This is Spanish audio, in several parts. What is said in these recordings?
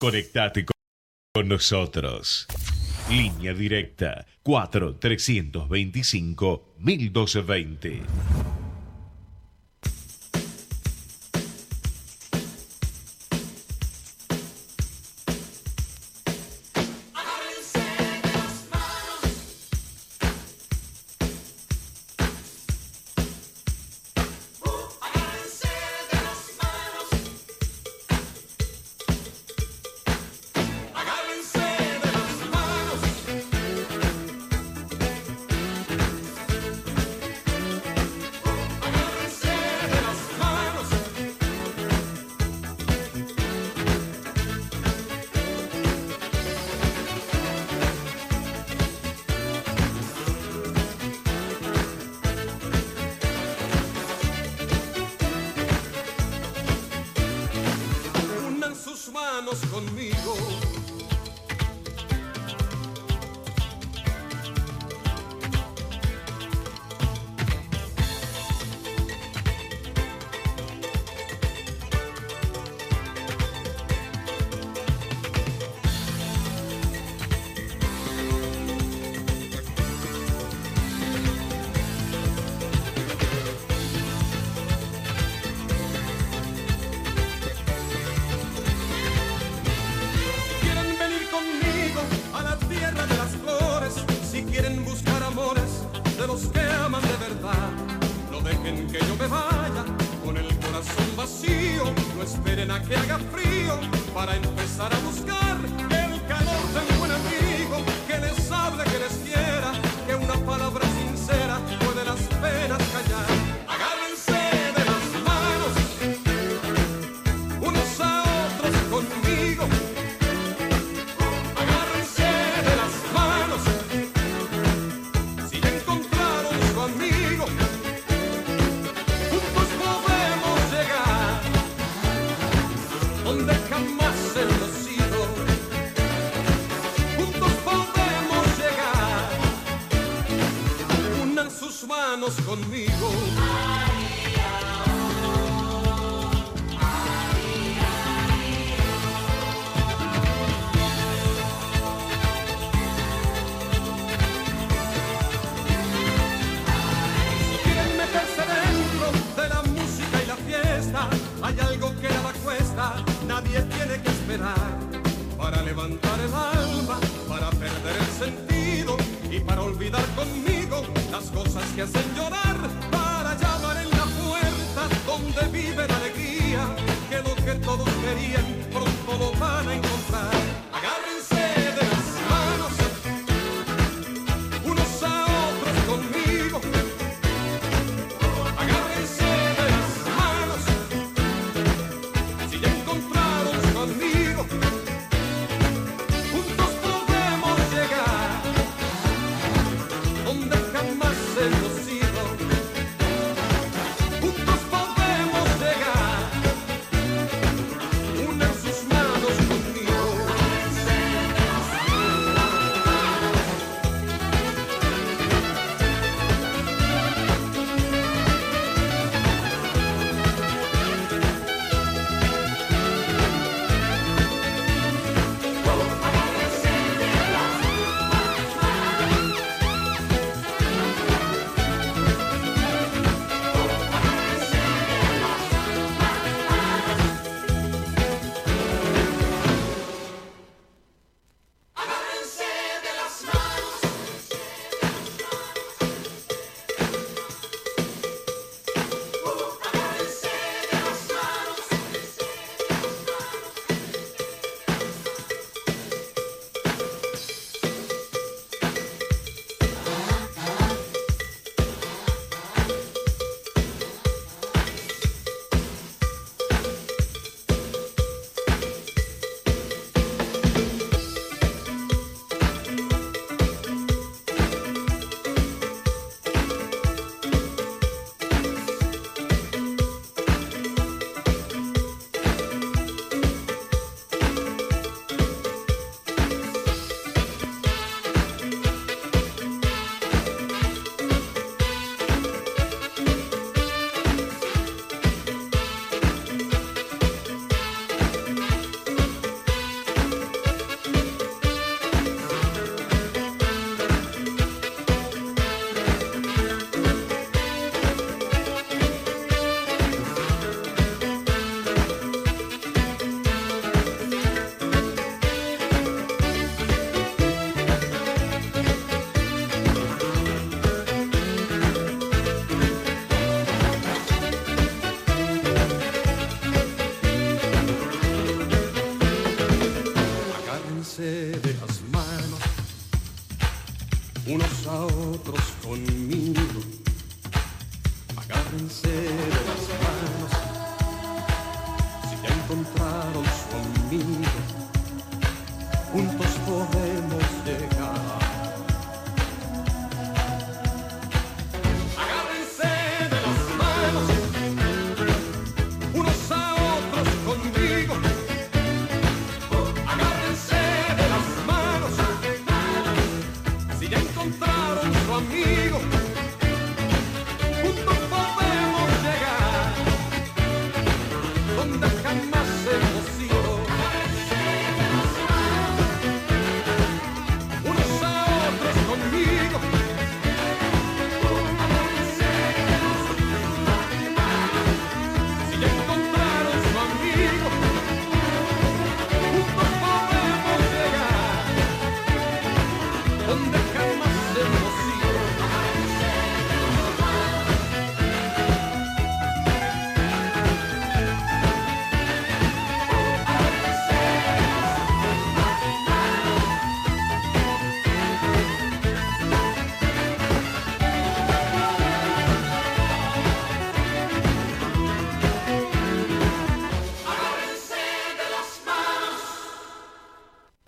Conectate con nosotros. Línea directa 4 325 1220.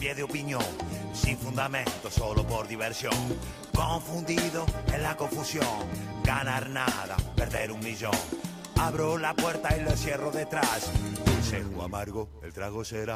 Cambié de opinión, sin fundamento, solo por diversión, confundido en la confusión, ganar nada, perder un millón. Abro la puerta y lo cierro detrás, dulce o amargo, el trago será.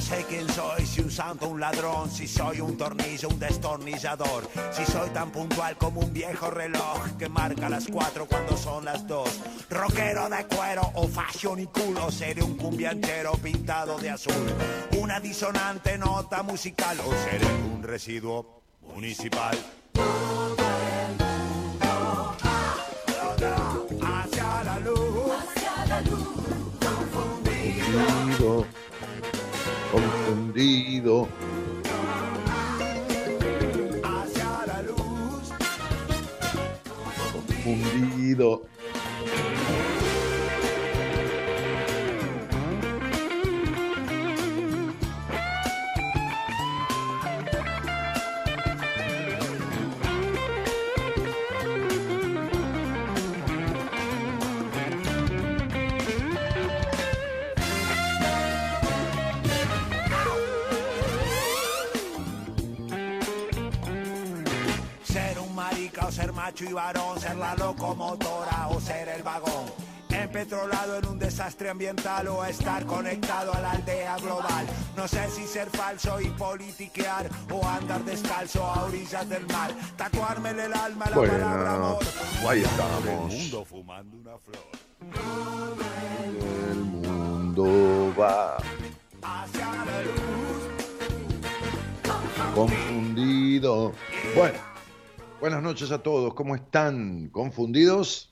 No sé quién soy, si un santo un ladrón, si soy un tornillo, un destornillador, si soy tan puntual como un viejo reloj que marca las cuatro cuando son las dos. Rockero de cuero o fashion y culo, seré un cumbianchero pintado de azul, una disonante nota musical o seré un residuo municipal. Hacia la luz, Confundido, confundido. hacia la luz. Macho y varón, ser la locomotora o ser el vagón. Empetrolado en un desastre ambiental o estar conectado a la aldea global. No sé si ser falso y politiquear o andar descalzo a orillas del mar. Tatuarme en el alma la Bueno, palabra amor. ahí El estamos. mundo fumando una flor. El mundo va Hacia la luz. confundido. Bueno, buenas noches a todos. ¿Cómo están? ¿Confundidos?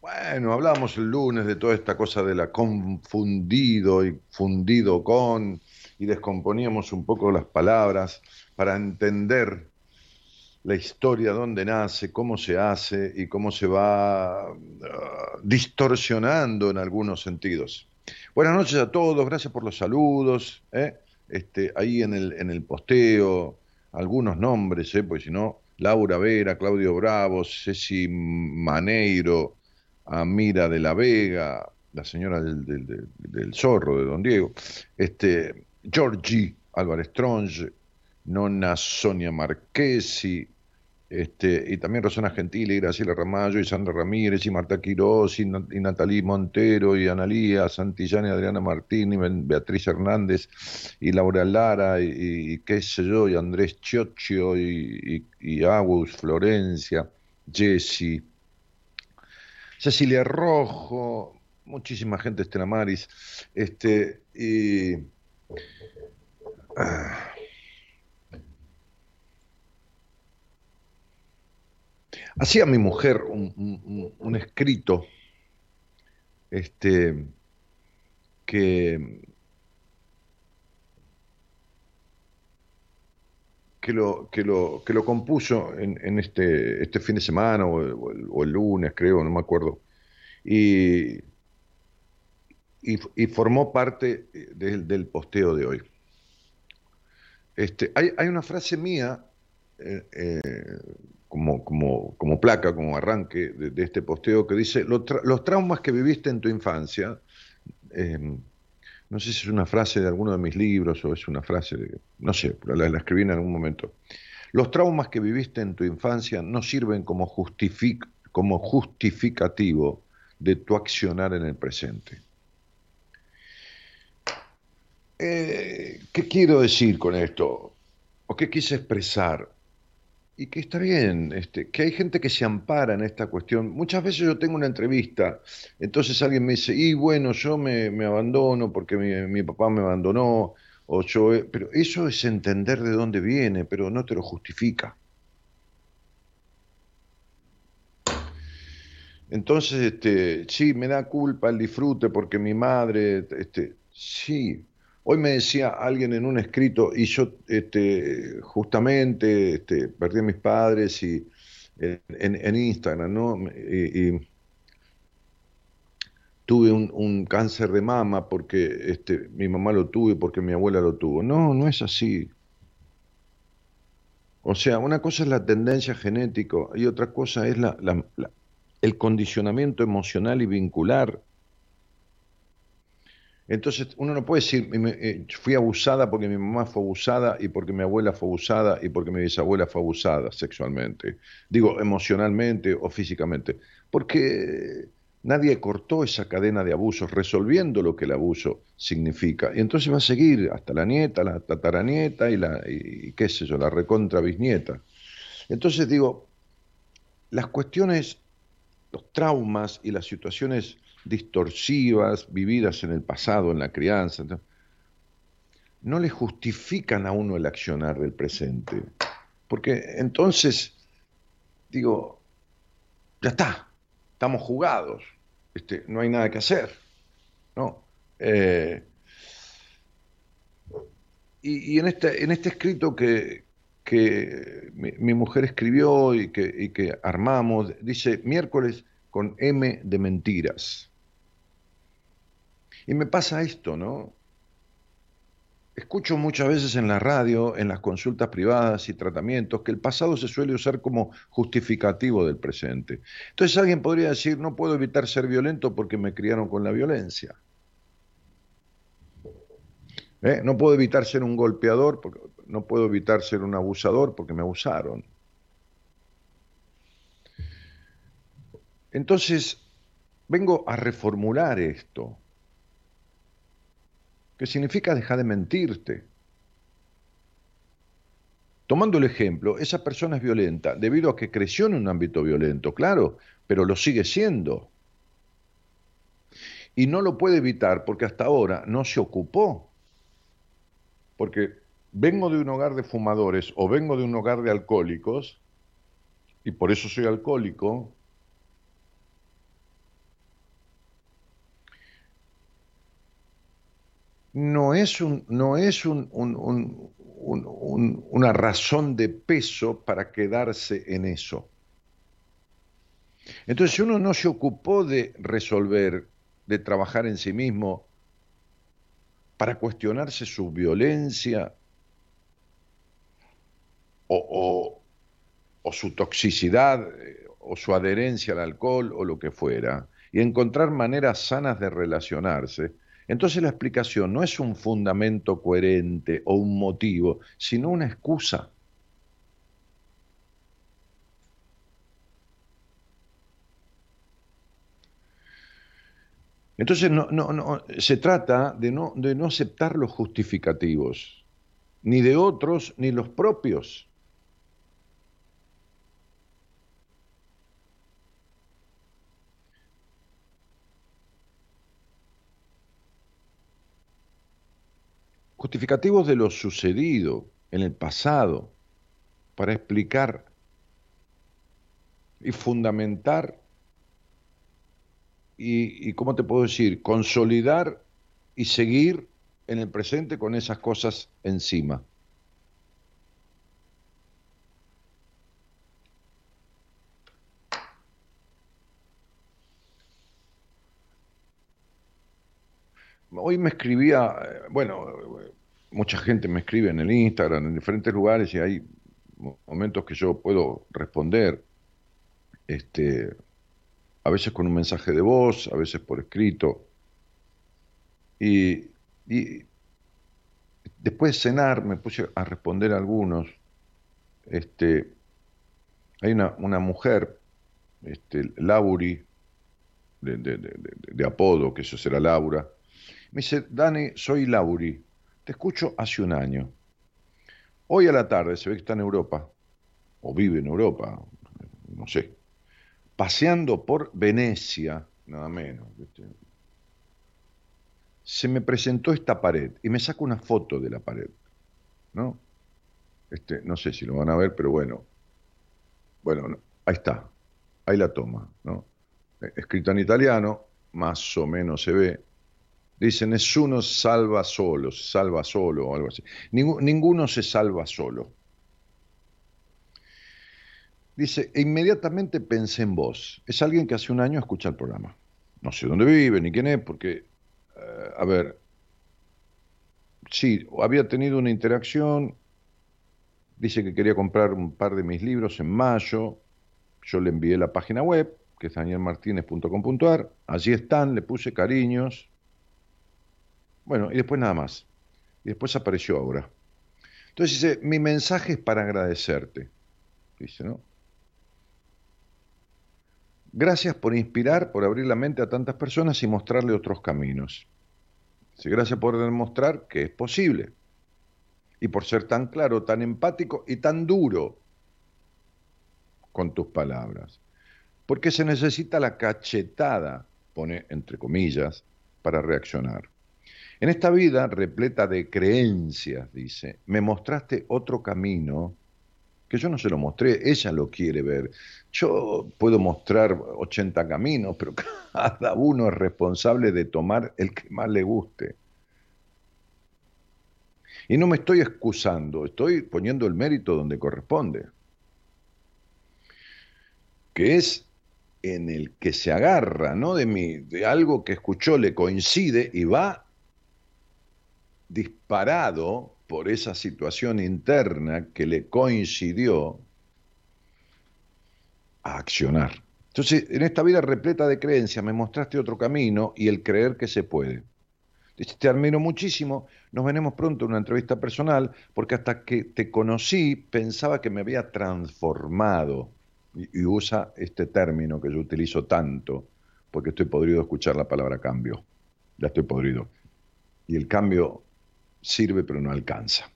Bueno, hablamos el lunes de toda esta cosa de la confundido y fundido con, y descomponíamos un poco las palabras para entender la historia, dónde nace, cómo se hace y cómo se va ah, distorsionando en algunos sentidos. Buenas noches a todos, gracias por los saludos. ¿eh? Este, ahí en el, en el posteo, algunos nombres, ¿eh? pues si no, Laura Vera, Claudio Bravo, Ceci Maneiro, Amira de la Vega, la señora del, zorro de Don Diego, este, Georgie Álvarez Tronge, Nona Sonia Marquesi, este, y también Rosana Gentile, Graciela Ramallo, y Sandra Ramírez, y Marta Quirós, y, Natalí Montero, y Analía Santillán, y Adriana Martín, y Beatriz Hernández, y Laura Lara, y, qué sé yo, y Andrés Chiocho, y, y, Agus Florencia, Jessy, Cecilia Rojo, muchísima gente, Estela Maris, este, y... Ah, Hacía mi mujer un, escrito este, que, que, lo, que, lo, compuso en, este, este fin de semana o, el, lunes, creo, no me acuerdo. Y, y, formó parte del posteo de hoy. Este, hay, hay una frase mía eh, eh, como, como, como placa, como arranque de, este posteo que dice, los, traumas que viviste en tu infancia, em, no sé si es una frase de alguno de mis libros o es una frase, de, no sé, la, escribí en algún momento. Los traumas que viviste en tu infancia no sirven como, justific, como justificativo de tu accionar en el presente. Eh, ¿Qué quiero decir con esto? ¿O qué quise expresar? Y que está bien, este, que hay gente que se ampara en esta cuestión. Muchas veces yo tengo una entrevista, entonces alguien me dice, y bueno, yo me, abandono porque mi, papá me abandonó, o yo, pero eso es entender de dónde viene, pero no te lo justifica. Entonces, este, sí, me da culpa el disfrute porque mi madre, este, sí, Hoy me decía alguien en un escrito, y yo este, justamente este, perdí a mis padres y, en, Instagram, ¿no? Y, tuve un, cáncer de mama porque este, mi mamá lo tuvo y porque mi abuela lo tuvo. No, no es así. O sea, una cosa es la tendencia genética y otra cosa es el condicionamiento emocional y vincular entonces uno no puede decir, eh, fui abusada porque mi mamá fue abusada y porque mi abuela fue abusada y porque mi bisabuela fue abusada sexualmente, digo emocionalmente o físicamente, porque nadie cortó esa cadena de abusos resolviendo lo que el abuso significa. Y entonces va a seguir hasta la nieta, la tataranieta y la, y, qué sé yo, la recontra bisnieta. Entonces digo, las cuestiones, los traumas y las situaciones distorsivas vividas en el pasado, en la crianza, no le justifican a uno el accionar del presente. Porque entonces, digo, ya está, estamos jugados, este, no hay nada que hacer. ¿no? Eh, y, en, este, en este escrito que, que mi, mujer escribió y que, y que armamos, dice miércoles con M de mentiras. Y me pasa esto, ¿no? Escucho muchas veces en la radio, en las consultas privadas y tratamientos, que el pasado se suele usar como justificativo del presente. Entonces alguien podría decir, no puedo evitar ser violento porque me criaron con la violencia. ¿Eh? No puedo evitar ser un golpeador, porque, no puedo evitar ser un abusador porque me abusaron. Entonces, vengo a reformular esto que significa dejar de mentirte. Tomando el ejemplo, esa persona es violenta debido a que creció en un ámbito violento, claro, pero lo sigue siendo. Y no lo puede evitar porque hasta ahora no se ocupó. Porque vengo de un hogar de fumadores o vengo de un hogar de alcohólicos, y por eso soy alcohólico, no es un, no es un, un- un- una razón de peso para quedarse en eso. Entonces, si uno no se ocupó de resolver, de trabajar en sí mismo, para cuestionarse su violencia o, o- o su toxicidad eh, o su adherencia al alcohol o lo que fuera, y encontrar maneras sanas de relacionarse, entonces la explicación no es un fundamento coherente o un motivo, sino una excusa. Entonces no, no, no, se trata de no, de no aceptar los justificativos, ni de otros ni los propios. Justificativos de lo sucedido en el pasado para explicar y fundamentar y, y, ¿cómo te puedo decir? Consolidar y seguir en el presente con esas cosas encima. Hoy me escribía, eh, bueno, mucha gente me escribe en el Instagram, en diferentes lugares, y hay mo- momentos que yo puedo responder, este, a veces con un mensaje de voz, a veces por escrito. Y, y después de cenar me puse a responder a algunos. Este, hay una, una mujer, este, Lauri, de- de- de apodo, que eso será Laura, me dice, Dani, soy Lauri, te escucho hace un año. Hoy a la tarde se ve que está en Europa, o vive en Europa, no sé, paseando por Venecia, nada menos. Se me presentó esta pared y me saco una foto de la pared, ¿no? Este, no sé si lo van a ver, pero bueno, bueno, no, ahí está, ahí la toma, ¿no? Eh, Escrito en italiano, más o menos se ve. Dicen, nessuno salva solo, se salva solo o algo así. Ningú- ninguno se salva solo. Dice, e inmediatamente pensé en vos. Es alguien que hace un año escucha el programa. No sé dónde vive ni quién es, porque, eh, a ver, sí, había tenido una interacción. Dice que quería comprar un par de mis libros en mayo. Yo le envié la página web, que es danielmartinez.com.ar. Allí están, le puse cariños. Bueno, y después nada más. Y después apareció ahora. Entonces dice, mi mensaje es para agradecerte. Dice, ¿no? Gracias por inspirar, por abrir la mente a tantas personas y mostrarle otros caminos. Dice, gracias por demostrar que es posible. Y por ser tan claro, tan empático y tan duro con tus palabras. Porque se necesita la cachetada, pone entre comillas, para reaccionar. En esta vida repleta de creencias, dice, me mostraste otro camino que yo no se lo mostré, ella lo quiere ver. Yo puedo mostrar 80 caminos, pero cada uno es responsable de tomar el que más le guste. Y no me estoy excusando, estoy poniendo el mérito donde corresponde, que es en el que se agarra, ¿no? De, mi, de algo que escuchó, le coincide y va disparado por esa situación interna que le coincidió a accionar. Entonces, en esta vida repleta de creencias, me mostraste otro camino y el creer que se puede. Te admiro muchísimo, nos veremos pronto en una entrevista personal, porque hasta que te conocí pensaba que me había transformado. Y, y usa este término que yo utilizo tanto, porque estoy podrido de escuchar la palabra cambio. Ya estoy podrido. Y el cambio sirve pero no alcanza.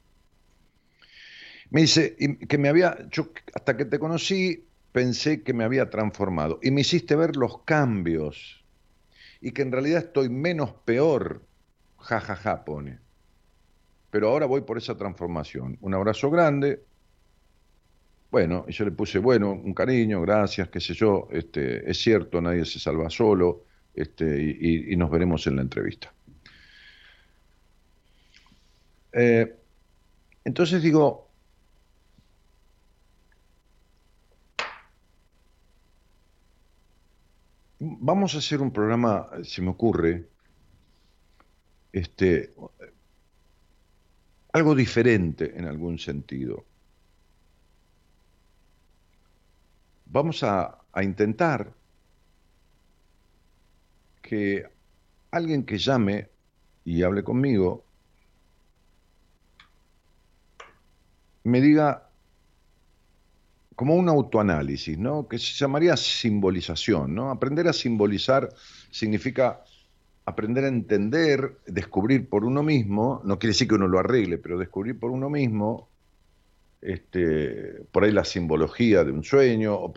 Me dice que me había, yo hasta que te conocí pensé que me había transformado y me hiciste ver los cambios y que en realidad estoy menos peor, jajaja ja, ja, pone. Pero ahora voy por esa transformación. Un abrazo grande. Bueno, y yo le puse, bueno, un cariño, gracias, qué sé yo, este, es cierto, nadie se salva solo, este, y nos veremos en la entrevista. Eh, Entonces digo, vamos a hacer un programa, se me ocurre, este, algo diferente en algún sentido. Vamos a intentar que alguien que llame y hable conmigo me diga como un autoanálisis, ¿no? Que se llamaría simbolización, ¿no? Aprender a simbolizar significa aprender a entender, descubrir por uno mismo, no quiere decir que uno lo arregle, pero descubrir por uno mismo, este, por ahí la simbología de un sueño, o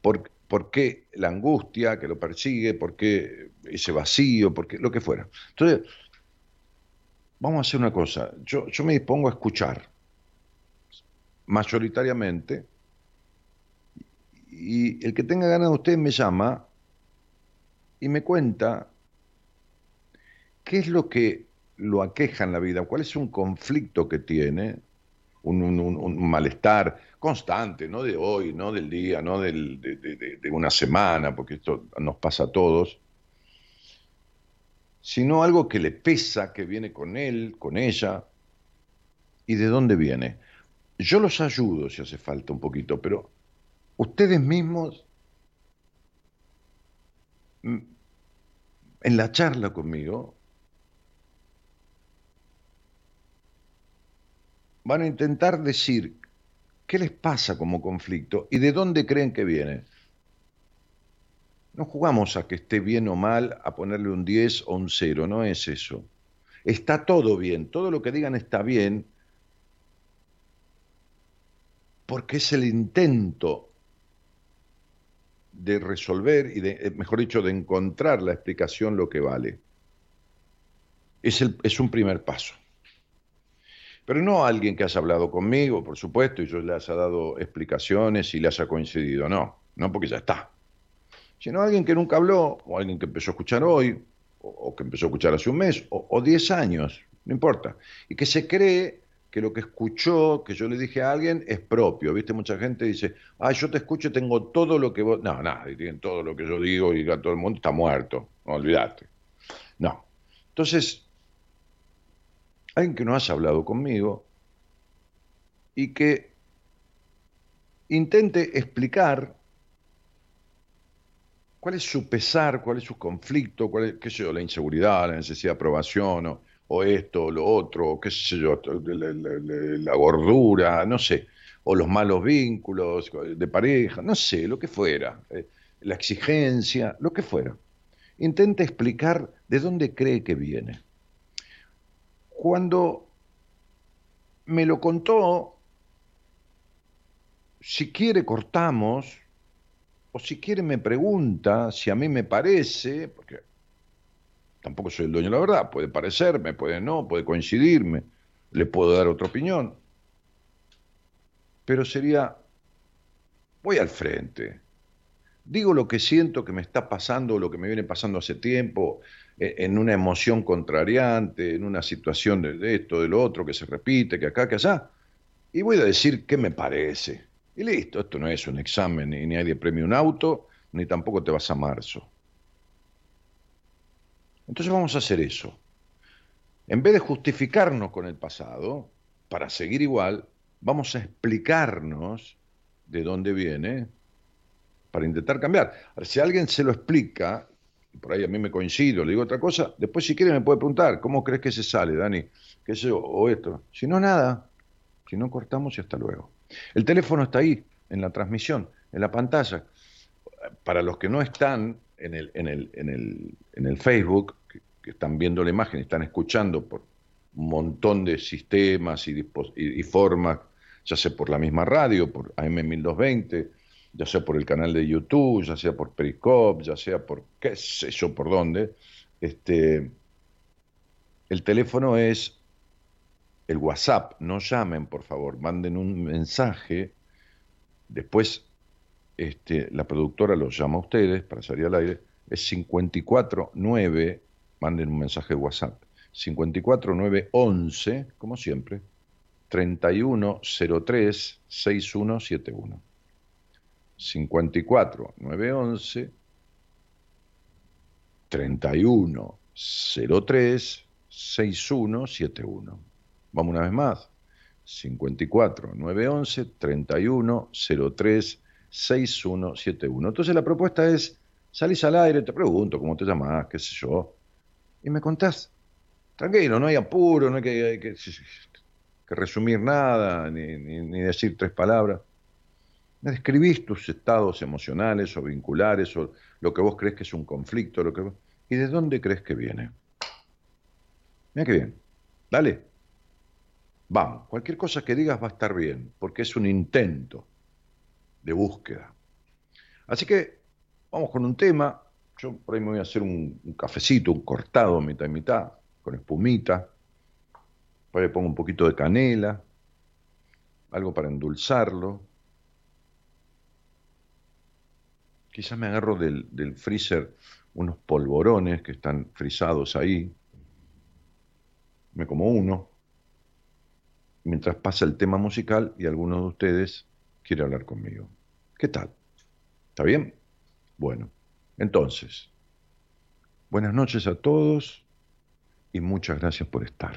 por, por, qué la angustia que lo persigue, por qué ese vacío, por qué, lo que fuera. Entonces, vamos a hacer una cosa, yo, yo me dispongo a escuchar, mayoritariamente, y el que tenga ganas de usted me llama y me cuenta qué es lo que lo aqueja en la vida, cuál es un conflicto que tiene, un, malestar constante, no de hoy, no del día, no del, de, una semana, porque esto nos pasa a todos, sino algo que le pesa, que viene con él, con ella, y de dónde viene. Yo los ayudo si hace falta un poquito, pero ustedes mismos, mm, en la charla conmigo, van a intentar decir qué les pasa como conflicto y de dónde creen que viene. No jugamos a que esté bien o mal, a ponerle un 10 o un 0, no es eso. Está todo bien, todo lo que digan está bien, porque es el intento de resolver y, de, eh, mejor dicho, de encontrar la explicación lo que vale. Es, el, es un primer paso. Pero no alguien que haya hablado conmigo, por supuesto, y yo le haya dado explicaciones y le haya coincidido, no, no porque ya está. Sino alguien que nunca habló, o alguien que empezó a escuchar hoy, o, que empezó a escuchar hace un mes, o, diez años, no importa. Y que se cree que lo que escuchó, que yo le dije a alguien, es propio. ¿Viste? Mucha gente dice, ah, yo te escucho tengo todo lo que vos. No, nadie tiene todo lo que yo digo y todo el mundo está muerto. No olvidate. No. Entonces, alguien que no haya hablado conmigo y que intente explicar cuál es su pesar, cuál es su conflicto, cuál es, qué sé yo, la inseguridad, la necesidad de aprobación, o, esto, o lo otro, o qué sé yo, la, gordura, no sé, o los malos vínculos de pareja, no sé, lo que fuera, eh, la exigencia, lo que fuera. Intente explicar de dónde cree que viene. Cuando me lo contó, si quiere cortamos, o si quiere me pregunta si a mí me parece, porque tampoco soy el dueño de la verdad, puede parecerme, puede no, puede coincidirme, le puedo dar otra opinión, pero sería, voy al frente, digo lo que siento que me está pasando, lo que me viene pasando hace tiempo, e, en una emoción contrariante, en una situación de esto, de lo otro, que se repite, que acá, que allá, y voy a decir qué me parece. Y listo, esto no es un examen, ni, hay de premio un auto, ni tampoco te vas a marzo. Entonces vamos a hacer eso. En vez de justificarnos con el pasado, para seguir igual, vamos a explicarnos de dónde viene para intentar cambiar. Si alguien se lo explica por ahí a mí me coincido, le digo otra cosa, después si quiere me puede preguntar, ¿cómo crees que se sale, Dani? ¿Qué sé yo? O esto. Si no, nada. Si no, cortamos y hasta luego. El teléfono está ahí, en la transmisión, en la pantalla. Para los que no están en el, en el, en el, en el Facebook, están viendo la imagen, están escuchando por un montón de sistemas y formas, ya sea por la misma radio, por AM1220, ya sea por el canal de YouTube, ya sea por Periscope, ya sea por qué sé yo por dónde, este, el teléfono es el WhatsApp, no llamen por favor, manden un mensaje, después este, la productora los llama a ustedes para salir al aire, es 549, manden un mensaje de WhatsApp, 54911, como siempre, 3103 6171. 54 911 3103 6171. Vamos una vez más. 54 911 3103 6171. Entonces la propuesta es, salís al aire, te pregunto cómo te llamas, qué sé yo, y me contás. Tranquilo, no hay apuro, no hay que, que, resumir nada, ni, ni, decir tres palabras. Me describís tus estados emocionales o vinculares o lo que vos crees que es un conflicto, lo que ¿y de dónde crees que viene? Mira qué bien. Dale. Vamos, cualquier cosa que digas va a estar bien, porque es un intento de búsqueda. Así que vamos con un tema. Yo por ahí me voy a hacer un, cafecito, un cortado mitad y mitad, con espumita. Por ahí pongo un poquito de canela, algo para endulzarlo. Quizás me agarro del, del freezer unos polvorones que están frisados ahí. Me como uno, mientras pasa el tema musical y alguno de ustedes quiere hablar conmigo. ¿Qué tal? ¿Está bien? Bueno, entonces, buenas noches a todos y muchas gracias por estar.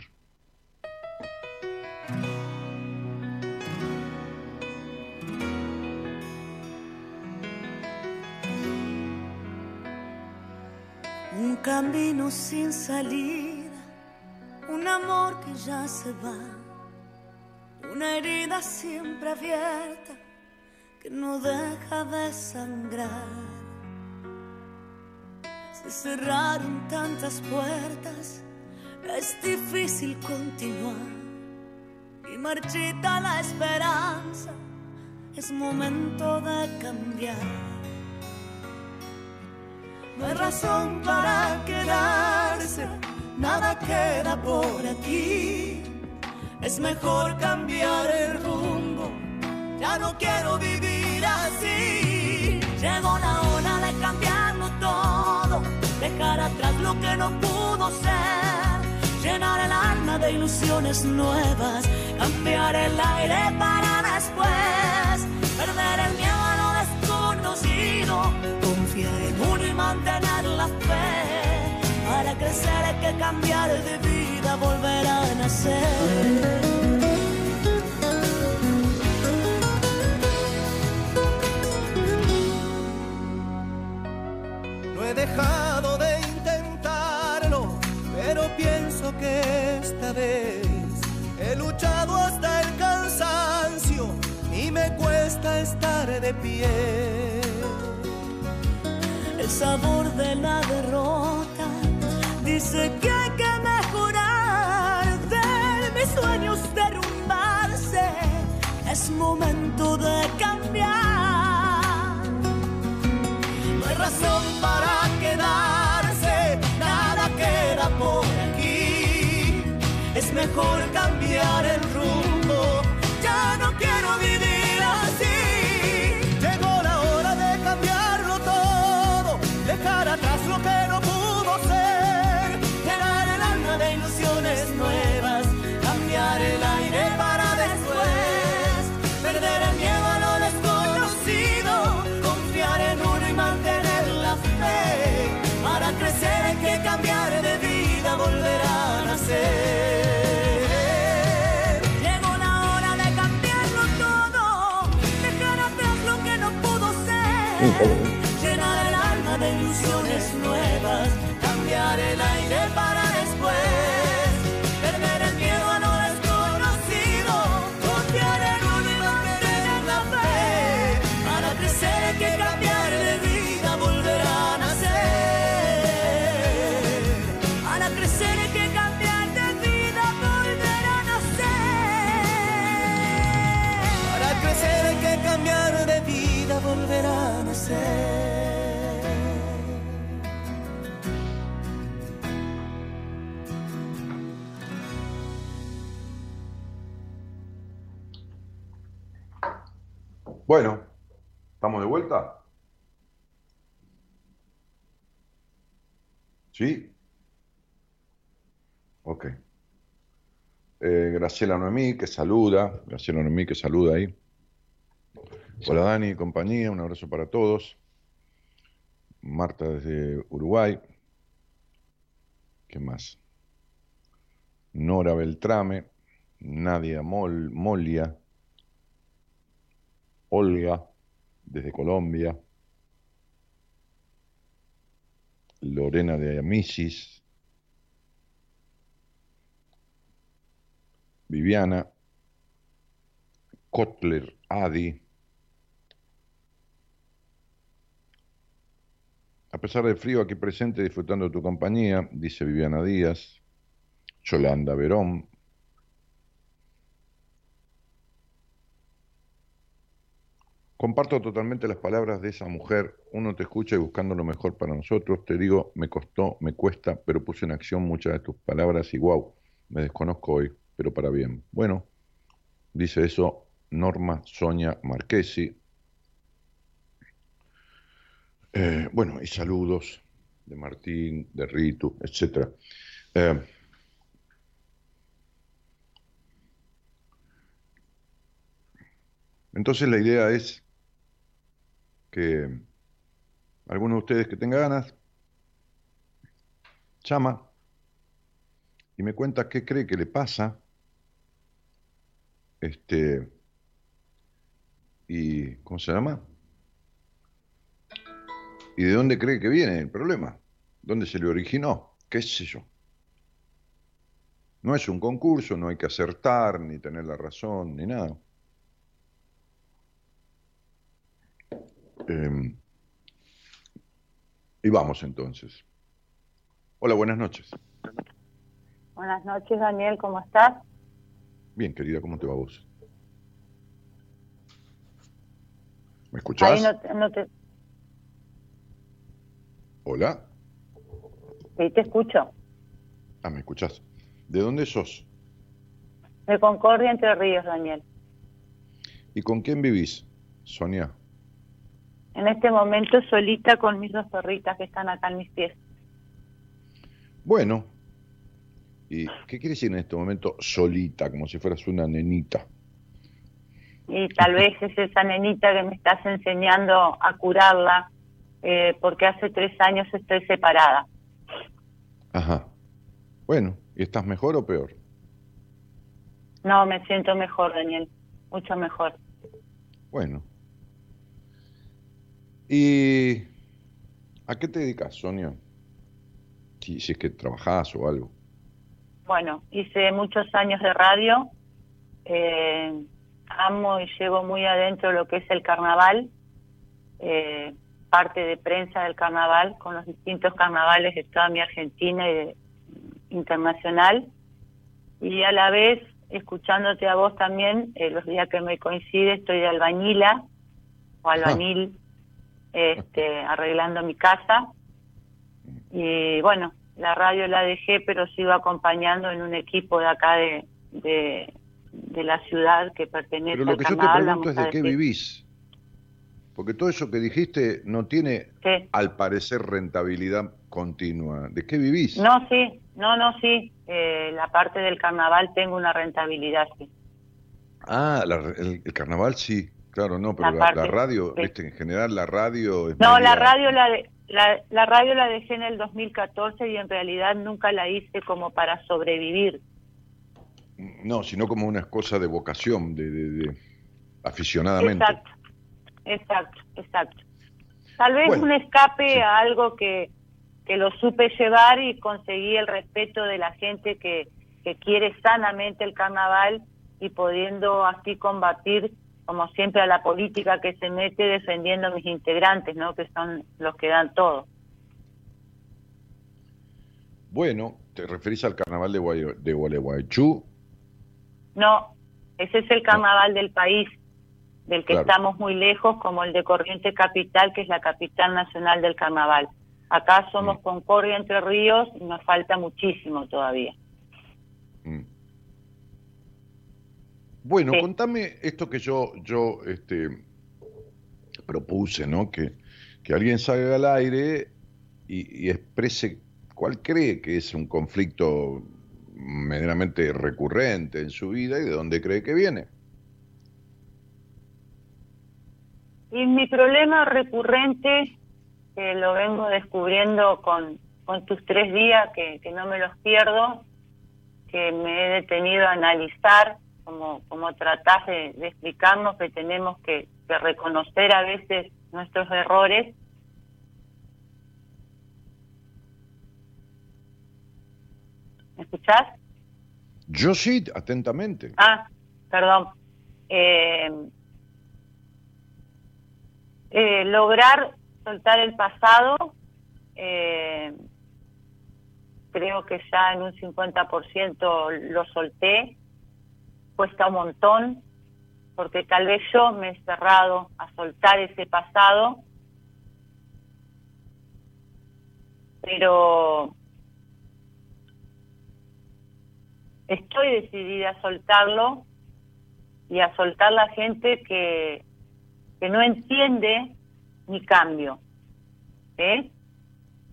Un camino sin salida, un amor que ya se va una herida siempre abierta que no deja de sangrar. Se cerraron tantas puertas, es difícil continuar y marchita la esperanza, es momento de cambiar. No hay razón para quedarse, nada queda por aquí es mejor cambiar el rumbo. Ya no quiero vivir así. Llegó la hora atrás lo que no pudo ser, llenar el alma de ilusiones nuevas, cambiar el aire para después, perder el miedo a lo desconocido, confiar en uno y mantener la fe. Para crecer hay que cambiar de vida, volver a nacer. No he luchado hasta el cansancio y me cuesta estar de pie. El sabor de la derrota dice que hay que mejorar, de mis sueños derrumbarse, es momento de cambiar. No hay razón para quedarse, nada queda por aquí, es mejor cambiar el rumbo, ya no quiero vivir llenar el alma de ilusiones nuevas, cambiar el aire para Bueno, ¿estamos de vuelta? ¿Sí? Ok. Eh, Graciela Noemí, que saluda. Graciela Noemí, que saluda ahí. Hola Dani y compañía, un abrazo para todos. Marta desde Uruguay. ¿Qué más? Nora Beltrame, Nadia Mol, Molia, Olga desde Colombia, Lorena de Amisis, Viviana, Kotler Adi, A pesar del frío aquí presente, disfrutando de tu compañía, dice Viviana Díaz, Yolanda Verón. Comparto totalmente las palabras de esa mujer. Uno te escucha y buscando lo mejor para nosotros. Te digo, me costó, me cuesta, pero puse en acción muchas de tus palabras y wow, me desconozco hoy, pero para bien. Bueno, dice eso Norma Sonia Marquesi, eh, bueno, y saludos de Martín, de Ritu, etc. Eh, entonces la idea es que alguno de ustedes que tenga ganas llama y me cuenta qué cree que le pasa. Este y ¿cómo se llama? ¿Y de dónde cree que viene el problema? ¿Dónde se le originó? ¿Qué sé yo? No es un concurso, no hay que acertar, ni tener la razón, ni nada. Em, y vamos entonces. Hola, buenas noches. Buenas noches, Daniel, ¿cómo estás? Bien, querida, ¿cómo te va vos? ¿Me escuchás? Ahí no te, Hola. Sí, te escucho. Ah, ¿me escuchás? ¿De dónde sos? De Concordia, Entre Ríos, Daniel. ¿Y con quién vivís, Sonia? En este momento solita con mis dos perritas que están acá en mis pies. Bueno. ¿Y qué quiere decir en este momento solita, como si fueras una nenita? Y tal vez es esa nenita que me estás enseñando a curarla eh, porque hace tres años estoy separada. Ajá. Bueno, ¿y estás mejor o peor? No, me siento mejor, Daniel, mucho mejor. Bueno. ¿Y a qué te dedicas, Sonia? Si, si es que trabajás o algo. Bueno, hice muchos años de radio. Eh, amo y llevo muy adentro lo que es el carnaval. Eh, parte de prensa del carnaval con los distintos carnavales de toda mi Argentina y de, internacional. Y a la vez, escuchándote a vos también, eh, los días que me coincide, estoy de albañila o albañil, este, arreglando mi casa. Y bueno, la radio la dejé, pero sigo acompañando en un equipo de acá de, de, la ciudad que pertenece pero lo que Yo te pregunto es de qué vivís. Porque todo eso que dijiste no tiene, al parecer, rentabilidad continua. ¿De qué vivís? No, sí, no, no, sí. Eh, la parte del carnaval tengo una rentabilidad, sí. Ah, el, carnaval sí, claro, no, pero la, radio, en general la radio... no, la radio la, la, la, radio la dejé en el 2014 y en realidad nunca la hice como para sobrevivir. No, sino como una cosa de vocación, de, de, de aficionadamente. Exacto. Exacto, exacto. Tal vez un escape a algo que, que lo supe llevar y conseguí el respeto de la gente que, que quiere sanamente el carnaval y pudiendo así combatir, como siempre, a la política que se mete defendiendo a mis integrantes, ¿no? que son los que dan todo. Bueno, ¿te referís al carnaval de, de Gualeguaychú? No, ese es el carnaval del país del que estamos muy lejos, como el de Corriente Capital, que es la capital nacional del carnaval. Acá somos mm. Concordia Entre Ríos y nos falta muchísimo todavía. Mm. Bueno, contame esto que yo, yo este, propuse, ¿no? Que, que alguien salga al aire y, y exprese cuál cree que es un conflicto medianamente recurrente en su vida y de dónde cree que viene. Y mi problema recurrente, que lo vengo descubriendo con, con tus tres días, que, que no me los pierdo, que me he detenido a analizar, como, como tratás de, explicarnos que tenemos que, reconocer a veces nuestros errores. ¿Me escuchás? Yo sí, atentamente. Ah, perdón. Eh, eh, lograr soltar el pasado, eh, creo que ya en un 50% lo solté, cuesta un montón, porque tal vez yo me he cerrado a soltar ese pasado, pero estoy decidida a soltarlo y a soltar la gente que, que no entiende mi cambio. ¿eh?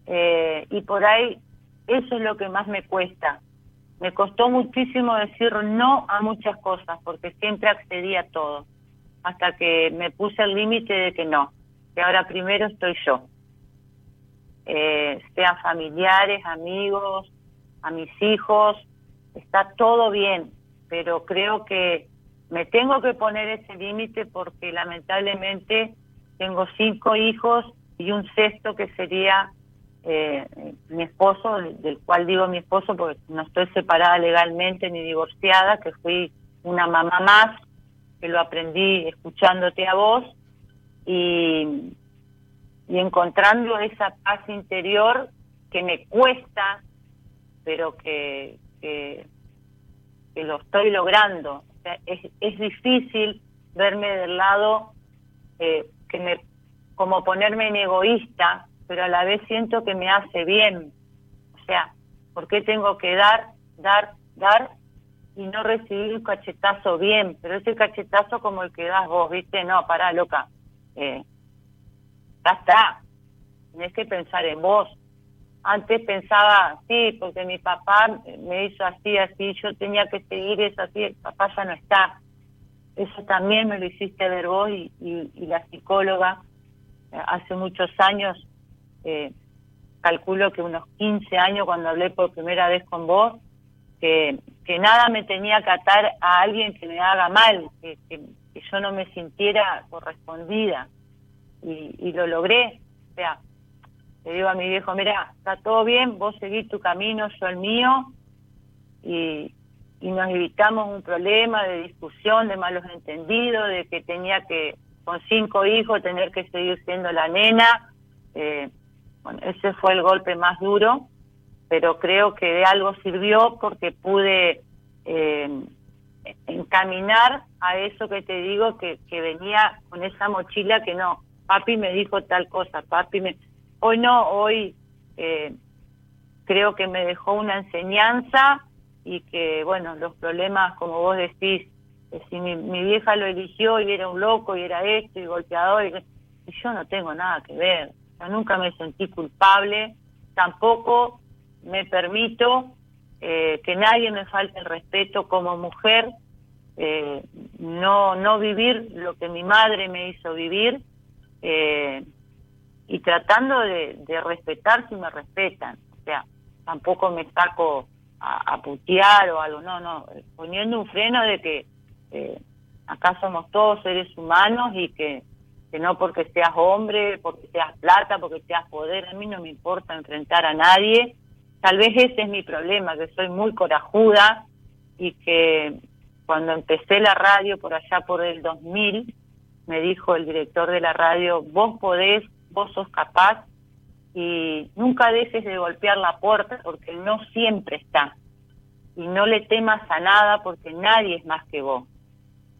Eh, y por ahí eso es lo que más me cuesta. Me costó muchísimo decir no a muchas cosas porque siempre accedí a todo, hasta que me puse el límite de que no, que ahora primero estoy yo. Eh, sean familiares, amigos, a mis hijos, está todo bien, pero creo que me tengo que poner ese límite porque lamentablemente tengo cinco hijos y un sexto que sería eh, mi esposo, del cual digo mi esposo porque no estoy separada legalmente ni divorciada, que fui una mamá más, que lo aprendí escuchándote a vos y, y encontrando esa paz interior que me cuesta, pero que, que, lo estoy logrando. es, es difícil verme del lado eh, que me como ponerme en egoísta, pero a la vez siento que me hace bien. O sea, ¿por qué tengo que dar, dar, dar y no recibir un cachetazo bien? Pero ese cachetazo como el que das vos, ¿viste? No, pará, loca. Eh, ya está. Tienes que pensar en vos. Antes pensaba, sí, porque mi papá me hizo así, así, yo tenía que seguir eso así, el papá ya no está eso también me lo hiciste ver vos y, la psicóloga eh, hace muchos años, eh, calculo que unos 15 años cuando hablé por primera vez con vos, que, nada me tenía que atar a alguien que me haga mal, que, que, yo no me sintiera correspondida. Y, y, lo logré. O sea, le digo a mi viejo, mira, está todo bien, vos seguís tu camino, yo el mío, y, y nos evitamos un problema de discusión, de malos entendidos, de que tenía que, con cinco hijos, tener que seguir siendo la nena. Eh, bueno, ese fue el golpe más duro, pero creo que de algo sirvió porque pude eh, encaminar a eso que te digo, que, que venía con esa mochila que no, papi me dijo tal cosa, papi me... Hoy no, hoy eh, creo que me dejó una enseñanza y que, bueno, los problemas, como vos decís, si mi, vieja lo eligió y era un loco y era esto y golpeador, y, yo no tengo nada que ver. Yo nunca me sentí culpable, tampoco me permito eh, que nadie me falte el respeto como mujer, eh, no, no vivir lo que mi madre me hizo vivir eh, y tratando de, respetar si me respetan. O sea, tampoco me saco a, putear o algo, no, no, poniendo un freno de que eh, acá somos todos seres humanos y que, que no porque seas hombre, porque seas plata, porque seas poder, a mí no me importa enfrentar a nadie. Tal vez ese es mi problema, que soy muy corajuda y que cuando empecé la radio por allá por el 2000, me dijo el director de la radio, vos podés, vos sos capaz y nunca dejes de golpear la puerta porque no siempre está. Y no le temas a nada porque nadie es más que vos.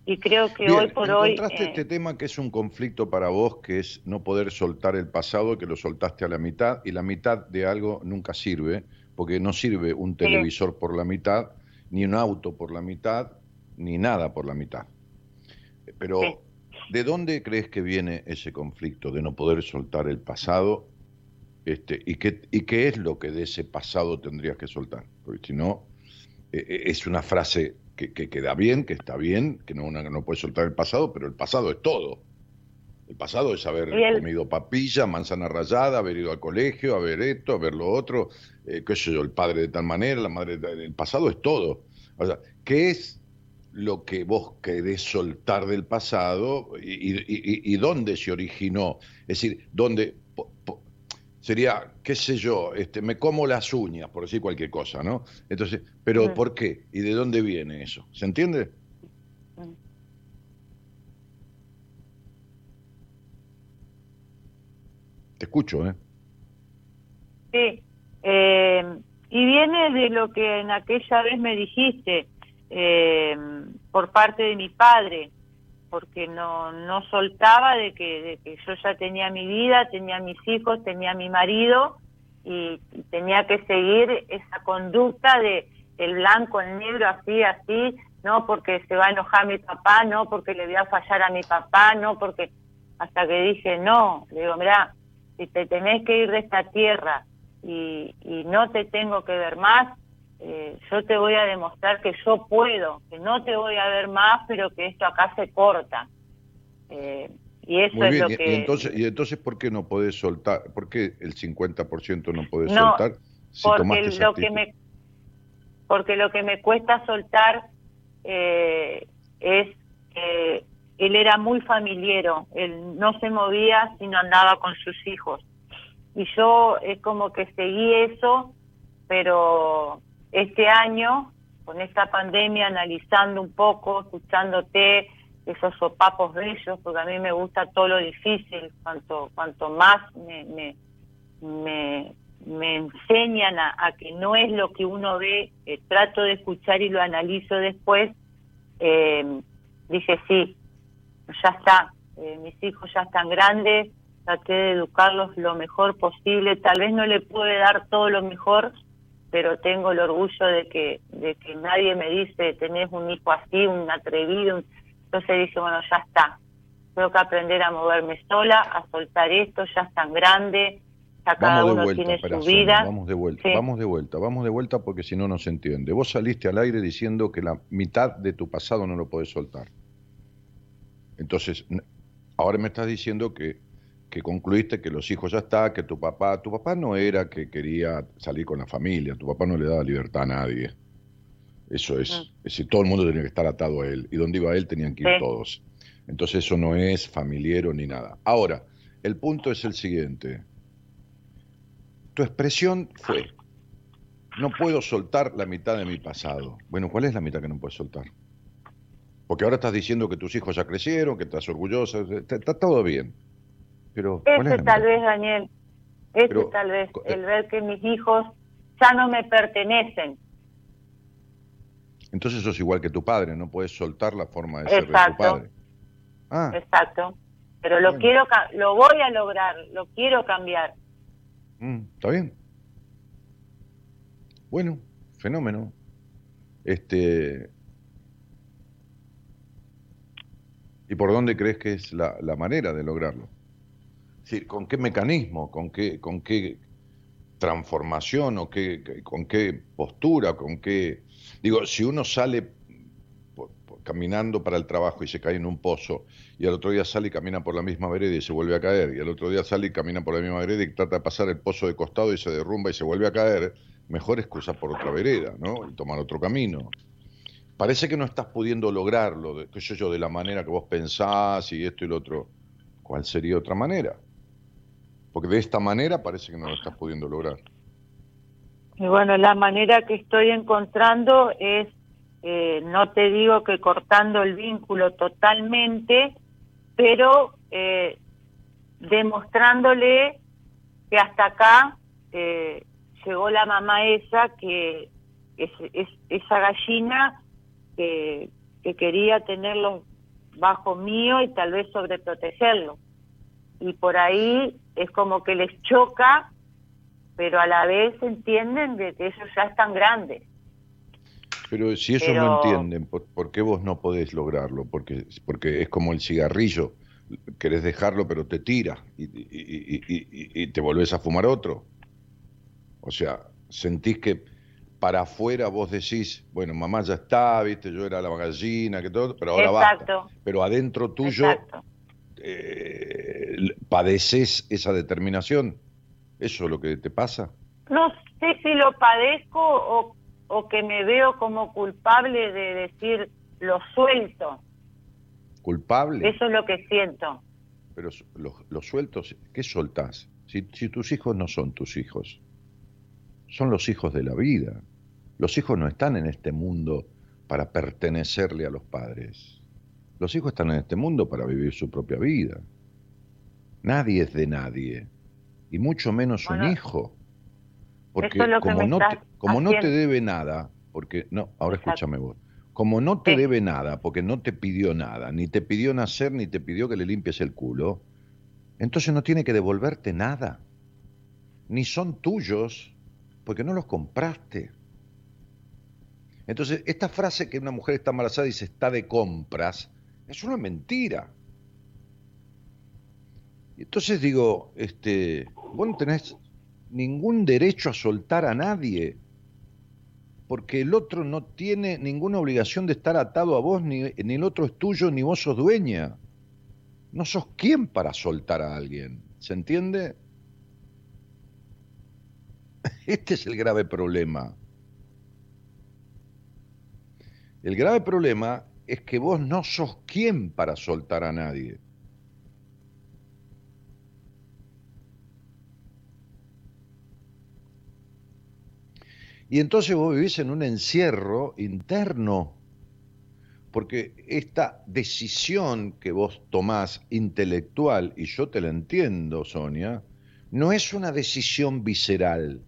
Y creo que hoy por hoy... Encontraste este tema que es un conflicto para vos, que es no poder soltar el pasado, que lo soltaste a la mitad, y la mitad de algo nunca sirve, porque no sirve un televisor por la mitad, ni un auto por la mitad, ni nada por la mitad. Pero, ¿de dónde crees que viene ese conflicto de no poder soltar el pasado este, y, qué, ¿Y qué es lo que de ese pasado tendrías que soltar? Porque si no, eh, eh, es una frase que, queda bien, que está bien, que no, no puede soltar el pasado, pero el pasado es todo. El pasado es haber comido papilla, manzana rallada, haber ido al colegio, haber esto, haber lo otro, eh, qué sé yo, el padre de tal manera, la madre de El pasado es todo. O sea, ¿qué es lo que vos querés soltar del pasado y, dónde se originó? Es decir, dónde sería, qué sé yo, este, me como las uñas, por decir cualquier cosa, ¿no? Entonces, pero ¿por qué? ¿Y de dónde viene eso? ¿Se entiende? Te escucho, ¿eh? Sí. Eh, y viene de lo que en aquella vez me dijiste, eh, por parte de mi padre, porque no, no soltaba de que, de que yo ya tenía mi vida, tenía mis hijos, tenía mi marido y, tenía que seguir esa conducta de el blanco, el negro, así, así, no porque se va a enojar mi papá, no porque le voy a fallar a mi papá, no porque hasta que dije no, le digo, mira, si te tenés que ir de esta tierra y, y no te tengo que ver más, eh, yo te voy a demostrar que yo puedo, que no te voy a ver más, pero que esto acá se corta. Eh, y eso es lo que... Y entonces, ¿Y entonces por qué no podés soltar? ¿Por qué el 50% no podés soltar si porque lo que me Porque lo que me cuesta soltar eh, es que él era muy familiero, él no se movía si no andaba con sus hijos. Y yo es como que seguí eso, pero este año, con esta pandemia, analizando un poco, escuchándote, esos sopapos bellos, porque a mí me gusta todo lo difícil, cuanto, cuanto más me, me, me, enseñan a, que no es lo que uno ve, eh, trato de escuchar y lo analizo después, eh, dije, sí, ya está, eh, mis hijos ya están grandes, traté de educarlos lo mejor posible, tal vez no le pude dar todo lo mejor, pero tengo el orgullo de que, de que nadie me dice, tenés un hijo así, un atrevido, entonces dice, bueno, ya está, tengo que aprender a moverme sola, a soltar esto, ya es tan grande, ya cada uno tiene su vida. Vamos de vuelta, vamos de vuelta, vamos de vuelta porque si no, no se entiende. Vos saliste al aire diciendo que la mitad de tu pasado no lo podés soltar. Entonces, ahora me estás diciendo que que concluiste que los hijos ya está, que tu papá, tu papá no era que quería salir con la familia, tu papá no le daba libertad a nadie. Eso es, es decir, todo el mundo tenía que estar atado a él y donde iba él tenían que ir todos. Entonces eso no es familiero ni nada. Ahora, el punto es el siguiente. Tu expresión fue, no puedo soltar la mitad de mi pasado. Bueno, ¿cuál es la mitad que no puedes soltar? Porque ahora estás diciendo que tus hijos ya crecieron, que estás orgullosa, está todo bien ese tal vez, Daniel, ese tal vez, el ver que mis hijos ya no me pertenecen. Entonces sos igual que tu padre, no puedes soltar la forma de ser de tu padre. Ah. Exacto. Pero lo quiero, lo voy a lograr, lo quiero cambiar. Mm, Está bien. Bueno, fenómeno. Este. ¿Y por dónde crees que es la, la manera de lograrlo? ¿Con qué mecanismo, con qué, con qué transformación o qué, con qué postura, con qué... Digo, si uno sale caminando para el trabajo y se cae en un pozo, y al otro día sale y camina por la misma vereda y se vuelve a caer, y al otro día sale y camina por la misma vereda y trata de pasar el pozo de costado y se derrumba y se vuelve a caer, mejor es cruzar por otra vereda, ¿no? Y tomar otro camino. Parece que no estás pudiendo lograrlo, qué sé yo, de la manera que vos pensás y esto y lo otro. ¿Cuál sería otra manera? Porque de esta manera parece que no lo estás pudiendo lograr. Y bueno, la manera que estoy encontrando es, eh, no te digo que cortando el vínculo totalmente, pero eh, demostrándole que hasta acá eh, llegó la mamá esa, que es, esa gallina que, que quería tenerlo bajo mío y tal vez sobreprotegerlo. Y por ahí es como que les choca, pero a la vez entienden de que ellos ya están grandes. Pero si ellos no entienden, ¿por, qué vos no podés lograrlo? Porque, porque es como el cigarrillo, querés dejarlo pero te tira y, y, te volvés a fumar otro. O sea, sentís que para afuera vos decís, bueno, mamá ya está, viste, yo era la gallina, que todo, pero ahora Exacto. basta. Pero adentro tuyo eh, padeces esa determinación. ¿Eso es lo que te pasa? No sé si lo padezco o, o que me veo como culpable de decir lo suelto. ¿Culpable? Eso es lo que siento. Pero los, sueltos, ¿qué soltás? Si, si tus hijos no son tus hijos, son los hijos de la vida. Los hijos no están en este mundo para pertenecerle a los padres. Los hijos están en este mundo para vivir su propia vida. Nadie es de nadie, y mucho menos un hijo. Porque como, no te, como no te debe nada, porque no, ahora escúchame vos, como no te debe nada, porque no te pidió nada, ni te pidió nacer, ni te pidió que le limpies el culo, entonces no tiene que devolverte nada. Ni son tuyos, porque no los compraste. Entonces, esta frase que una mujer está embarazada y dice está de compras, es una mentira. Entonces digo, este, vos no tenés ningún derecho a soltar a nadie porque el otro no tiene ninguna obligación de estar atado a vos, ni, el otro es tuyo, ni vos sos dueña. No sos quien para soltar a alguien, ¿se entiende? Este es el grave problema. El grave problema es que vos no sos quien para soltar a nadie. Y entonces vos vivís en un encierro interno, porque esta decisión que vos tomás intelectual, y yo te la entiendo, Sonia, no es una decisión visceral.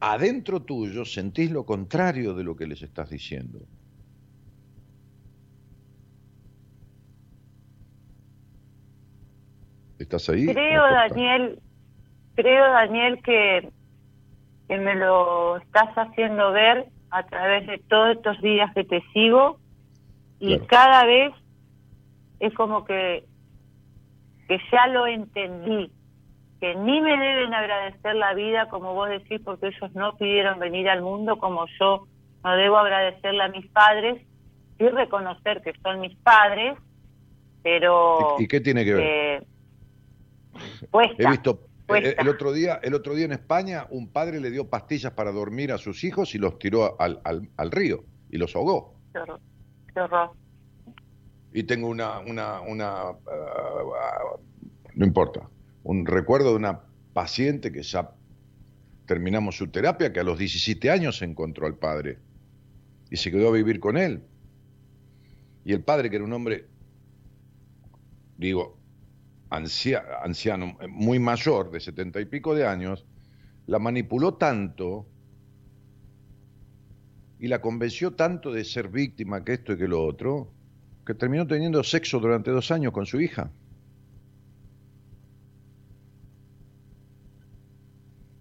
Adentro tuyo sentís lo contrario de lo que les estás diciendo. ¿Estás ahí? Creo, Daniel, creo, Daniel, que que me lo estás haciendo ver a través de todos estos días que te sigo y cada vez es como que que ya lo entendí que ni me deben agradecer la vida como vos decís porque ellos no pidieron venir al mundo como yo no debo agradecerle a mis padres y reconocer que son mis padres pero ¿y, qué tiene que ver? Eh, He visto eh, el, otro día, el otro día en España, un padre le dio pastillas para dormir a sus hijos y los tiró al, al, río y los ahogó. Qué horror. Y tengo una, una, una uh, no importa, un recuerdo de una paciente que ya terminamos su terapia, que a los 17 años se encontró al padre y se quedó a vivir con él. Y el padre, que era un hombre, digo, anciano, muy mayor, de setenta y pico de años, la manipuló tanto y la convenció tanto de ser víctima que esto y que lo otro, que terminó teniendo sexo durante dos años con su hija.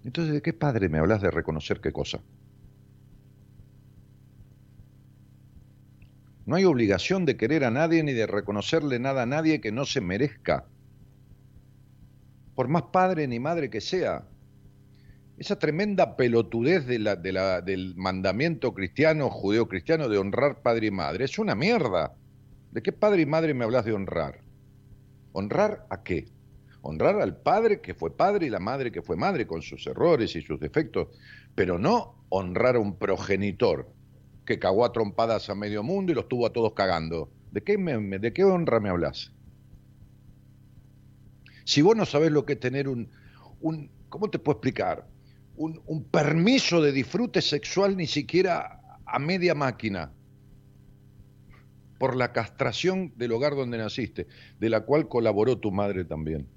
Entonces, ¿de qué padre me hablas de reconocer qué cosa? No hay obligación de querer a nadie ni de reconocerle nada a nadie que no se merezca por más padre ni madre que sea. Esa tremenda pelotudez del mandamiento cristiano, judeo-cristiano, de honrar padre y madre, es una mierda. ¿De qué padre y madre me hablas de honrar? ¿Honrar a qué? Honrar al padre que fue padre y la madre que fue madre, con sus errores y sus defectos, pero no honrar a un progenitor que cagó a trompadas a medio mundo y los tuvo a todos cagando. ¿De qué, de qué honra me hablas? Si vos no sabés lo que es tener un, un ¿cómo te puedo explicar? Un, un permiso de disfrute sexual ni siquiera a media máquina por la castración del hogar donde naciste, de la cual colaboró tu madre también.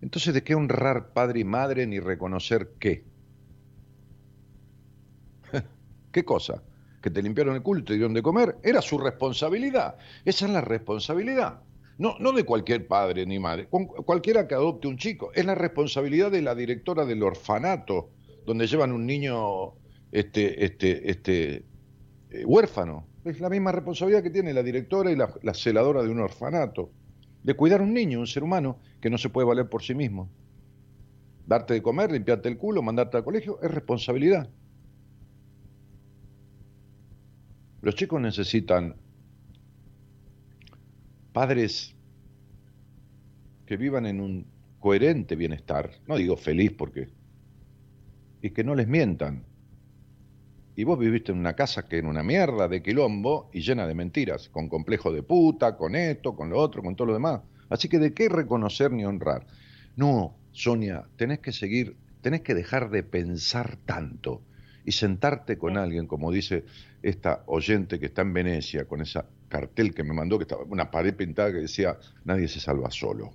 Entonces, ¿de qué honrar padre y madre ni reconocer qué? ¿Qué cosa? Que te limpiaron el culto y dieron de comer, era su responsabilidad. Esa es la responsabilidad. No, no de cualquier padre ni madre, cualquiera que adopte un chico. Es la responsabilidad de la directora del orfanato, donde llevan un niño este, este, este, eh, huérfano. Es la misma responsabilidad que tiene la directora y la, la celadora de un orfanato, de cuidar a un niño, un ser humano, que no se puede valer por sí mismo. Darte de comer, limpiarte el culo, mandarte al colegio, es responsabilidad. Los chicos necesitan padres que vivan en un coherente bienestar, no digo feliz porque, y que no les mientan. Y vos viviste en una casa que era una mierda de quilombo y llena de mentiras, con complejo de puta, con esto, con lo otro, con todo lo demás. Así que de qué reconocer ni honrar. No, Sonia, tenés que seguir, tenés que dejar de pensar tanto y sentarte con alguien, como dice esta oyente que está en Venecia, con ese cartel que me mandó, que estaba una pared pintada que decía, nadie se salva solo.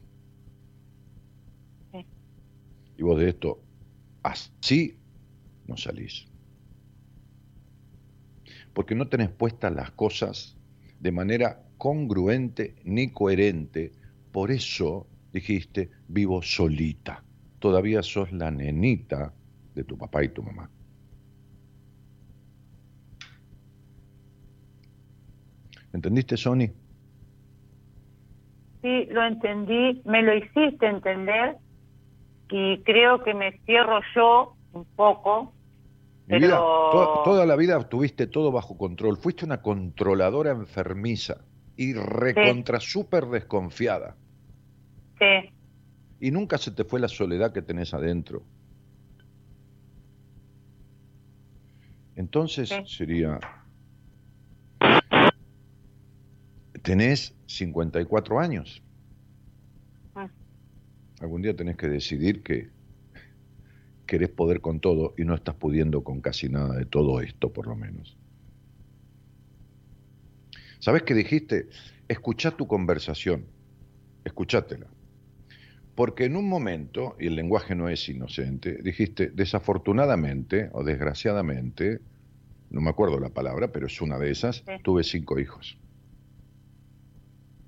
Y vos de esto, así no salís. Porque no tenés puestas las cosas de manera congruente ni coherente. Por eso dijiste, vivo solita. Todavía sos la nenita de tu papá y tu mamá. ¿Entendiste, Sony? Sí, lo entendí, me lo hiciste entender y creo que me cierro yo un poco. pero... toda, la vida tuviste todo bajo control, fuiste una controladora enfermiza y recontra súper desconfiada. Sí. Y nunca se te fue la soledad que tenés adentro. Entonces sería tenés 54 años. Ah. Algún día tenés que decidir que querés poder con todo y no estás pudiendo con casi nada de todo esto, por lo menos. ¿Sabes qué dijiste? Escucha tu conversación, escuchátela. Porque en un momento, y el lenguaje no es inocente, dijiste, desafortunadamente o desgraciadamente, no me acuerdo la palabra, pero es una de esas, tuve cinco hijos.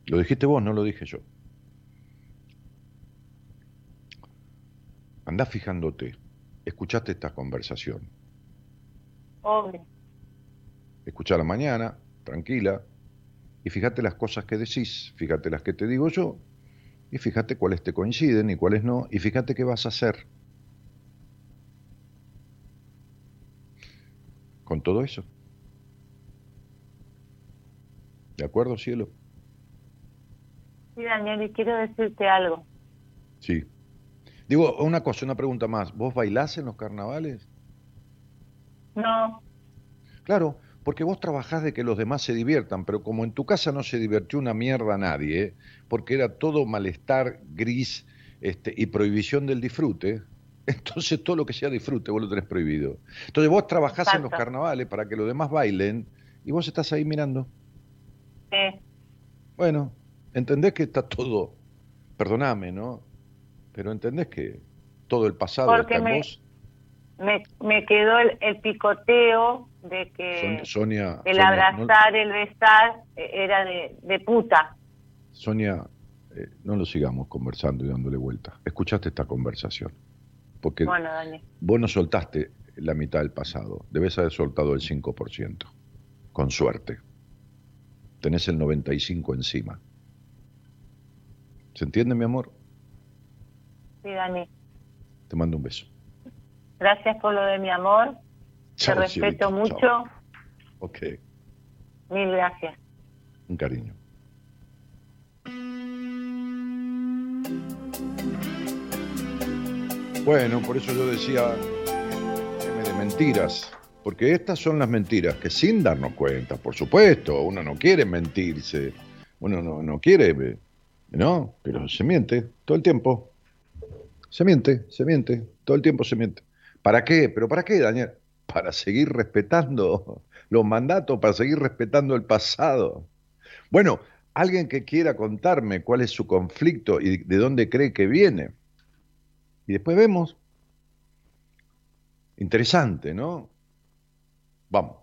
Lo dijiste vos, no lo dije yo. Andá fijándote. Escuchaste esta conversación. Obvio. la mañana, tranquila, y fíjate las cosas que decís, fíjate las que te digo yo, y fíjate cuáles te coinciden y cuáles no, y fíjate qué vas a hacer. Con todo eso. ¿De acuerdo, cielo? Sí, Daniel, y quiero decirte algo. Sí. Digo, una cosa, una pregunta más. ¿Vos bailás en los carnavales? No. Claro, porque vos trabajás de que los demás se diviertan, pero como en tu casa no se divirtió una mierda a nadie, porque era todo malestar gris este, y prohibición del disfrute, entonces todo lo que sea disfrute vos lo tenés prohibido. Entonces vos trabajás en los carnavales para que los demás bailen y vos estás ahí mirando. Sí. Bueno, entendés que está todo, perdoname, ¿no? Pero entendés que todo el pasado está en vos. Me, me quedó el, picoteo de que Sonia, el abrazar, el besar eh, era de, de puta. Sonia, eh, no lo sigamos conversando y dándole vuelta. Escuchaste esta conversación. Porque bueno, vos no soltaste la mitad del pasado. Debes haber soltado el 5%. Con suerte. Tenés el 95% encima. ¿Se entiende, mi amor? Sí, Dani. Te mando un beso. Gracias por lo de mi amor. Te respeto mucho. Ok. Mil gracias. Un cariño. Bueno, por eso yo decía de mentiras, porque estas son las mentiras que sin darnos cuenta, por supuesto, uno no quiere mentirse, uno no, no quiere no, pero se miente todo el tiempo. Se miente, se miente, todo el tiempo se miente. ¿Para qué? ¿Pero para qué, Daniel? Para seguir respetando los mandatos, para seguir respetando el pasado. Bueno, alguien que quiera contarme cuál es su conflicto y de dónde cree que viene. Y después vemos. Interesante, ¿no? Vamos.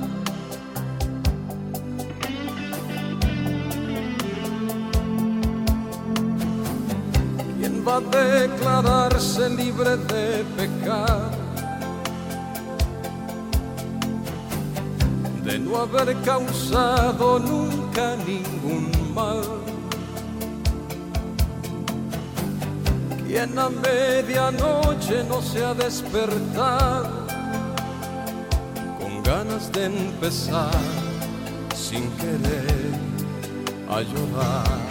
A declararse libre de pecado, de no haber causado nunca ningún mal. Quien a medianoche no se ha despertado con ganas de empezar sin querer a llorar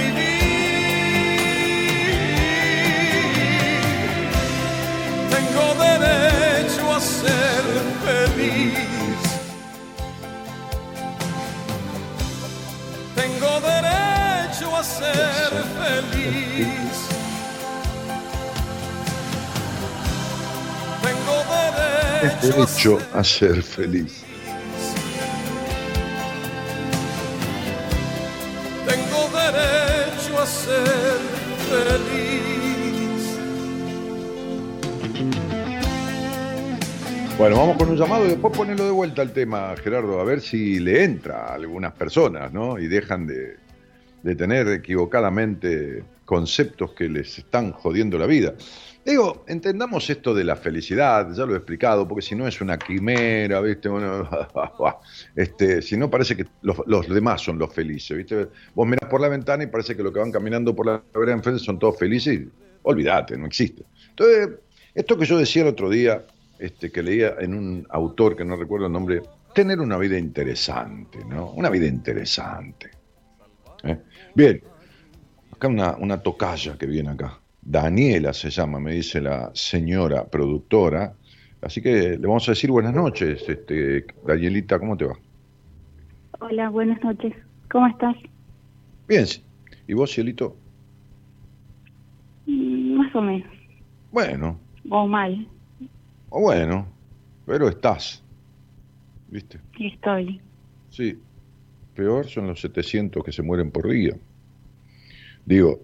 derecho a ser feliz. Tengo derecho a ser feliz. Tengo derecho, a ser feliz. Tengo derecho a ser feliz. Bueno, vamos con un llamado y después ponerlo de vuelta al tema, Gerardo, a ver si le entra a algunas personas, ¿no? Y dejan de, tener equivocadamente conceptos que les están jodiendo la vida. Digo, entendamos esto de la felicidad, ya lo he explicado, porque si no es una quimera, ¿viste? Bueno, este, si no parece que los, demás son los felices, ¿viste? Vos mirás por la ventana y parece que los que van caminando por la vereda enfrente son todos felices y olvídate, no existe. Entonces, esto que yo decía el otro día, este, que leía en un autor que no recuerdo el nombre, tener una vida interesante, ¿no? Una vida interesante. ¿eh? Bien, acá una, una tocaya que viene acá. Daniela se llama, me dice la señora productora. Así que le vamos a decir buenas noches. Este, Danielita, ¿cómo te va? Hola, buenas noches. ¿Cómo estás? Bien. ¿Y vos, Cielito? Mm, más o menos. Bueno. O mal. O bueno, pero estás. ¿Viste? Sí, estoy. Sí. Peor son los 700 que se mueren por día. Digo,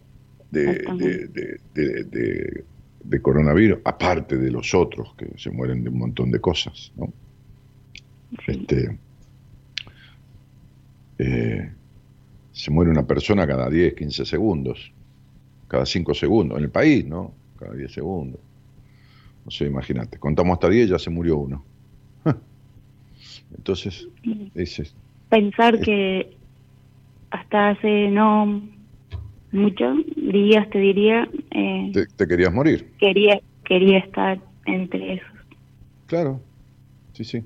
de, de, de, coronavirus, aparte de los otros que se mueren de un montón de cosas, ¿no? Este, eh, se muere una persona cada 10, 15 segundos, cada 5 segundos, en el país, ¿no? Cada 10 segundos. O sea, imagínate, contamos hasta 10 ya se murió uno. Entonces, dices... Pensar que hasta hace no mucho, días te diría... Eh, te, querías morir? Quería, quería estar entre esos. Claro, sí, sí.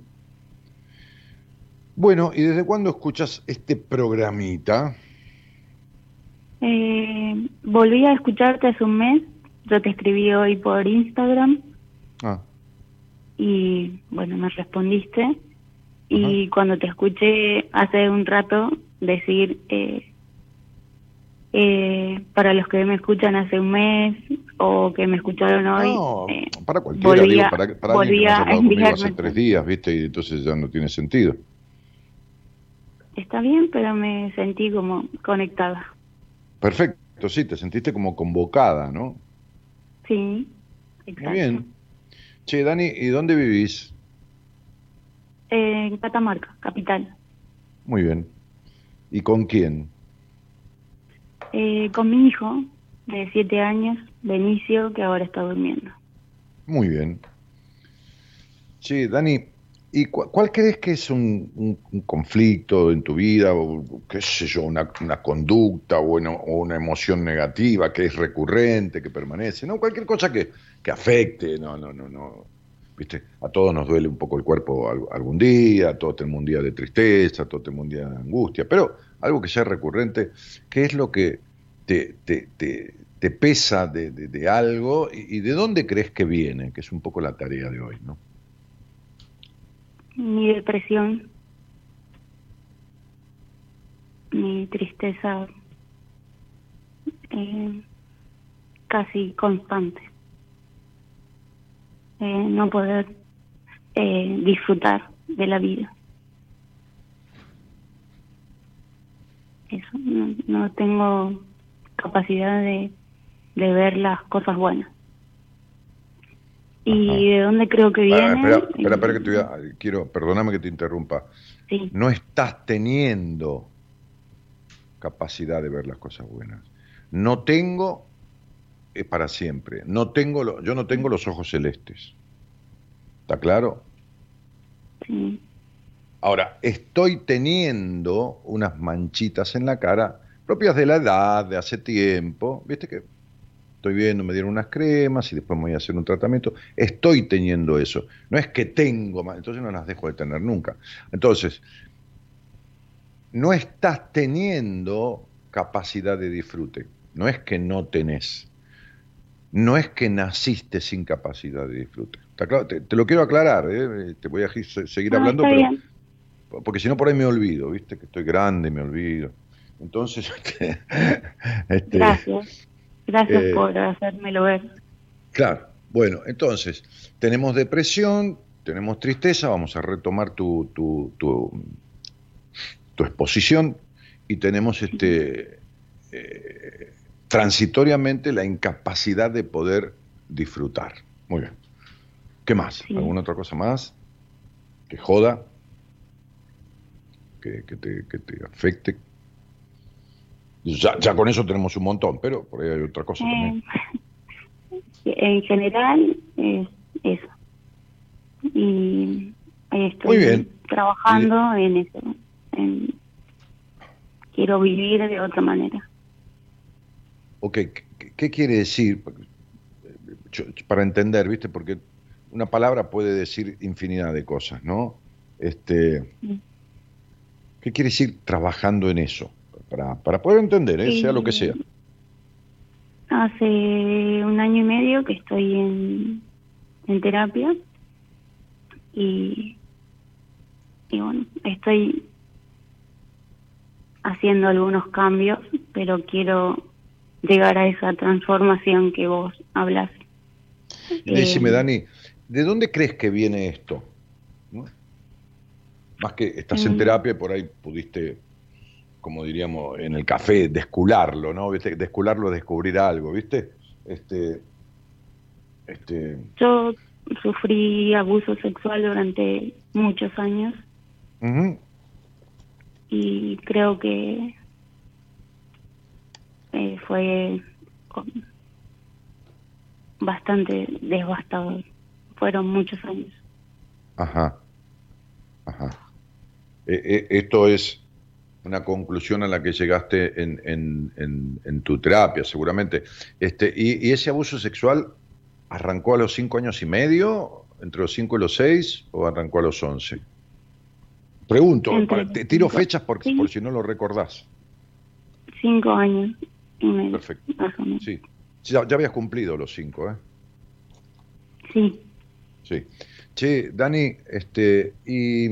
Bueno, ¿y desde cuándo escuchas este programita? Eh, volví a escucharte hace un mes. Yo te escribí hoy por Instagram. Ah. Y bueno, me respondiste. Y cuando te escuché hace un rato decir, eh, eh, para los que me escuchan hace un mes o que me escucharon hoy, eh, para cualquiera, para, para alguien que hace tres días, ¿viste? Y entonces ya no tiene sentido. Está bien, pero me sentí como conectada. Perfecto, sí, te sentiste como convocada, ¿no? Sí, exacto. Muy bien. Che, Dani, ¿y dónde vivís? en Catamarca, capital. Muy bien. ¿Y con quién? Eh, con mi hijo de siete años, Benicio, que ahora está durmiendo. Muy bien. Che, Dani, ¿Y cuál crees que es un, conflicto en tu vida, o qué sé yo, una, conducta o una, emoción negativa que es recurrente, que permanece? No, cualquier cosa que, que afecte, no, no, no, no. ¿Viste? A todos nos duele un poco el cuerpo algún día, a todos tenemos un día de tristeza, a todos tenemos un día de angustia, pero algo que sea recurrente, ¿qué es lo que te, te, te, pesa de, algo y, y de dónde crees que viene? Que es un poco la tarea de hoy, ¿no? mi depresión, mi tristeza eh, casi constante, eh, no poder eh, disfrutar de la vida. Eso, no, tengo capacidad de, de ver las cosas buenas. ¿Y de dónde creo que viene? espera, espera, que te quiero, perdóname que te interrumpa. No estás teniendo capacidad de ver las cosas buenas. No tengo es para siempre. No tengo, yo no tengo los ojos celestes. ¿Está claro? Sí. Ahora, estoy teniendo unas manchitas en la cara propias de la edad, de hace tiempo. Viste que estoy viendo, me dieron unas cremas y después me voy a hacer un tratamiento. Estoy teniendo eso. No es que tengo más, entonces no las dejo de tener nunca. Entonces, no estás teniendo capacidad de disfrute. No es que no tenés. No es que naciste sin capacidad de disfrute. Te, lo quiero aclarar, ¿eh? te voy a seguir hablando, pero, porque si no por ahí me olvido, ¿viste? Que estoy grande, me olvido. Entonces, este, Gracias. Gracias eh, por hacérmelo ver. Claro, bueno, entonces, tenemos depresión, tenemos tristeza, vamos a retomar tu, tu, tu, exposición y tenemos este eh, transitoriamente la incapacidad de poder disfrutar. Muy bien. ¿Qué más? ¿Alguna otra cosa más? Que joda, que, te, que te afecte, ya, con eso tenemos un montón, pero por ahí hay otra cosa también. Eh, en general es eso. Y estoy trabajando en eso. quiero vivir de otra manera. Ok, ¿qué, quiere decir? Para entender, ¿viste? Porque una palabra puede decir infinidad de cosas, ¿no? Este, ¿Qué quiere decir trabajando en eso? para, poder entender, ¿eh? sea lo que sea. Hace un año y medio que estoy en, en terapia y, y bueno, estoy haciendo algunos cambios, pero quiero llegar a esa transformación que vos hablas. Decime, eh, Dani, ¿de dónde crees que viene esto? Más que estás en terapia y por ahí pudiste como diríamos en el café, descularlo, ¿no? ¿Viste? Descularlo es descubrir algo, ¿viste? Este, este... Yo sufrí abuso sexual durante muchos años. Y creo que eh, fue bastante devastador. Fueron muchos años. Ajá. Ajá. Eh, eh, esto es una conclusión a la que llegaste en, en, tu terapia, seguramente. Este, y, ese abuso sexual arrancó a los cinco años y medio, entre los cinco y los seis, o arrancó a los once? Pregunto, te tiro fechas porque, por si no lo recordás. Cinco años y medio. Perfecto. Sí. Ya, ya, habías cumplido los cinco, ¿eh? Sí. Sí. Che, Dani, este, y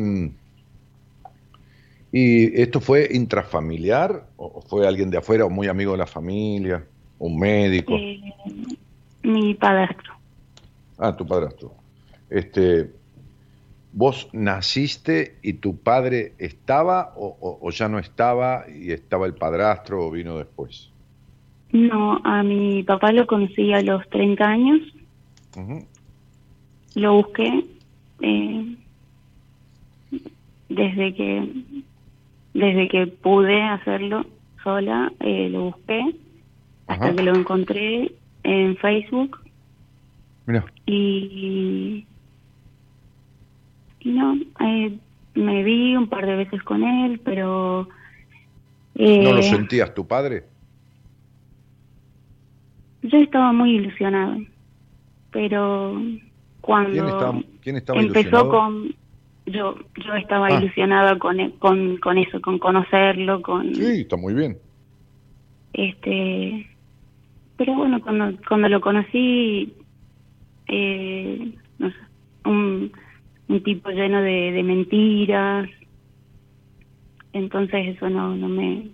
¿Y esto fue intrafamiliar o fue alguien de afuera o muy amigo de la familia? ¿Un médico? Eh, mi padrastro. Ah, tu padrastro. Este, ¿Vos naciste y tu padre estaba o, ya no estaba y estaba el padrastro o vino después? No, a mi papá lo conocí a los 30 años. Lo busqué eh, desde que desde que pude hacerlo sola, eh, lo busqué hasta que lo encontré en Facebook. Y, No, eh, me vi un par de veces con él, pero... ¿No lo sentías tu padre? Yo estaba muy ilusionado, pero cuando ¿Quién estaba, empezó con yo yo estaba ah. ilusionada con, con con eso, con conocerlo, con Sí, está muy bien. Este pero bueno, cuando cuando lo conocí eh, no sé, un, un tipo lleno de, de mentiras. Entonces eso no no me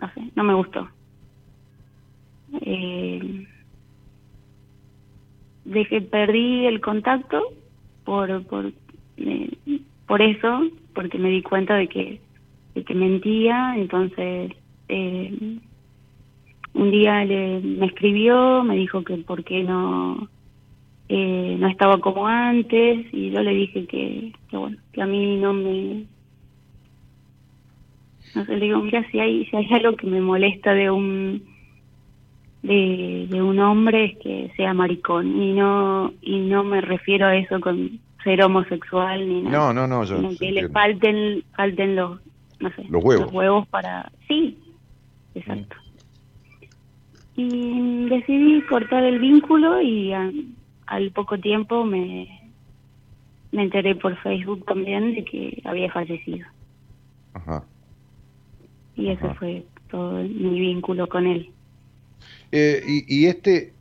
no sé, no me gustó. Eh, perdí el contacto por, por, eh, por eso, porque me di cuenta de que, de que mentía, entonces eh, un día le, me escribió, me dijo que por qué no, eh, no estaba como antes, y yo le dije que, que bueno, que a mí no me, no sé, le digo, mira, si hay, si hay algo que me molesta de un de, un hombre que sea maricón y no y no me refiero a eso con ser homosexual ni nada. No, no, no, que le falten falten los no sé, los huevos. huevos para sí. Exacto. Y decidí cortar el vínculo y al poco tiempo me me enteré por Facebook también de que había fallecido. Ajá. Y eso fue todo mi vínculo con él. Eh, y, este,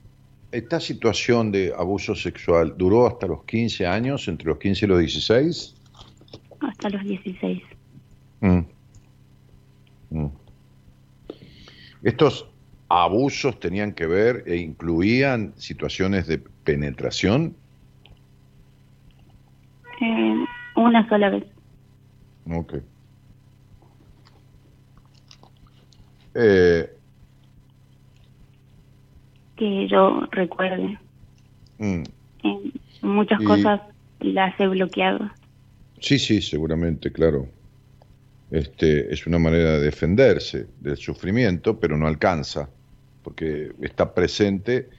esta situación de abuso sexual duró hasta los 15 años, entre los 15 y los 16? Hasta los 16. Mm. Mm. ¿Estos abusos tenían que ver e incluían situaciones de penetración? Eh, una sola vez. Ok. Eh, que yo recuerde. Mm. En muchas cosas las he bloqueado. Sí, sí, seguramente, claro. Este, es una manera de defenderse del sufrimiento, pero no alcanza, porque está presente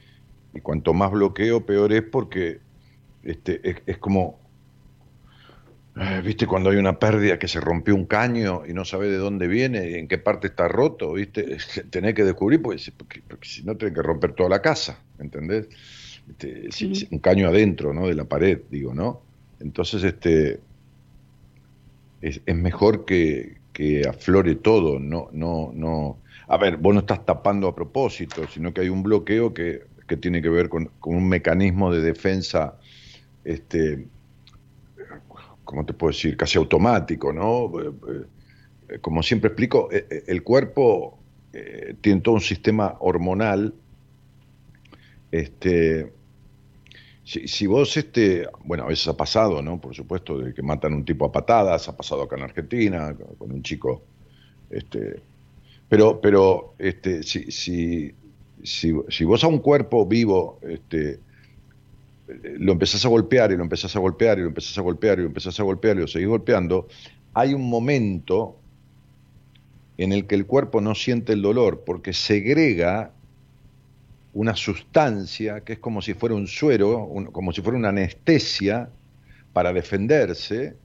y cuanto más bloqueo, peor es porque este, es como ¿Viste cuando hay una pérdida que se rompió un caño y no sabe de dónde viene y en qué parte está roto? ¿Viste? Tenés que descubrir, porque, si no tenés que romper toda la casa, ¿entendés? Este, un caño adentro, ¿no? De la pared, digo, ¿no? Entonces, este, es, mejor que, aflore todo, no, no, no. A ver, vos no estás tapando a propósito, sino que hay un bloqueo que, tiene que ver con, con un mecanismo de defensa este, ¿cómo te puedo decir? Casi automático, ¿no? Eh, eh, como siempre explico, eh, el cuerpo tiene todo un sistema hormonal. Este, si, vos, este, bueno, a veces ha pasado, ¿no? Por supuesto, de que matan un tipo a patadas, ha pasado acá en Argentina, con un chico, este, pero, pero, este, si, si, si, si vos a un cuerpo vivo, este, lo empezás a golpear y lo empezás a golpear y lo empezás a golpear y lo empezás a golpear y lo seguís golpeando, hay un momento en el que el cuerpo no siente el dolor porque segrega una sustancia que es como si fuera un suero, como si fuera una anestesia para defenderse,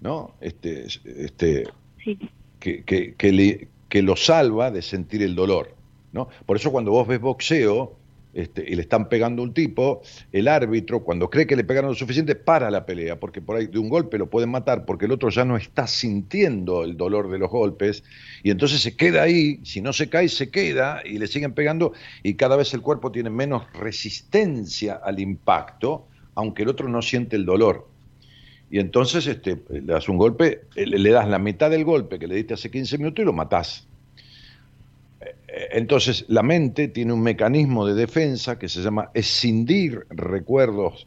¿no? Este, este, que, que, que, que lo salva de sentir el dolor. ¿no? Por eso cuando vos ves boxeo, este, y le están pegando un tipo, el árbitro, cuando cree que le pegaron lo suficiente, para la pelea, porque por ahí de un golpe lo pueden matar, porque el otro ya no está sintiendo el dolor de los golpes, y entonces se queda ahí, si no se cae, se queda, y le siguen pegando, y cada vez el cuerpo tiene menos resistencia al impacto, aunque el otro no siente el dolor. Y entonces este, le das un golpe, le das la mitad del golpe que le diste hace 15 minutos y lo matás. Entonces, la mente tiene un mecanismo de defensa que se llama escindir recuerdos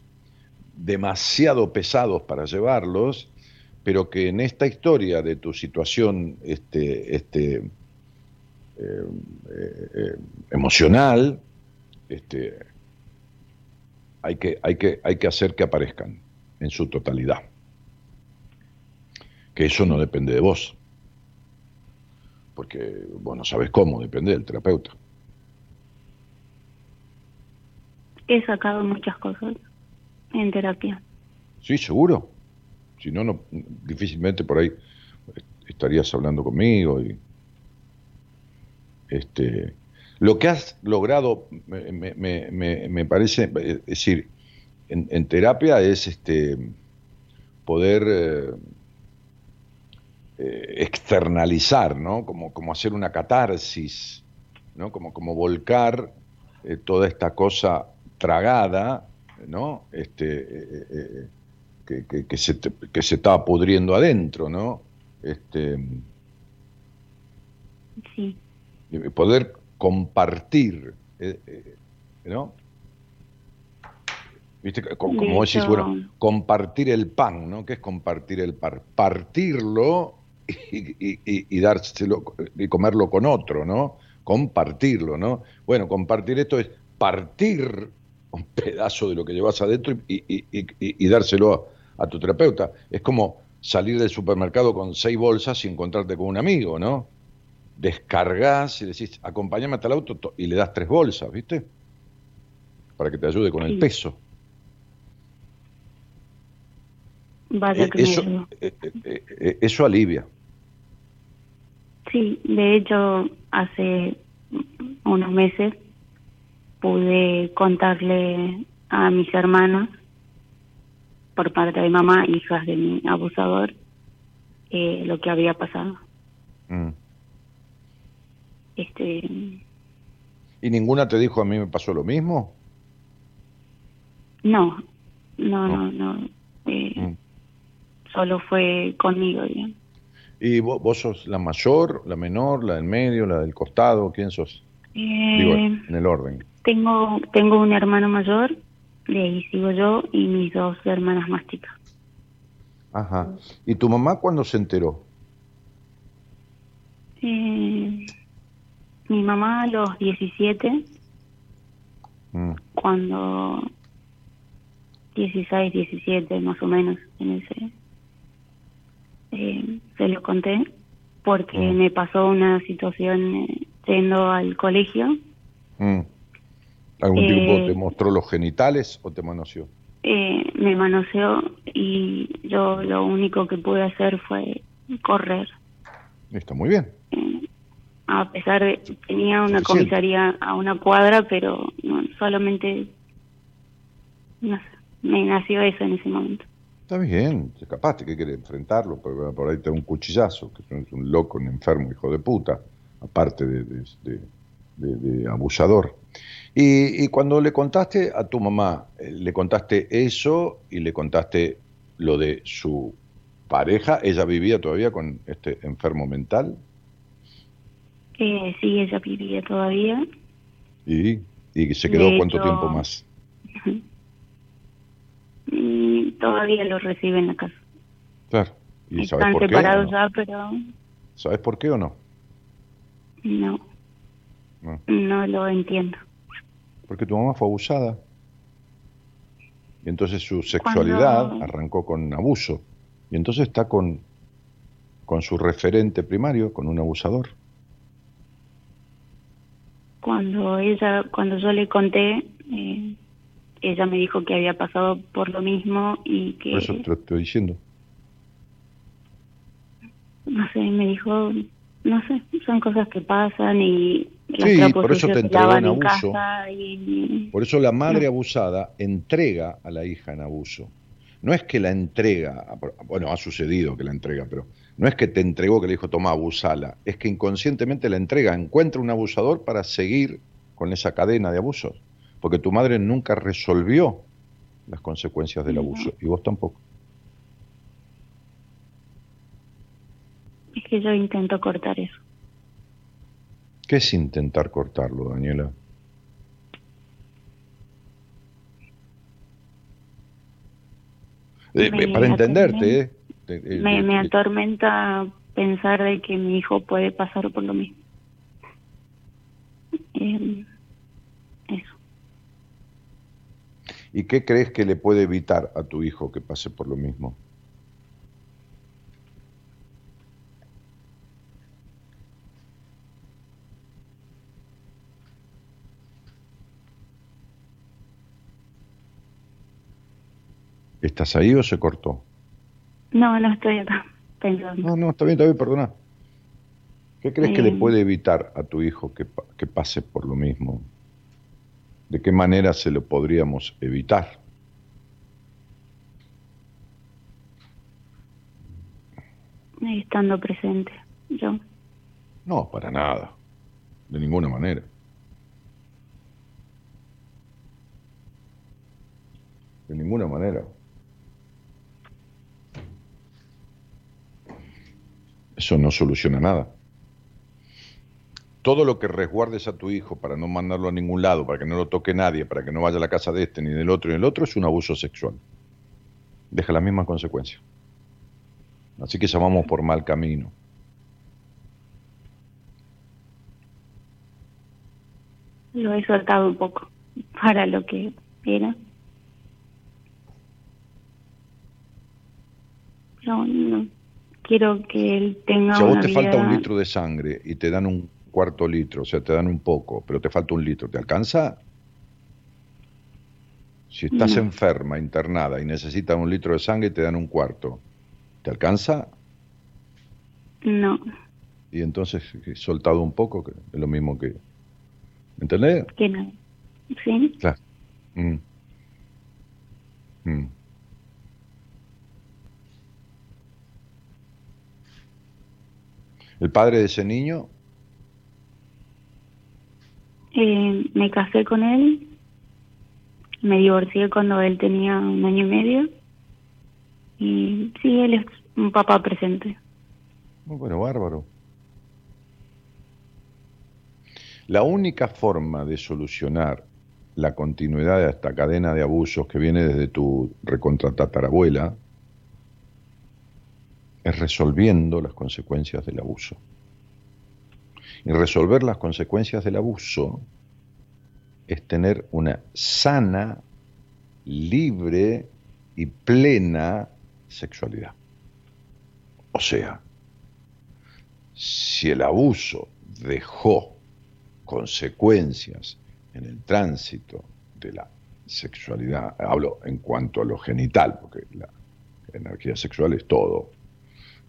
demasiado pesados para llevarlos, pero que en esta historia de tu situación este, este, eh, eh, emocional, este, hay, que, hay, que, hay que hacer que aparezcan en su totalidad. Que eso no depende de vos porque bueno, sabes cómo, depende del terapeuta. He sacado muchas cosas en terapia. Sí, seguro. Si no, no, difícilmente por ahí estarías hablando conmigo y este lo que has logrado me, parece es decir en, terapia es este poder eh, eh, externalizar no como, como hacer una catarsis no como como volcar eh, toda esta cosa tragada no este que, se, que se estaba pudriendo adentro no este, sí. Poder compartir, eh, eh, ¿no? ¿Viste? Como, decís, bueno, compartir el pan, ¿no? ¿Qué es compartir el pan? Partirlo y, dárselo y comerlo con otro, ¿no? Compartirlo, ¿no? Bueno, compartir esto es partir un pedazo de lo que llevas adentro y, dárselo a, a, tu terapeuta. Es como salir del supermercado con seis bolsas y encontrarte con un amigo, ¿no? Descargas y decís, acompáñame hasta el auto y le das tres bolsas, ¿viste? Para que te ayude con el peso. Vaya eh, eso, eh, eh, eso alivia. Sí, de hecho, hace unos meses pude contarle a mis hermanos por parte de mamá, hijas de mi abusador, eh, lo que había pasado. Mm. Este. ¿Y ninguna te dijo a mí me pasó lo mismo? No, no, no, no. Eh, mm. Solo fue conmigo, ¿Y vos, sos la mayor, la menor, la del medio, la del costado? ¿Quién sos? Digo, eh, en el orden. Tengo, tengo un hermano mayor de ahí sigo yo y mis dos hermanas más chicas. Ajá. ¿Y tu mamá cuándo se enteró? Eh, mi mamá a los 17, mm. cuando 16, 17 más o menos, en ese, eh, se lo conté, porque mm. me pasó una situación eh, yendo al colegio. Mm. ¿Algún tipo te eh, mostró los genitales o te manoseó? Eh, me manoseó y yo lo único que pude hacer fue correr. Está muy bien. Eh, a pesar de tenía una comisaría a una cuadra, pero solamente no sé, me nació eso en ese momento. Está bien, te escapaste, que quiere enfrentarlo, por, por ahí te da un cuchillazo, que es un loco, un enfermo, hijo de puta, aparte de, de abusador. Y, cuando le contaste a tu mamá, eh, le contaste eso y le contaste lo de su pareja, ¿ella vivía todavía con este enfermo mental? Eh, sí, ella vivía todavía. ¿Y, y se quedó cuánto tiempo más? Y todavía lo recibe en la casa. Claro. ¿Y Están sabes por separados qué, ya, pero... ¿Sabes por qué o no? No. No lo entiendo porque tu mamá fue abusada. Y entonces su sexualidad arrancó con abuso. Y entonces está con, con su referente primario, con un abusador. Cuando ella, cuando yo le conté, eh, ella me dijo que había pasado por lo mismo y que... Por eso te lo estoy diciendo. No sé, me dijo, no sé, son cosas que pasan y Sí, por eso te entregó en abuso. Por eso la madre abusada entrega a la hija en abuso. No es que la entrega, bueno, ha sucedido que la entrega, pero no es que te entregó que le dijo, toma, abusala. Es que inconscientemente la entrega, encuentra un abusador para seguir con esa cadena de abusos. Porque tu madre nunca resolvió las consecuencias del abuso y vos tampoco. Es que yo intento cortar eso. ¿Qué es intentar cortarlo, Daniela? Eh, para entenderte, eh, me, atormenta pensar de que mi hijo puede pasar por lo mismo. Em, eso. ¿Y qué crees que le puede evitar a tu hijo que pase por lo mismo? ¿Estás ahí o se cortó? No, no estoy acá pensando. No, no, está bien, está bien, perdona. ¿Qué crees que le puede evitar a tu hijo que, que pase por lo mismo? ¿De qué manera se lo podríamos evitar? Estando presente, yo. No, para nada. De ninguna manera. De ninguna manera. Eso no soluciona nada. Todo lo que resguardes a tu hijo para no mandarlo a ningún lado, para que no lo toque nadie, para que no vaya a la casa de este, ni del otro, ni del otro, es un abuso sexual. Deja las mismas consecuencias. Así que ya vamos por mal camino. Lo he soltado un poco para lo que era. No, no quiero que él tenga. Si a vos te falta un litro de sangre y te dan un cuarto litro, o sea, te dan un poco, pero te falta un litro, ¿te alcanza? Si estás enferma, internada y necesitas un litro de sangre te dan un cuarto, ¿te alcanza? No. Y entonces, soltado un poco, que es lo mismo que. ¿Entendés? Que no. Sí. Claro. Mm. Mm. ¿El padre de ese niño? Eh, me casé con él, me divorcié cuando él tenía un año y medio y sí, él es un papá presente. Muy bueno, bárbaro. La única forma de solucionar la continuidad de esta cadena de abusos que viene desde tu recontratatarabuela es resolviendo las consecuencias del abuso. Y resolver las consecuencias del abuso es tener una sana, libre y plena sexualidad. O sea, si el abuso dejó consecuencias en el tránsito de la sexualidad, hablo en cuanto a lo genital, porque la energía sexual es todo,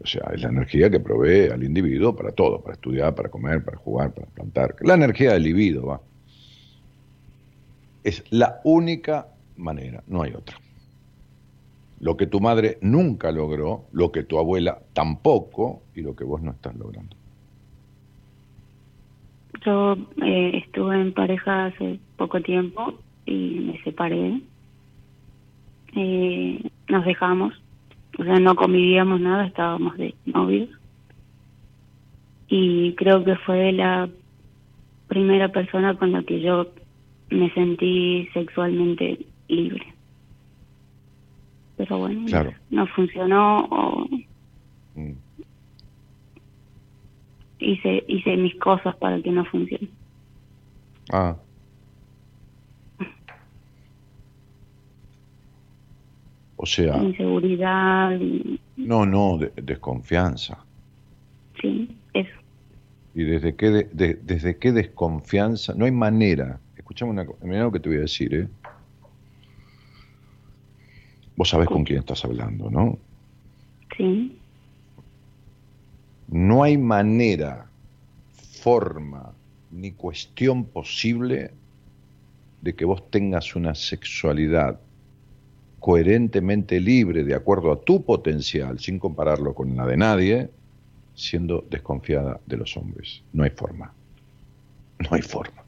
o sea, es la energía que provee al individuo para todo, para estudiar, para comer, para jugar, para plantar. La energía del libido, va. Es la única manera, no hay otra. Lo que tu madre nunca logró, lo que tu abuela tampoco y lo que vos no estás logrando. Yo eh, estuve en pareja hace poco tiempo y me separé. Eh, nos dejamos o sea, no convivíamos nada, estábamos de novios. Y creo que fue la primera persona con la que yo me sentí sexualmente libre. Pero bueno, no funcionó o mm. hice hice mis cosas para que no funcione. Ah. O sea... Inseguridad. No, no, desconfianza. Sí, eso. ¿Y desde qué, desde qué desconfianza? No hay manera. Escuchame una cosa, lo que te voy a decir, ¿eh? Vos sabés con quién estás hablando, ¿no? Sí. No hay manera, forma, ni cuestión posible de que vos tengas una sexualidad coherentemente libre de acuerdo a tu potencial, sin compararlo con la de nadie, siendo desconfiada de los hombres. No hay forma. No hay forma.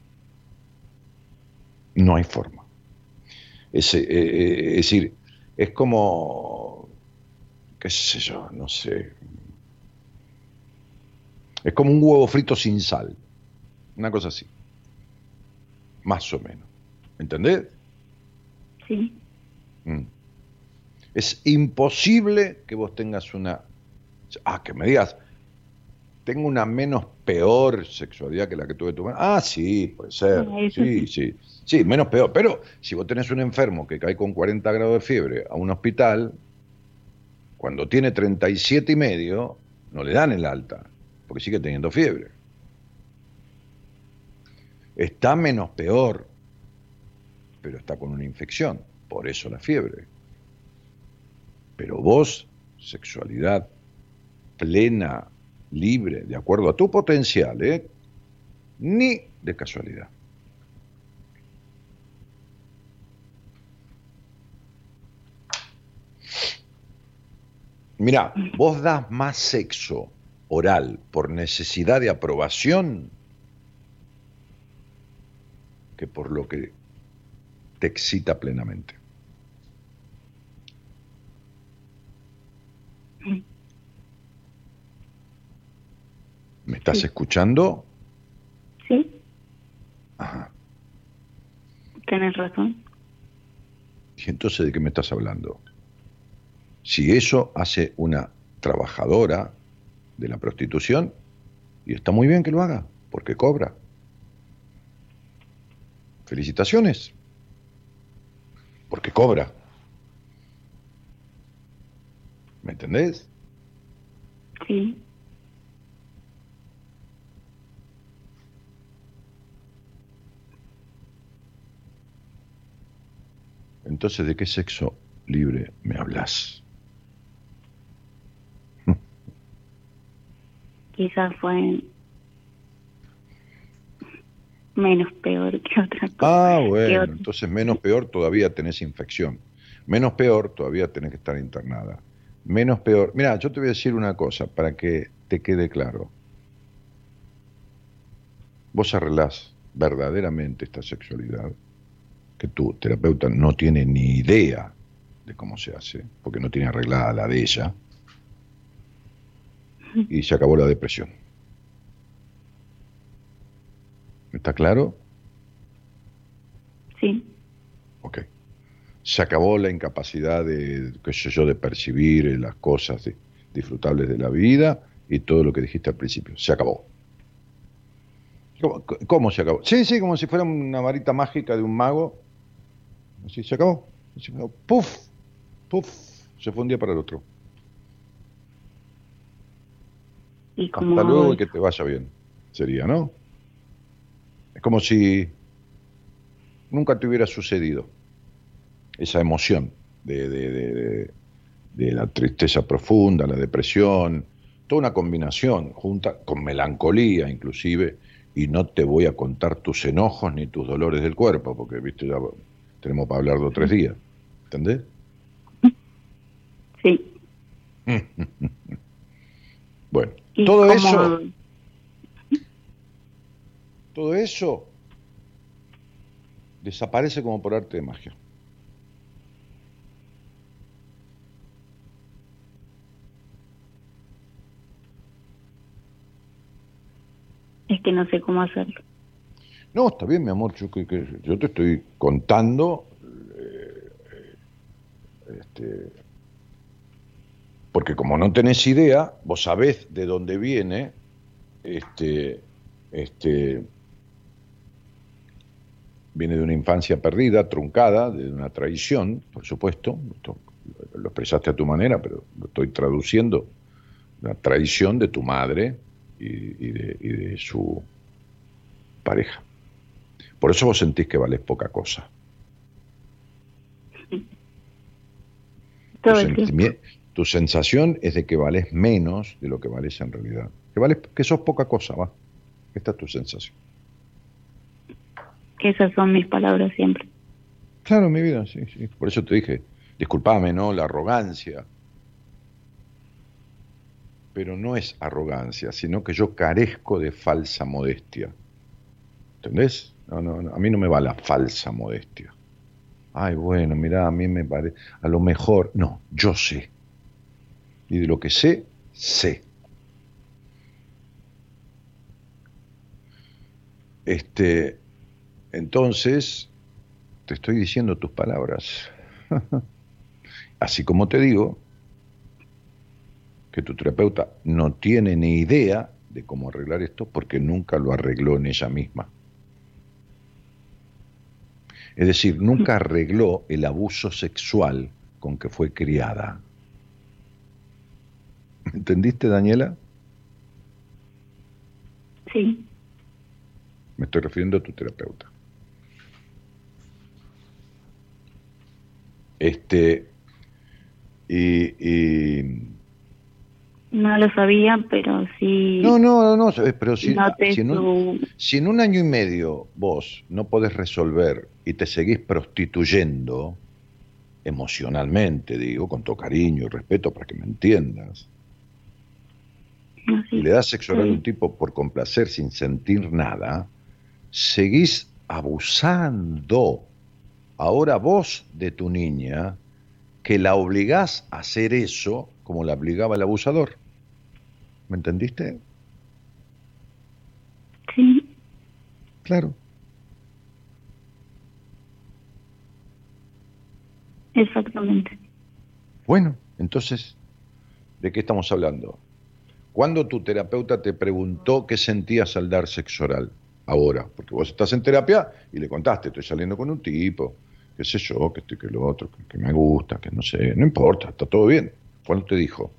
No hay forma. Es, eh, eh, es decir, es como, qué sé yo, no sé. Es como un huevo frito sin sal. Una cosa así. Más o menos. ¿Entendés? Sí. Mm. Es imposible que vos tengas una... Ah, que me digas, tengo una menos peor sexualidad que la que tuve tu madre. Ah, sí, puede ser. Sí, sí. Sí, menos peor. Pero si vos tenés un enfermo que cae con 40 grados de fiebre a un hospital, cuando tiene 37 y medio, no le dan el alta, porque sigue teniendo fiebre. Está menos peor, pero está con una infección por eso la fiebre. Pero vos, sexualidad plena, libre, de acuerdo a tu potencial, ¿eh? ni de casualidad. Mira, vos das más sexo oral por necesidad de aprobación que por lo que te excita plenamente. ¿Me estás escuchando? Sí. Ajá. Tienes razón. ¿Y entonces de qué me estás hablando? Si eso hace una trabajadora de la prostitución, y está muy bien que lo haga, porque cobra. Felicitaciones, porque cobra. ¿Me entendés? Sí. Entonces, ¿de qué sexo libre me hablas? Quizás fue menos peor que otra cosa. Ah, bueno, entonces menos peor todavía tenés infección. Menos peor todavía tenés que estar internada. Menos peor. Mira, yo te voy a decir una cosa para que te quede claro. Vos arreglás verdaderamente esta sexualidad que tu terapeuta no tiene ni idea de cómo se hace, porque no tiene arreglada la de ella, y se acabó la depresión. ¿Está claro? Sí. Ok. Se acabó la incapacidad de, qué sé yo, de percibir las cosas disfrutables de la vida y todo lo que dijiste al principio. Se acabó. ¿Cómo, ¿Cómo, se acabó? Sí, sí, como si fuera una varita mágica de un mago Así se acabó. Puf, puf, se fue un día para el otro. ¿Y Hasta luego y que te vaya bien. Sería, ¿no? Es como si nunca te hubiera sucedido esa emoción de, de, de, la tristeza profunda, la depresión, toda una combinación, junta con melancolía inclusive, y no te voy a contar tus enojos ni tus dolores del cuerpo, porque viste ya tenemos para hablar de tres días. ¿Entendés? Sí. bueno, todo eso. Todo eso desaparece como por arte de magia. Es que no sé cómo hacerlo. No, está bien, mi amor, yo, yo te estoy contando, eh, este, porque como no tenés idea, vos sabés de dónde viene, este, este, viene de una infancia perdida, truncada, de una traición, por supuesto, lo expresaste a tu manera, pero lo estoy traduciendo, la traición de tu madre y de su pareja. Por eso vos sentís que vales poca cosa. Tu, sensación es de que vales menos de lo que vales en realidad. Que, vales, que sos poca cosa, va. Esta es tu sensación. Esas son mis palabras siempre. Claro, mi vida, sí, sí. Por eso te dije, disculpame, ¿no? La arrogancia. Pero no es arrogancia, sino que yo carezco de falsa modestia. ¿Entendés? No, no, a mí no me va la falsa modestia. Ay, bueno, mira, a mí me parece, a lo mejor, no, yo sé. Y de lo que sé, sé. Este, entonces, te estoy diciendo tus palabras. Así como te digo que tu terapeuta no tiene ni idea de cómo arreglar esto porque nunca lo arregló en ella misma. Es decir, nunca arregló el abuso sexual con que fue criada. ¿Entendiste, Daniela? Sí. Me estoy refiriendo a tu terapeuta. Este, y, No lo sabía, pero sí... No, no, no, pero si, si, en un, si en un año y medio vos no podés resolver y te seguís prostituyendo, emocionalmente, digo, con todo cariño y respeto para que me entiendas, y le das sexo a un tipo por complacer sin sentir nada, seguís abusando ahora vos de tu niña que la obligás a hacer eso como la obligaba el abusador. ¿Me entendiste? Sí. Claro. Exactamente. Bueno, entonces, ¿de qué estamos hablando? ¿Cuándo tu terapeuta te preguntó qué sentías al dar sexo oral? Ahora, porque vos estás en terapia y le contaste, estoy saliendo con un tipo, qué sé yo, que estoy que lo otro, que, me gusta, que no sé, no importa, está todo bien. ¿Cuándo te dijo?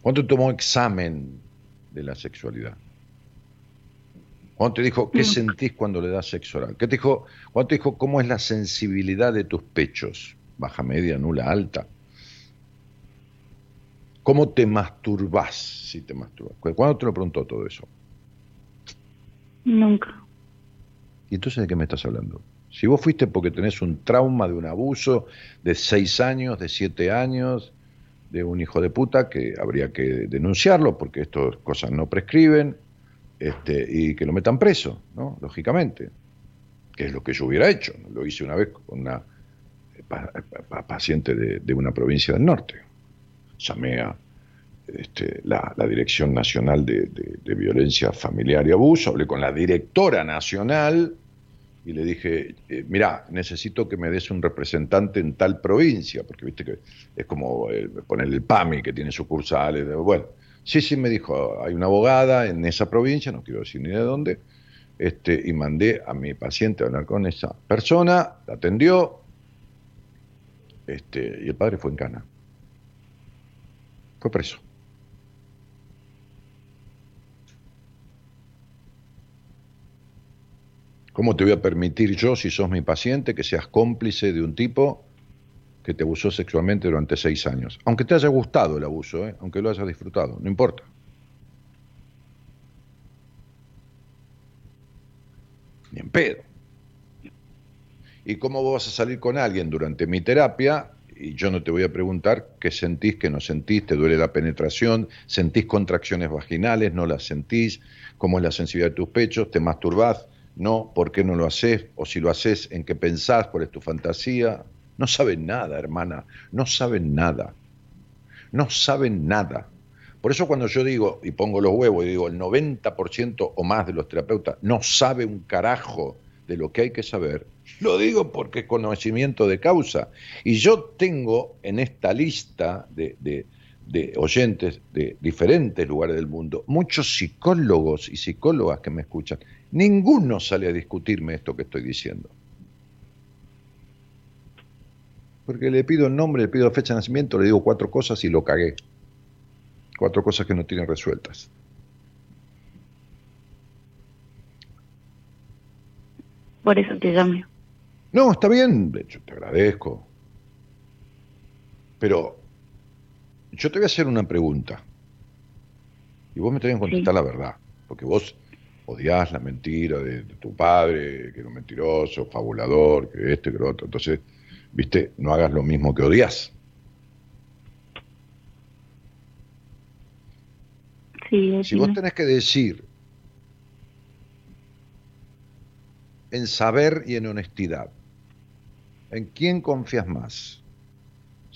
¿Cuándo tomó examen de la sexualidad? ¿Cuándo te dijo qué sentís cuando le das sexo oral? ¿Qué te dijo? ¿Cuándo te dijo cómo es la sensibilidad de tus pechos? Baja, media, nula, alta. ¿Cómo te masturbás si te masturbas? ¿Cuándo te lo preguntó todo eso? Nunca. ¿Y entonces de qué me estás hablando? Si vos fuiste porque tenés un trauma de un abuso de seis años, de siete años, de un hijo de puta, que habría que denunciarlo porque estas cosas no prescriben, este, y que lo metan preso, ¿no? Lógicamente. Que es lo que yo hubiera hecho. Lo hice una vez con una paciente de, una provincia del norte. Llamé a este, la, Dirección Nacional de, Violencia Familiar y Abuso, hablé con la directora nacional y le dije, eh, mira, necesito que me des un representante en tal provincia, porque viste que es como poner el PAMI que tiene sucursales. Bueno, sí, sí, me dijo, hay una abogada en esa provincia, no quiero decir ni de dónde, este, y mandé a mi paciente a hablar con esa persona, la atendió, este, y el padre fue en cana. Fue preso. ¿Cómo te voy a permitir yo, si sos mi paciente, que seas cómplice de un tipo que te abusó sexualmente durante seis años? Aunque te haya gustado el abuso, ¿eh? aunque lo hayas disfrutado, no importa. Ni en pedo. ¿Y cómo vas a salir con alguien durante mi terapia? Y yo no te voy a preguntar qué sentís, qué no sentís, te duele la penetración, sentís contracciones vaginales, no las sentís, cómo es la sensibilidad de tus pechos, te masturbás, no, ¿por qué no lo haces? O si lo haces, ¿en qué pensás? ¿Cuál es tu fantasía? No saben nada, hermana, no saben nada. No saben nada. Por eso cuando yo digo, y pongo los huevos, y digo, el 90% o más de los terapeutas no sabe un carajo de lo que hay que saber, lo digo porque es conocimiento de causa. Y yo tengo en esta lista de, de oyentes de diferentes lugares del mundo, muchos psicólogos y psicólogas que me escuchan, ninguno sale a discutirme esto que estoy diciendo. Porque le pido el nombre, le pido fecha de nacimiento, le digo cuatro cosas y lo cagué. Cuatro cosas que no tienen resueltas. Por eso te llamo. No, está bien, de hecho te agradezco. Pero yo te voy a hacer una pregunta. Y vos me tenés que contestar la verdad. Porque vos odiás la mentira de, tu padre, que era un mentiroso, fabulador, que esto que lo otro. Entonces, viste, no hagas lo mismo que odias. Sí, si vos tenés que decir en saber y en honestidad, ¿en quién confías más?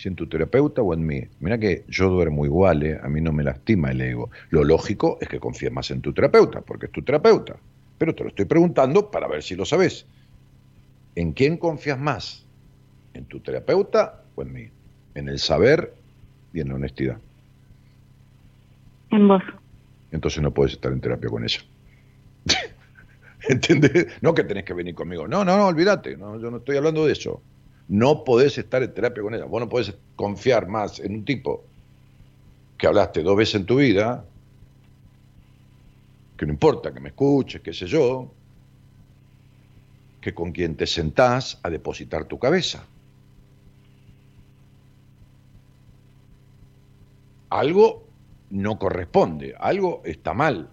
si en tu terapeuta o en mí. Mira que yo duermo igual, ¿eh? a mí no me lastima el ego. Lo lógico es que confíes más en tu terapeuta, porque es tu terapeuta. Pero te lo estoy preguntando para ver si lo sabes. ¿En quién confías más? ¿En tu terapeuta o en mí? En el saber y en la honestidad. En vos. Entonces no puedes estar en terapia con ella. ¿Entendés? No que tenés que venir conmigo. No, no, no, olvídate. No, yo no estoy hablando de eso no podés estar en terapia con ella. Vos no podés confiar más en un tipo que hablaste dos veces en tu vida, que no importa que me escuches, qué sé yo, que con quien te sentás a depositar tu cabeza. algo no corresponde, algo está mal.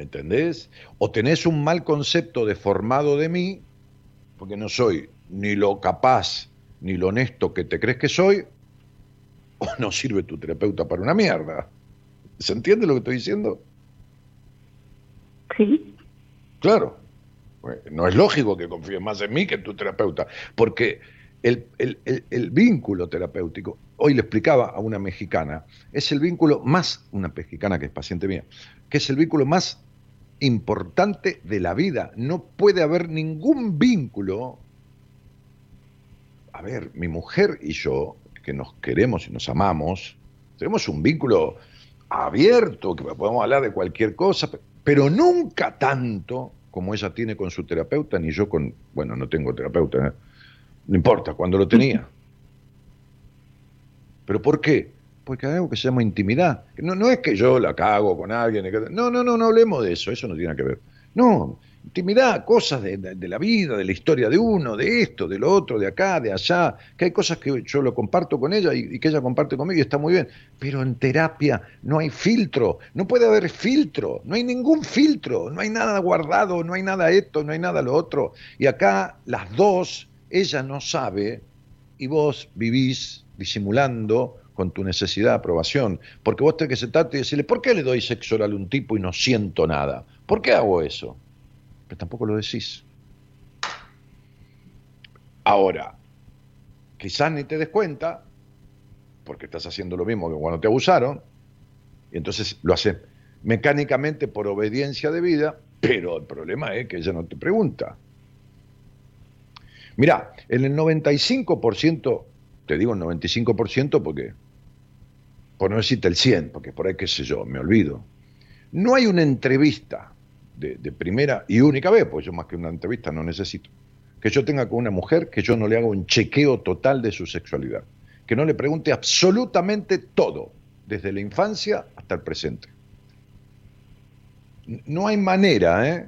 ¿Entendés? O tenés un mal concepto deformado de mí, porque no soy ni lo capaz ni lo honesto que te crees que soy, o no sirve tu terapeuta para una mierda. ¿Se entiende lo que estoy diciendo? Sí. Claro. No es lógico que confíes más en mí que en tu terapeuta, porque el, el, vínculo terapéutico, hoy le explicaba a una mexicana, es el vínculo más, una mexicana que es paciente mía, que es el vínculo más importante de la vida. No puede haber ningún vínculo. A ver, mi mujer y yo, que nos queremos y nos amamos, tenemos un vínculo abierto, que podemos hablar de cualquier cosa, pero nunca tanto como ella tiene con su terapeuta, ni yo con, bueno, no tengo terapeuta, ¿eh? no importa, cuando lo tenía. ¿Pero por qué? Porque hay algo que se llama intimidad. No, no es que yo la cago con alguien. No, no, no, no hablemos de eso, eso no tiene que ver. No, intimidad, cosas de, la vida, de la historia de uno, de esto, de lo otro, de acá, de allá, que hay cosas que yo lo comparto con ella y, que ella comparte conmigo y está muy bien, pero en terapia no hay filtro, no puede haber filtro, no hay ningún filtro, no hay nada guardado, no hay nada esto, no hay nada lo otro. Y acá las dos, ella no sabe y vos vivís disimulando con tu necesidad de aprobación, porque vos tenés que sentarte y decirle, ¿por qué le doy sexo oral a un tipo y no siento nada? ¿Por qué hago eso? pero tampoco lo decís. Ahora, quizás ni te des cuenta, porque estás haciendo lo mismo que cuando te abusaron, y entonces lo haces mecánicamente por obediencia de vida, pero el problema es que ella no te pregunta. Mira, en el 95%, te digo el 95% porque, por no decirte el 100, porque por ahí qué sé yo, me olvido, no hay una entrevista de, primera y única vez, pues yo más que una entrevista no necesito, que yo tenga con una mujer que yo no le haga un chequeo total de su sexualidad, que no le pregunte absolutamente todo, desde la infancia hasta el presente. No hay manera, ¿eh?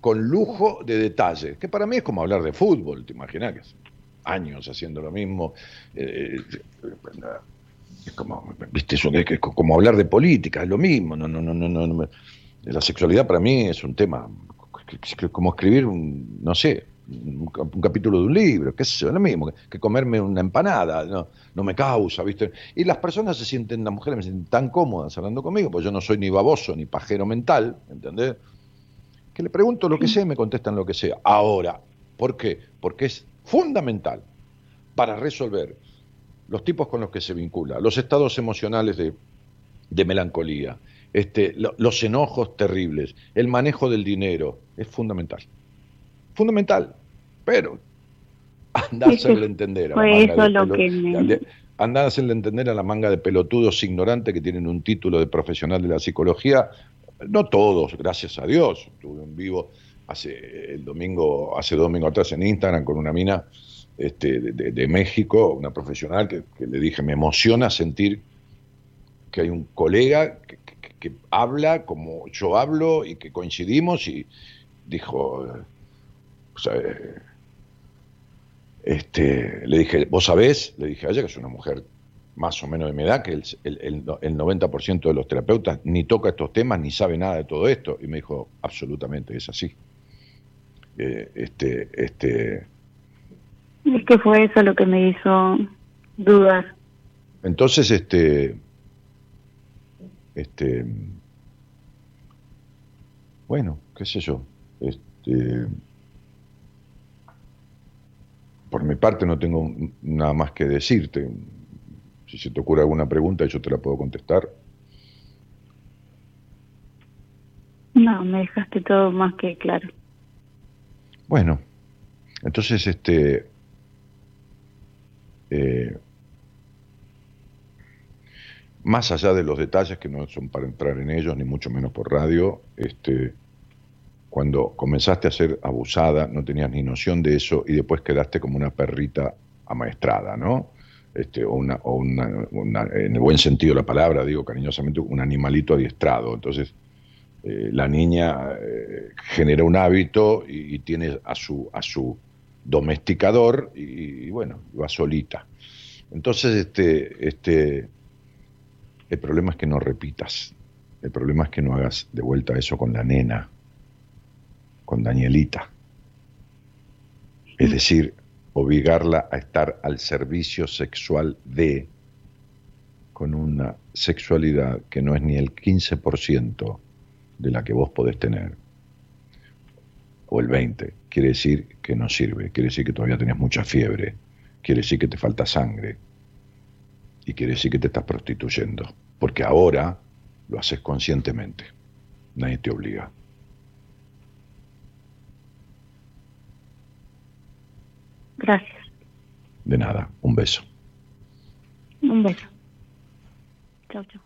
con lujo de detalles, que para mí es como hablar de fútbol, te imaginas años haciendo lo mismo. Eh, es como, ¿viste? es como hablar de política, es lo mismo, no, no, no, no, no, la sexualidad para mí es un tema, como escribir, un, no sé, un, capítulo de un libro, qué sé yo, lo mismo, que, comerme una empanada, no, no, me causa, ¿viste? Y las personas se sienten, las mujeres me sienten tan cómodas hablando conmigo, pues yo no soy ni baboso ni pajero mental, ¿entendés? Que le pregunto lo que sea y me contestan lo que sea. Ahora, ¿por qué? Porque es fundamental para resolver los tipos con los que se vincula, los estados emocionales de, de melancolía, este, los enojos terribles, el manejo del dinero, es fundamental. Fundamental, pero anda a hacerle entender a la manga de a hacerle entender a la manga de pelotudos ignorantes que tienen un título de profesional de la psicología, no todos, gracias a Dios. Tuve un vivo hace el domingo, hace dos domingos atrás en Instagram con una mina este, de, México, una profesional que, que, le dije, me emociona sentir que hay un colega que, que habla como yo hablo y que coincidimos y dijo, este, le dije, vos sabés, le dije a ella que es una mujer más o menos de mi edad, que el, el, el 90% de los terapeutas ni toca estos temas ni sabe nada de todo esto. Y me dijo, absolutamente, es así. Eh, este, este... Es que fue eso lo que me hizo dudar. Entonces, este, este, bueno, qué sé yo. Este, por mi parte no tengo nada más que decirte. Si se te ocurre alguna pregunta, yo te la puedo contestar. No, me dejaste todo más que claro. Bueno, entonces, este, eh, más allá de los detalles que no son para entrar en ellos, ni mucho menos por radio, este, cuando comenzaste a ser abusada no tenías ni noción de eso y después quedaste como una perrita amaestrada, ¿no? Este, o una, o una, en el buen sentido de la palabra, digo cariñosamente, un animalito adiestrado. Entonces, eh, la niña eh, genera un hábito y, tiene a su, a su domesticador y, bueno, va solita. Entonces, este, este, el problema es que no repitas, el problema es que no hagas de vuelta eso con la nena, con Danielita. Es decir, obligarla a estar al servicio sexual de, con una sexualidad que no es ni el 15% de la que vos podés tener, o el 20%, quiere decir que no sirve, quiere decir que todavía tenés mucha fiebre, quiere decir que te falta sangre, y quiere decir que te estás prostituyendo, porque ahora lo haces conscientemente, nadie te obliga. Gracias. De nada, un beso. Un beso. Chao, chao.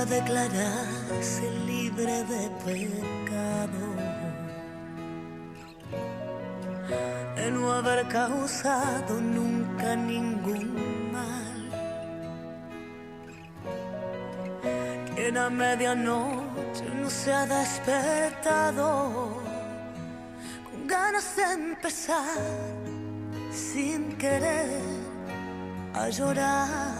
¿Quién va a declararse libre de pecado? de no haber causado nunca ningún mal. Quien a medianoche no se ha despertado con ganas de empezar sin querer a llorar.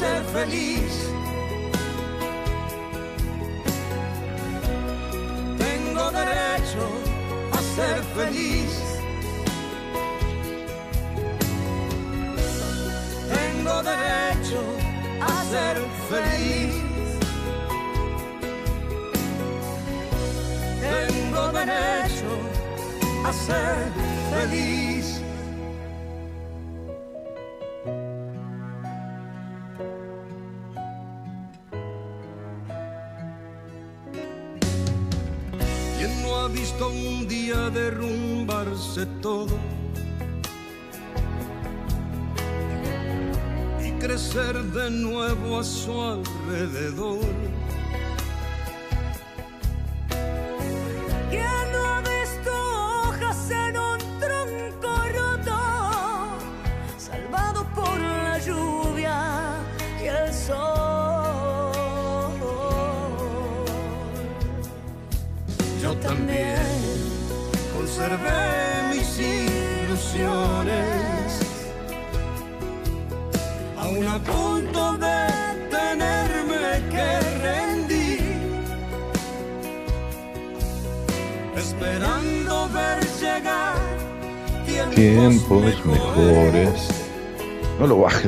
Ser feliz derecho a ser feliz. Tengo derecho a ser feliz. Tengo derecho a ser feliz. Todo y crecer de nuevo a su alrededor.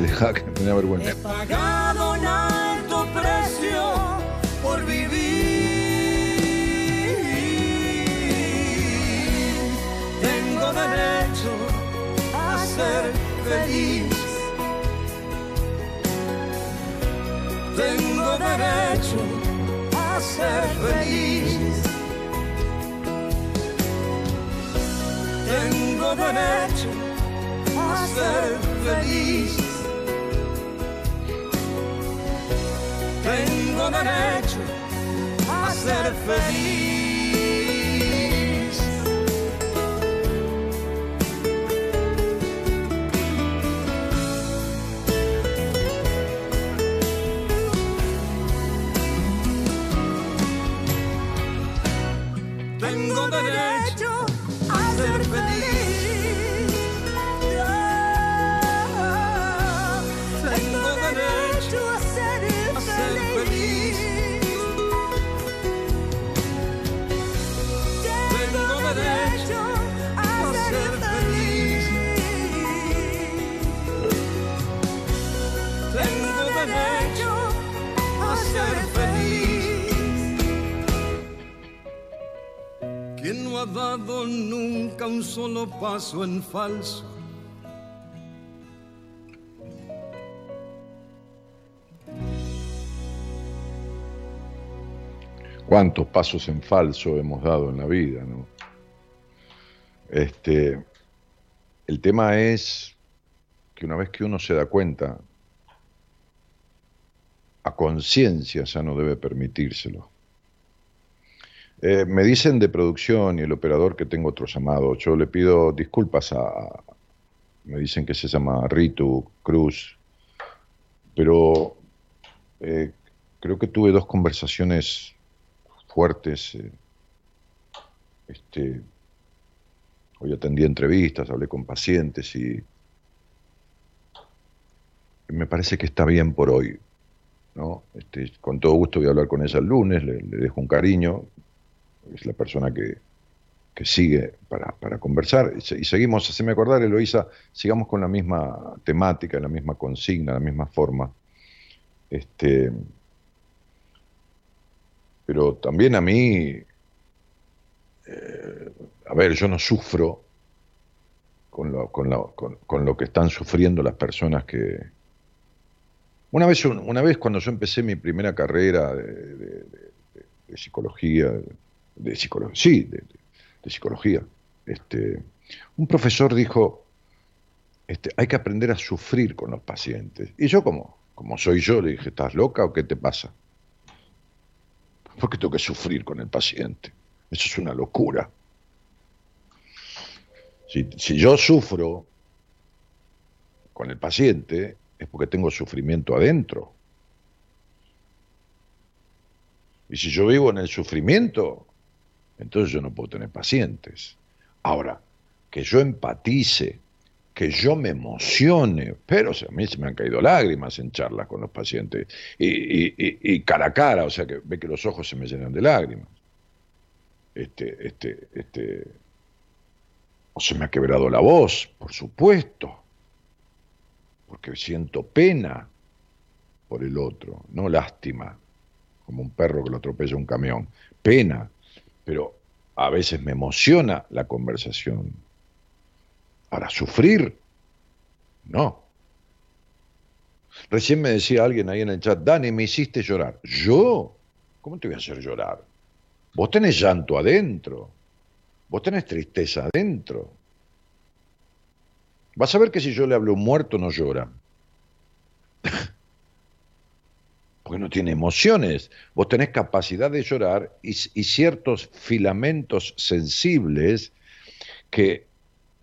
Deja que tenía vergüenza. He pagado un alto precio por vivir. derecho a ser feliz. Tengo derecho a ser feliz. Tengo derecho a ser feliz. Ser feliz. Un solo paso en falso. Cuántos pasos en falso hemos dado en la vida, ¿no? Este, el tema es que una vez que uno se da cuenta, a conciencia ya no debe permitírselo. Eh, me dicen de producción y el operador que tengo otro llamado. Yo le pido disculpas a. Me dicen que se llama Ritu Cruz. Pero eh, creo que tuve dos conversaciones fuertes. Eh, este, hoy atendí entrevistas, hablé con pacientes y me parece que está bien por hoy. ¿no? Este, con todo gusto voy a hablar con ella el lunes, le, dejo un cariño, es la persona que, sigue para, conversar. Y, seguimos, haceme acordar, Eloisa, sigamos con la misma temática, la misma consigna, la misma forma. Este, pero también a mí, eh, a ver, yo no sufro con lo, con, con lo que están sufriendo las personas que, una vez, una vez cuando yo empecé mi primera carrera de, psicología, de psicología, sí, de, psicología, este, un profesor dijo, este, hay que aprender a sufrir con los pacientes. Y yo como, como soy yo, le dije, ¿estás loca o qué te pasa? ¿Por qué tengo que sufrir con el paciente? Eso es una locura. Si, si yo sufro con el paciente, es porque tengo sufrimiento adentro. Y si yo vivo en el sufrimiento, entonces yo no puedo tener pacientes. Ahora, que yo empatice, que yo me emocione, pero a mí se me han caído lágrimas en charlas con los pacientes y, cara a cara, o sea que ve que los ojos se me llenan de lágrimas. Este, este, este, o se me ha quebrado la voz, por supuesto porque siento pena por el otro, no lástima, como un perro que lo atropella un camión, pena, pero a veces me emociona la conversación. Para sufrir, no. Recién me decía alguien ahí en el chat, Dani, me hiciste llorar. ¿Yo? ¿Cómo te voy a hacer llorar? Vos tenés llanto adentro, vos tenés tristeza adentro. Vas a ver que si yo le hablo muerto no llora. Porque no tiene emociones. Vos tenés capacidad de llorar y, ciertos filamentos sensibles que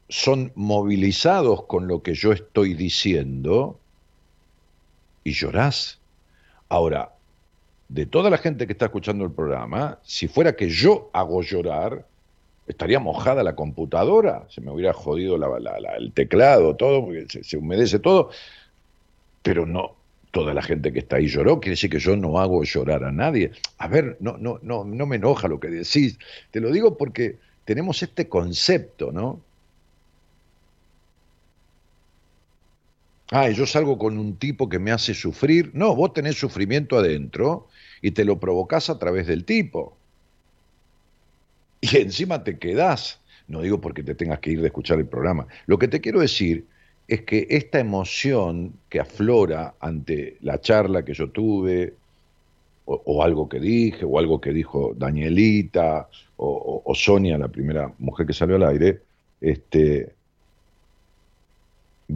son movilizados con lo que yo estoy diciendo y llorás. Ahora, de toda la gente que está escuchando el programa, si fuera que yo hago llorar, estaría mojada la computadora, se me hubiera jodido el teclado, todo, porque se, humedece todo, pero no, toda la gente que está ahí lloró, quiere decir que yo no hago llorar a nadie. A ver, no, no, no, no me enoja lo que decís, te lo digo porque tenemos este concepto, ¿no? Ah, yo salgo con un tipo que me hace sufrir. No, vos tenés sufrimiento adentro y te lo provocás a través del tipo y encima te quedás. No digo porque te tengas que ir de escuchar el programa. Lo que te quiero decir es que esta emoción que aflora ante la charla que yo tuve, o, algo que dije, o algo que dijo Danielita, o, Sonia, la primera mujer que salió al aire, este,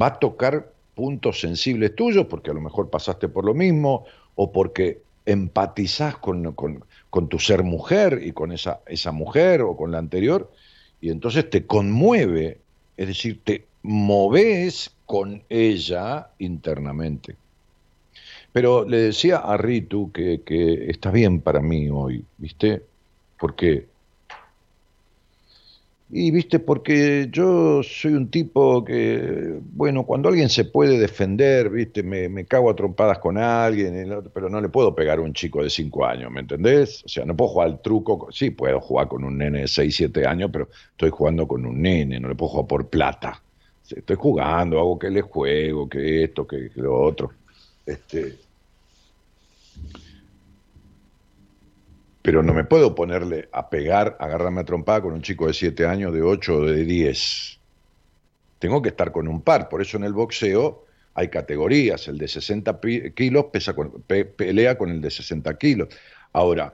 va a tocar puntos sensibles tuyos, porque a lo mejor pasaste por lo mismo, o porque empatizás con, con, con tu ser mujer y con esa, esa mujer o con la anterior, y entonces te conmueve, es decir, te moves con ella internamente. Pero le decía a Ritu que, está bien para mí hoy, ¿viste? Porque y viste, porque yo soy un tipo que, bueno, cuando alguien se puede defender, viste, me, cago a trompadas con alguien, pero no le puedo pegar a un chico de 5 años, ¿me entendés? O sea, no puedo jugar al truco, sí, puedo jugar con un nene de 6, 7 años, pero estoy jugando con un nene, no le puedo jugar por plata. Estoy jugando, hago que le juego, que esto, que, lo otro. Este, pero no me puedo ponerle a pegar, agarrarme a trompada con un chico de 7 años, de 8 o de 10. Tengo que estar con un par, por eso en el boxeo hay categorías, el de 60 kilos pesa pelea con el de 60 kilos. Ahora,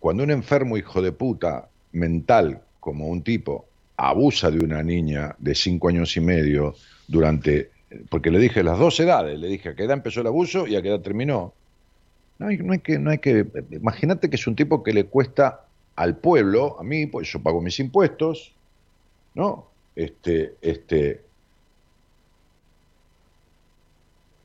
cuando un enfermo hijo de puta mental como un tipo abusa de una niña de 5 años y medio durante, porque le dije las dos edades, le dije a qué edad empezó el abuso y a qué edad terminó, no hay, no hay que, no que, imagínate que es un tipo que le cuesta al pueblo, a mí, pues yo pago mis impuestos, ¿no? Este, este,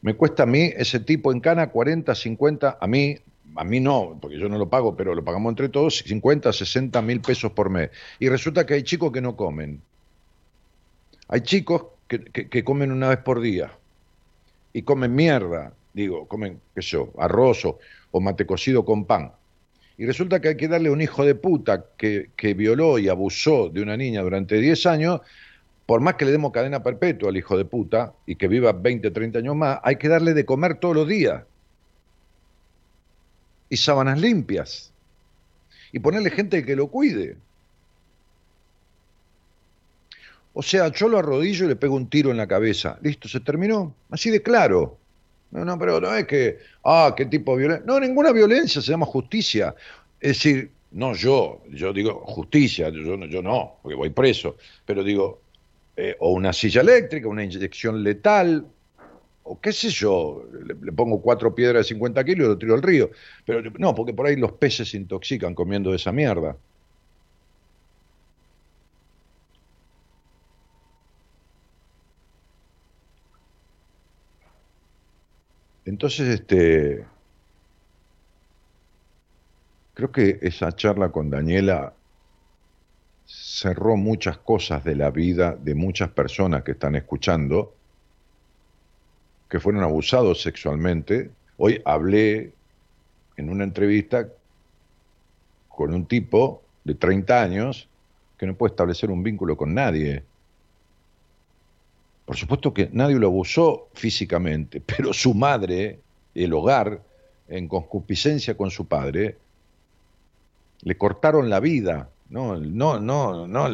me cuesta a mí ese tipo en cana 40, 50, a mí, a mí no, porque yo no lo pago, pero lo pagamos entre todos, 50, 60 mil pesos por mes. Y resulta que hay chicos que no comen. Hay chicos que, que comen una vez por día y comen mierda digo, comen, qué arroz o, mate cocido con pan. Y resulta que hay que darle a un hijo de puta que, que violó y abusó de una niña durante 10 años, por más que le demos cadena perpetua al hijo de puta y que viva 20, 30 años más, hay que darle de comer todos los días. Y sábanas limpias. Y ponerle gente que lo cuide. O sea, yo lo arrodillo y le pego un tiro en la cabeza. Listo, se terminó. Así de claro. No, no, pero no es que, ah, qué tipo de violencia. No, ninguna violencia se llama justicia. Es decir, no yo, yo digo justicia, yo, yo no, porque voy preso, pero digo, eh, o una silla eléctrica, una inyección letal, o qué sé yo, le, pongo cuatro piedras de 50 kilos y lo tiro al río. Pero no, porque por ahí los peces se intoxican comiendo esa mierda. Entonces, este, creo que esa charla con Daniela cerró muchas cosas de la vida de muchas personas que están escuchando, que fueron abusados sexualmente. Hoy hablé en una entrevista con un tipo de 30 años que no puede establecer un vínculo con nadie por supuesto que nadie lo abusó físicamente, pero su madre, el hogar, en concupiscencia con su padre, le cortaron la vida, no, no, no, no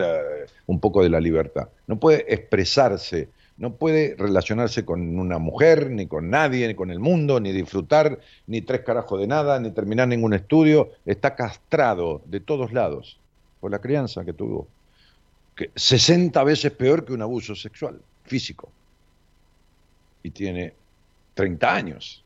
un poco de la libertad. No puede expresarse, no puede relacionarse con una mujer, ni con nadie, ni con el mundo, ni disfrutar, ni tres carajos de nada, ni terminar ningún estudio. Está castrado de todos lados por la crianza que tuvo. Que 60 veces peor que un abuso sexual físico. Y tiene 30 años.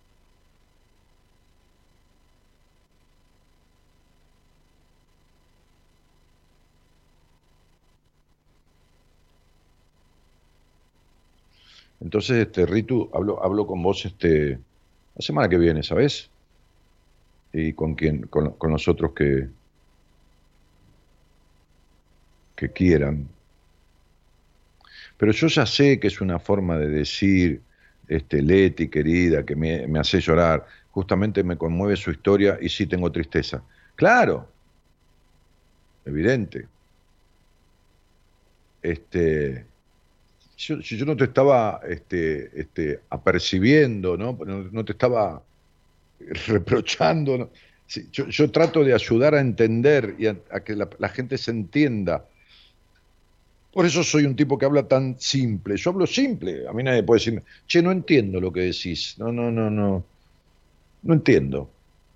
Entonces, este, Ritu, hablo, hablo con vos este, la semana que viene, ¿sabes? Y con quien, con, con los otros que, que quieran. Pero yo ya sé que es una forma de decir, este, Leti, querida, que me, me hace llorar, justamente me conmueve su historia y sí tengo tristeza. Claro, evidente. Este, yo, yo no te estaba este, este, apercibiendo, ¿no? No, te estaba reprochando. yo, trato de ayudar a entender y a, que la, gente se entienda por eso soy un tipo que habla tan simple. Yo hablo simple. A mí nadie puede decirme, che, no entiendo lo que decís. No, no, no, no. No entiendo.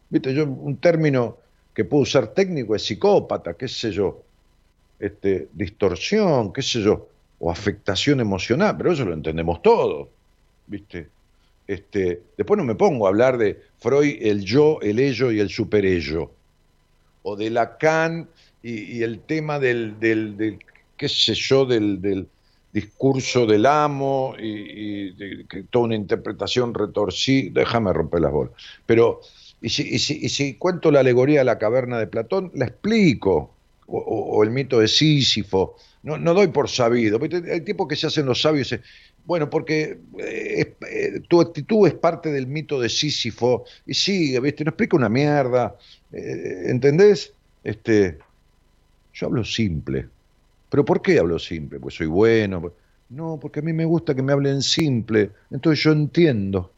Viste, yo un término que puedo usar técnico es psicópata, qué sé yo, este, distorsión, qué sé yo, o afectación emocional, pero eso lo entendemos todo, ¿viste? Este, después no me pongo a hablar de Freud, el yo, el ello y el superello, o de Lacan y, el tema del, del, del, qué sé yo, del, discurso del amo y, toda una interpretación retorcida, déjame romper las bolas. Pero, y si, y si, cuento la alegoría de la caverna de Platón, la explico, o, el mito de Sísifo, no, no, doy por sabido. Hay tipos que se hacen los sabios bueno, porque eh, eh, tu actitud es parte del mito de Sísifo, y sigue, ¿viste? No explica una mierda, eh, ¿entendés? Este, yo hablo simple. ¿Pero por qué hablo simple? Pues soy bueno. No, porque a mí me gusta que me hablen simple. Entonces yo entiendo.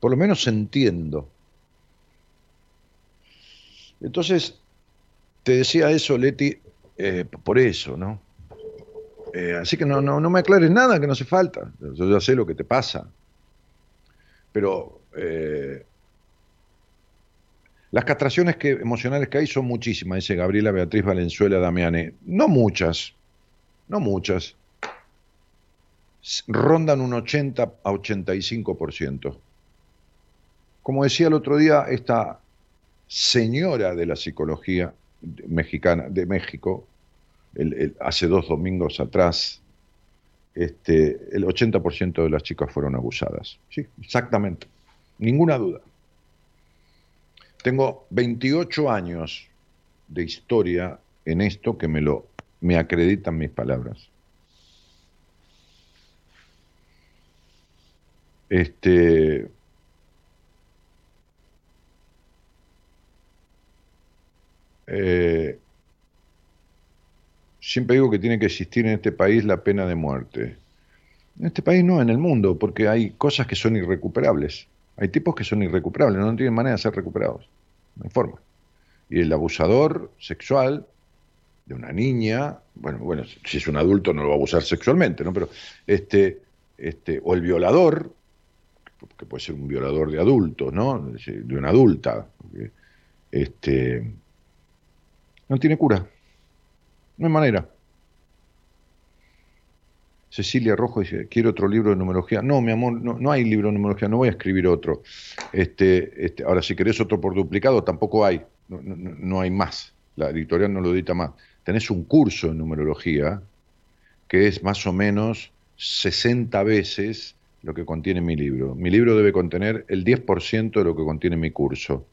Por lo menos entiendo. Entonces, te decía eso, Leti, eh, por eso, ¿no? Eh, así que no, no, no me aclares nada, que no hace falta. Yo ya sé lo que te pasa. Pero eh, las castraciones que, emocionales que hay son muchísimas, dice Gabriela Beatriz Valenzuela Damiane. No muchas, no muchas. Rondan un 80 a 85%. Como decía el otro día, esta señora de la psicología mexicana, de México, hace dos domingos atrás, este, el 80% de las chicas fueron abusadas. Sí, exactamente. Ninguna duda. Tengo 28 años de historia en esto que me lo me acreditan mis palabras. Este eh, siempre digo que tiene que existir en este país la pena de muerte. En este país no, en el mundo, porque hay cosas que son irrecuperables. Hay tipos que son irrecuperables, no tienen manera de ser recuperados. No hay forma. Y el abusador sexual de una niña, bueno, bueno, si es un adulto no lo va a abusar sexualmente, ¿no? Pero este, este, o el violador, que puede ser un violador de adultos, ¿no? De una adulta, este, no tiene cura. No hay manera. Cecilia Rojo dice, quiero otro libro de numerología. No, mi amor, no, hay libro de numerología, no voy a escribir otro. Este, este, ahora, si querés otro por duplicado, tampoco hay, no, no, hay más. La editorial no lo edita más. Tenés un curso de numerología que es más o menos 60 veces lo que contiene mi libro. Mi libro debe contener el 10% de lo que contiene mi curso.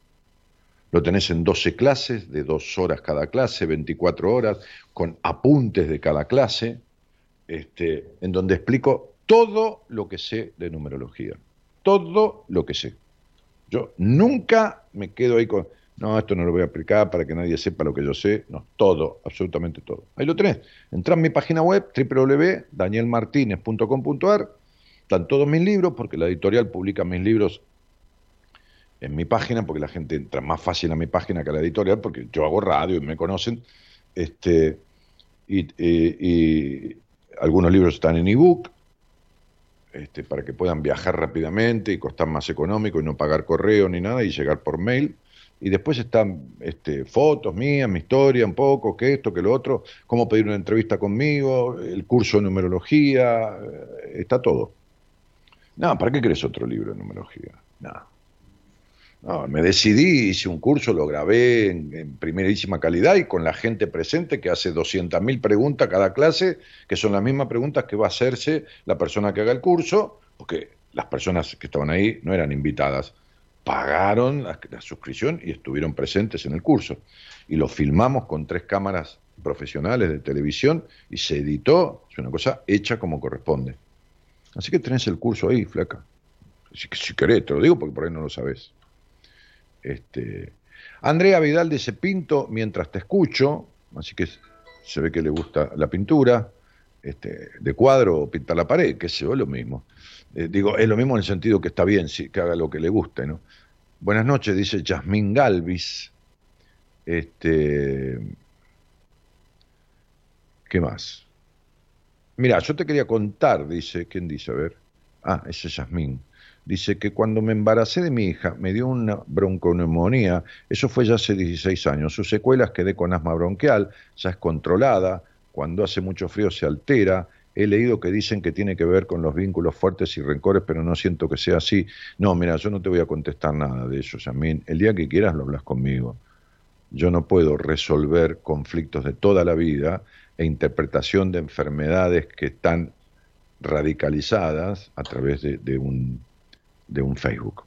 Lo tenés en 12 clases, de dos horas cada clase, 24 horas, con apuntes de cada clase, este, en donde explico todo lo que sé de numerología. Todo lo que sé. Yo nunca me quedo ahí con, no, esto no lo voy a aplicar para que nadie sepa lo que yo sé. No, todo, absolutamente todo. Ahí lo tenés. Entra en mi página web, www.danielmartinez.com.ar. Están todos mis libros, porque la editorial publica mis libros en mi página, porque la gente entra más fácil a mi página que a la editorial, porque yo hago radio y me conocen. Este, y, algunos libros están en ebook, este, para que puedan viajar rápidamente y costar más económico y no pagar correo ni nada y llegar por mail. Y después están este, fotos mías, mi historia un poco, que esto, que lo otro, cómo pedir una entrevista conmigo, el curso de numerología, eh, está todo. No, ¿para qué crees otro libro de numerología? Nada. No, me decidí, hice un curso, lo grabé en, primerísima calidad y con la gente presente que hace 200.000 preguntas cada clase, que son las mismas preguntas que va a hacerse la persona que haga el curso, porque las personas que estaban ahí no eran invitadas, pagaron la, suscripción y estuvieron presentes en el curso. Y lo filmamos con tres cámaras profesionales de televisión y se editó, es una cosa hecha como corresponde. Así que tenés el curso ahí, flaca. Si, si querés, te lo digo porque por ahí no lo sabes. Este, Andrea Vidal dice, pinto mientras te escucho, así que se ve que le gusta la pintura, este, de cuadro o pintar la pared, que sé lo mismo. Eh, digo, es lo mismo en el sentido que está bien, que haga lo que le guste, ¿no? Buenas noches, dice Yasmín Galvis. Este, ¿Qué más? Mira, yo te quería contar, dice, ¿quién dice? A ver. Ah, ese es Yasmín. Dice que cuando me embaracé de mi hija me dio una bronconeumonía, eso fue ya hace 16 años. Sus secuelas quedé con asma bronquial, ya es controlada, cuando hace mucho frío se altera. He leído que dicen que tiene que ver con los vínculos fuertes y rencores, pero no siento que sea así. No, mira, yo no te voy a contestar nada de eso, Yamín. El día que quieras lo hablas conmigo. Yo no puedo resolver conflictos de toda la vida e interpretación de enfermedades que están radicalizadas a través de un de un Facebook.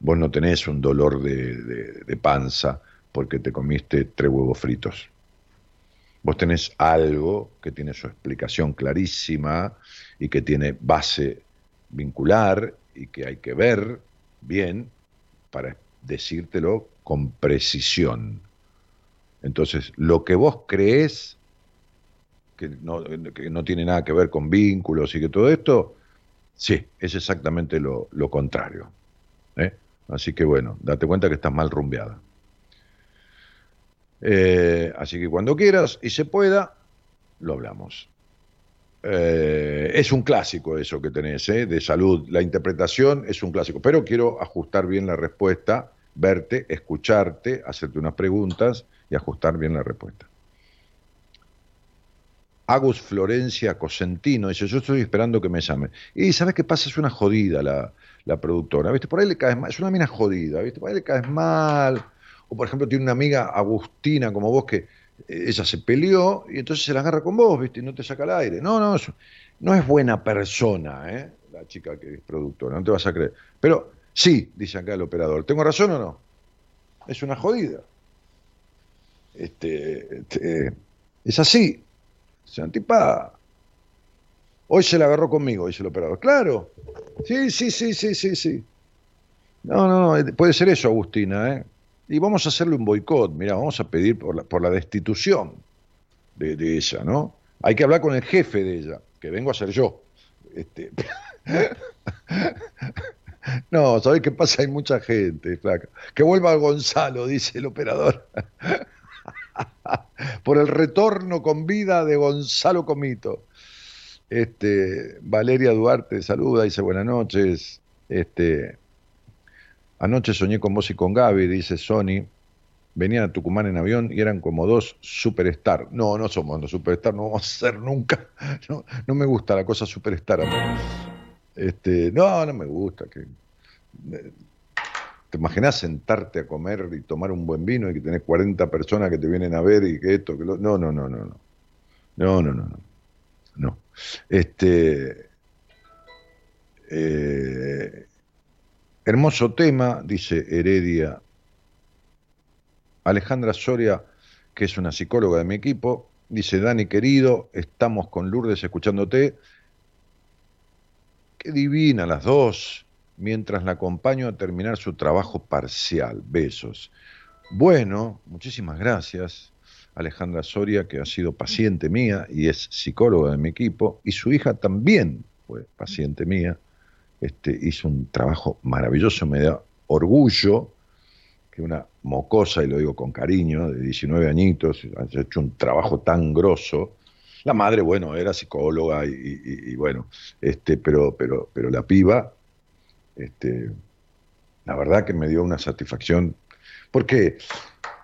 Vos no tenés un dolor de, panza porque te comiste tres huevos fritos. Vos tenés algo que tiene su explicación clarísima y que tiene base vincular y que hay que ver bien para decírtelo con precisión. Entonces, lo que vos crees que no, que no tiene nada que ver con vínculos y que todo esto, Sí, es exactamente lo, contrario. ¿eh? Así que bueno, date cuenta que estás mal rumbeada. Eh, así que cuando quieras y se pueda, lo hablamos. Eh, es un clásico eso que tenés, ¿eh? de salud. La interpretación es un clásico, pero quiero ajustar bien la respuesta, verte, escucharte, hacerte unas preguntas y ajustar bien la respuesta. Agus Florencia Cosentino dice, yo estoy esperando que me llame. Y ¿sabes qué pasa? Es una jodida la, la productora, ¿viste? Por ahí le caes mal, es una mina jodida, ¿viste? Por ahí le caes mal. O por ejemplo tiene una amiga Agustina como vos que eh, ella se peleó y entonces se la agarra con vos, ¿viste? Y no te saca el aire. No, no, no es buena persona, ¿eh? La chica que es productora, no te vas a creer. Pero sí, dice acá el operador, ¿tengo razón o no? Es una jodida. Este, este es así. Se antipada. Hoy se la agarró conmigo, dice el operador. Claro. Sí, sí, sí, sí, sí, sí. No, no, no, puede ser eso, Agustina, ¿eh? Y vamos a hacerle un boicot, mira, vamos a pedir por la, por la destitución de, ella, ¿no? Hay que hablar con el jefe de ella, que vengo a ser yo. Este... no, ¿sabes qué pasa? Hay mucha gente, flaca. Que vuelva Gonzalo, dice el operador. por el retorno con vida de Gonzalo Comito. Este, Valeria Duarte saluda, dice buenas noches. Este, Anoche soñé con vos y con Gaby, dice Sony. Venían a Tucumán en avión y eran como dos superstar. No, no somos dos superstar, no vamos a ser nunca. No, no me gusta la cosa superstar. Este, no, no me gusta. Que, ¿Te imaginas sentarte a comer y tomar un buen vino y que tenés 40 personas que te vienen a ver y que esto, que lo... No, no, no, no, no. No, no, no, no. No. Este. Eh, Hermoso tema, dice Heredia. Alejandra Soria, que es una psicóloga de mi equipo, dice, Dani querido, estamos con Lourdes escuchándote. Qué divina las dos, mientras la acompaño a terminar su trabajo parcial. Besos. Bueno, muchísimas gracias. Alejandra Soria, que ha sido paciente mía y es psicóloga de mi equipo, y su hija también fue paciente mía este, hizo un trabajo maravilloso, me da orgullo que una mocosa, y lo digo con cariño, de 19 añitos, ha hecho un trabajo tan grosso. La madre, bueno, era psicóloga y, bueno, este, pero, pero, pero la piba, este, la verdad que me dio una satisfacción, porque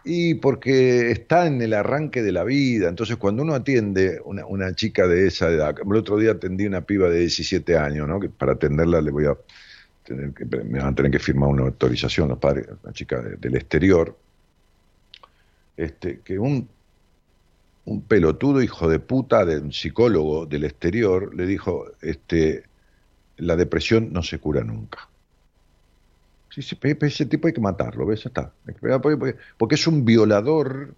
y porque está en el arranque de la vida. Entonces, cuando uno atiende una, una chica de esa edad, el otro día atendí una piba de 17 años, ¿no? Que para atenderla le voy a tener que, me van a tener que firmar una autorización los padres, una chica del exterior. Este, que un, un pelotudo hijo de puta de un psicólogo del exterior le dijo, este, la depresión no se cura nunca. Ese tipo hay que matarlo, ¿ves? Está. Porque es un violador,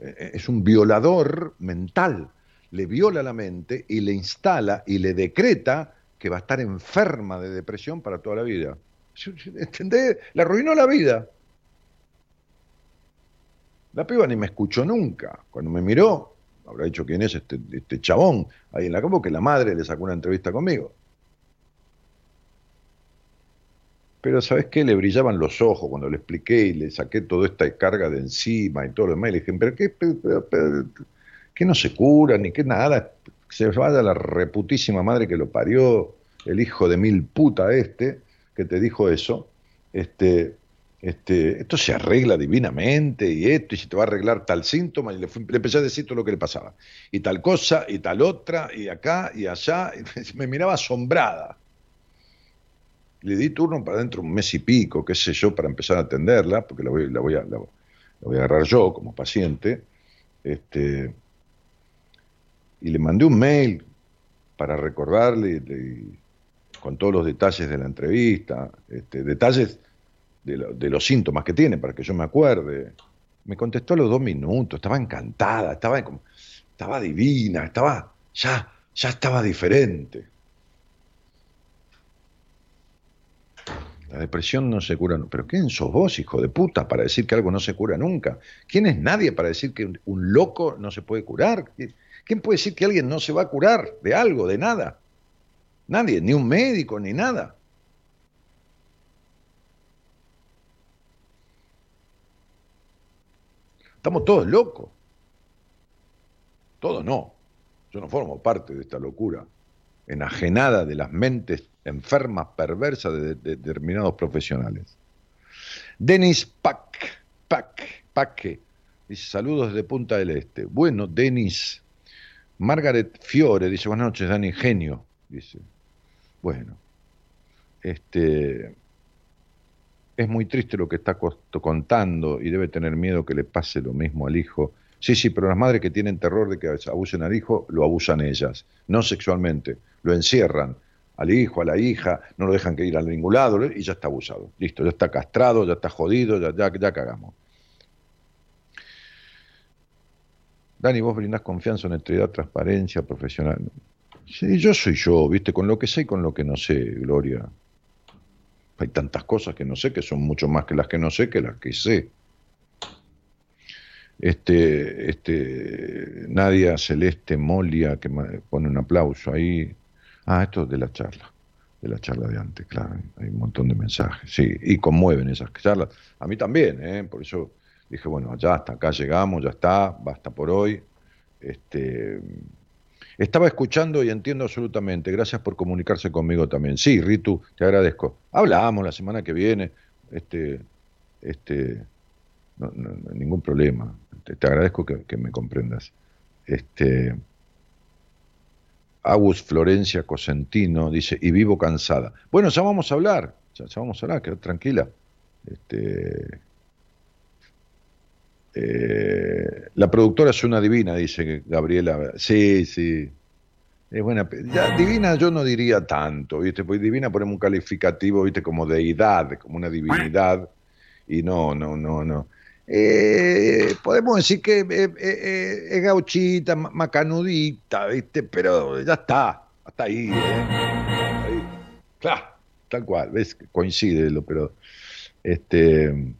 eh, es un violador mental. Le viola la mente y le instala y le decreta que va a estar enferma de depresión para toda la vida. ¿Entendés? Le arruinó la vida. La piba ni me escuchó nunca. Cuando me miró, habrá dicho quién es este, este chabón ahí en la cama, que la madre le sacó una entrevista conmigo. Pero ¿sabes qué? Le brillaban los ojos cuando le expliqué y le saqué toda esta carga de encima y todo lo demás. Y le dije, ¿pero qué? que no se cura ni que nada? Se vaya la reputísima madre que lo parió, el hijo de mil puta este, que te dijo eso. Este, este, esto se arregla divinamente y esto, y se te va a arreglar tal síntoma, y le, le, empecé a decir todo lo que le pasaba, y tal cosa, y tal otra, y acá, y allá, me miraba asombrada. Le di turno para dentro un mes y pico, qué sé yo, para empezar a atenderla, porque la voy, a, la, voy a agarrar yo como paciente. Este, y le mandé un mail para recordarle con todos los detalles de la entrevista, este, detalles de, de, los síntomas que tiene, para que yo me acuerde. Me contestó a los dos minutos, estaba encantada, estaba, estaba divina, estaba, ya, ya estaba diferente. La depresión no se cura nunca. Pero ¿quién sos vos, hijo de puta, para decir que algo no se cura nunca? ¿Quién es nadie para decir que un, loco no se puede curar? ¿Quién puede decir que alguien no se va a curar de algo, de nada? Nadie, ni un médico, ni nada. Estamos todos locos. Todos no. Yo no formo parte de esta locura enajenada de las mentes enfermas, perversas de, determinados profesionales. Denis Pac, Pac, Paque, dice saludos desde Punta del Este. Bueno, Denis. Margaret Fiore dice buenas noches, Dani, genio, dice. Bueno, este, es muy triste lo que está contando y debe tener miedo que le pase lo mismo al hijo. Sí, sí, pero las madres que tienen terror de que abusen al hijo, lo abusan ellas, no sexualmente, lo encierran al hijo, a la hija, no lo dejan que ir a ningún lado y ya está abusado. Listo, ya está castrado, ya está jodido, ya, ya, ya cagamos. Dani, vos brindás confianza, honestidad, transparencia, profesional. Sí, yo soy yo, viste, con lo que sé y con lo que no sé, Gloria. Hay tantas cosas que no sé que son mucho más que las que no sé que las que sé. Este, este, Nadia Celeste Molia, que pone un aplauso ahí. Ah, esto es de la charla, de la charla de antes, claro. Hay un montón de mensajes, sí, y conmueven esas charlas. A mí también, ¿eh? por eso dije, bueno, ya hasta acá llegamos, ya está, basta por hoy. Este, estaba escuchando y entiendo absolutamente. Gracias por comunicarse conmigo también. Sí, Ritu, te agradezco. Hablamos la semana que viene. Este, este, ningún problema. Te, agradezco que, me comprendas. Este, Agus Florencia Cosentino dice, y vivo cansada. Bueno, ya vamos a hablar, ya, vamos a hablar, quédate tranquila. Este, eh, la productora es una divina, dice Gabriela. Sí, sí. Es buena. Ya, divina yo no diría tanto, ¿viste? Pues divina ponemos un calificativo, ¿viste? Como deidad, como una divinidad. Y no, no, no, no. Eh, podemos decir que es gauchita, macanudita, ¿viste? Pero ya está, hasta ahí, ¿eh? Claro, tal cual, ves, coincide, pero este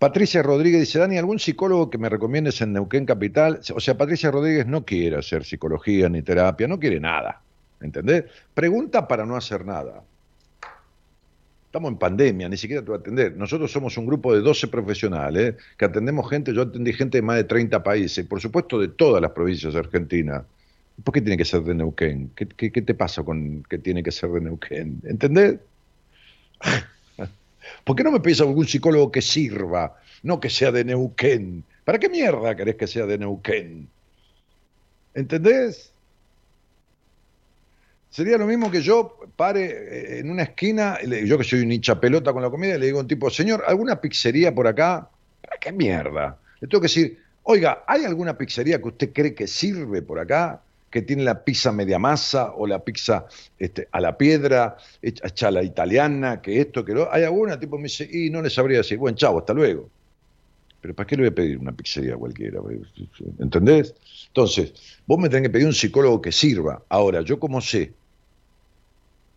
Patricia Rodríguez dice, Dani, ¿algún psicólogo que me recomiendes en Neuquén Capital? O sea, Patricia Rodríguez no quiere hacer psicología ni terapia, no quiere nada, ¿entendés? Pregunta para no hacer nada. Estamos en pandemia, ni siquiera te va a atender. Nosotros somos un grupo de 12 profesionales que atendemos gente, yo atendí gente de más de 30 países, por supuesto de todas las provincias de Argentina. ¿Por qué tiene que ser de Neuquén? ¿Qué, qué te pasa con que tiene que ser de Neuquén? ¿Entendés? ¿Por qué no me pedís algún psicólogo que sirva, no que sea de Neuquén? ¿Para qué mierda querés que sea de Neuquén? ¿Entendés? Sería lo mismo que yo pare eh, en una esquina, yo que soy un hincha pelota con la comida, y le digo a un tipo, señor, ¿alguna pizzería por acá? ¿Para qué mierda? Le tengo que decir, oiga, ¿hay alguna pizzería que usted cree que sirve por acá? que tiene la pizza media masa o la pizza este, a la piedra, hecha a la italiana, que esto, que lo. Hay alguna, tipo me dice, y no le sabría decir, bueno, chavo, hasta luego. Pero ¿para qué le voy a pedir una pizzería cualquiera? ¿Entendés? Entonces, vos me tenés que pedir un psicólogo que sirva. Ahora, yo como sé,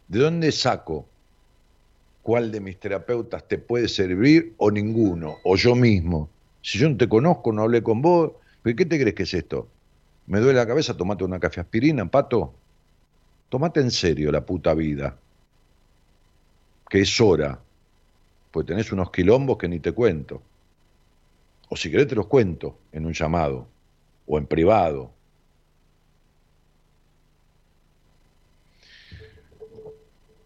¿de dónde saco cuál de mis terapeutas te puede servir o ninguno, o yo mismo? Si yo no te conozco, no hablé con vos, ¿pero qué te crees que es esto? Me duele la cabeza, tomate una café aspirina, pato. Tomate en serio la puta vida. Que es hora. Pues tenés unos quilombos que ni te cuento. O si querés te los cuento en un llamado. O en privado.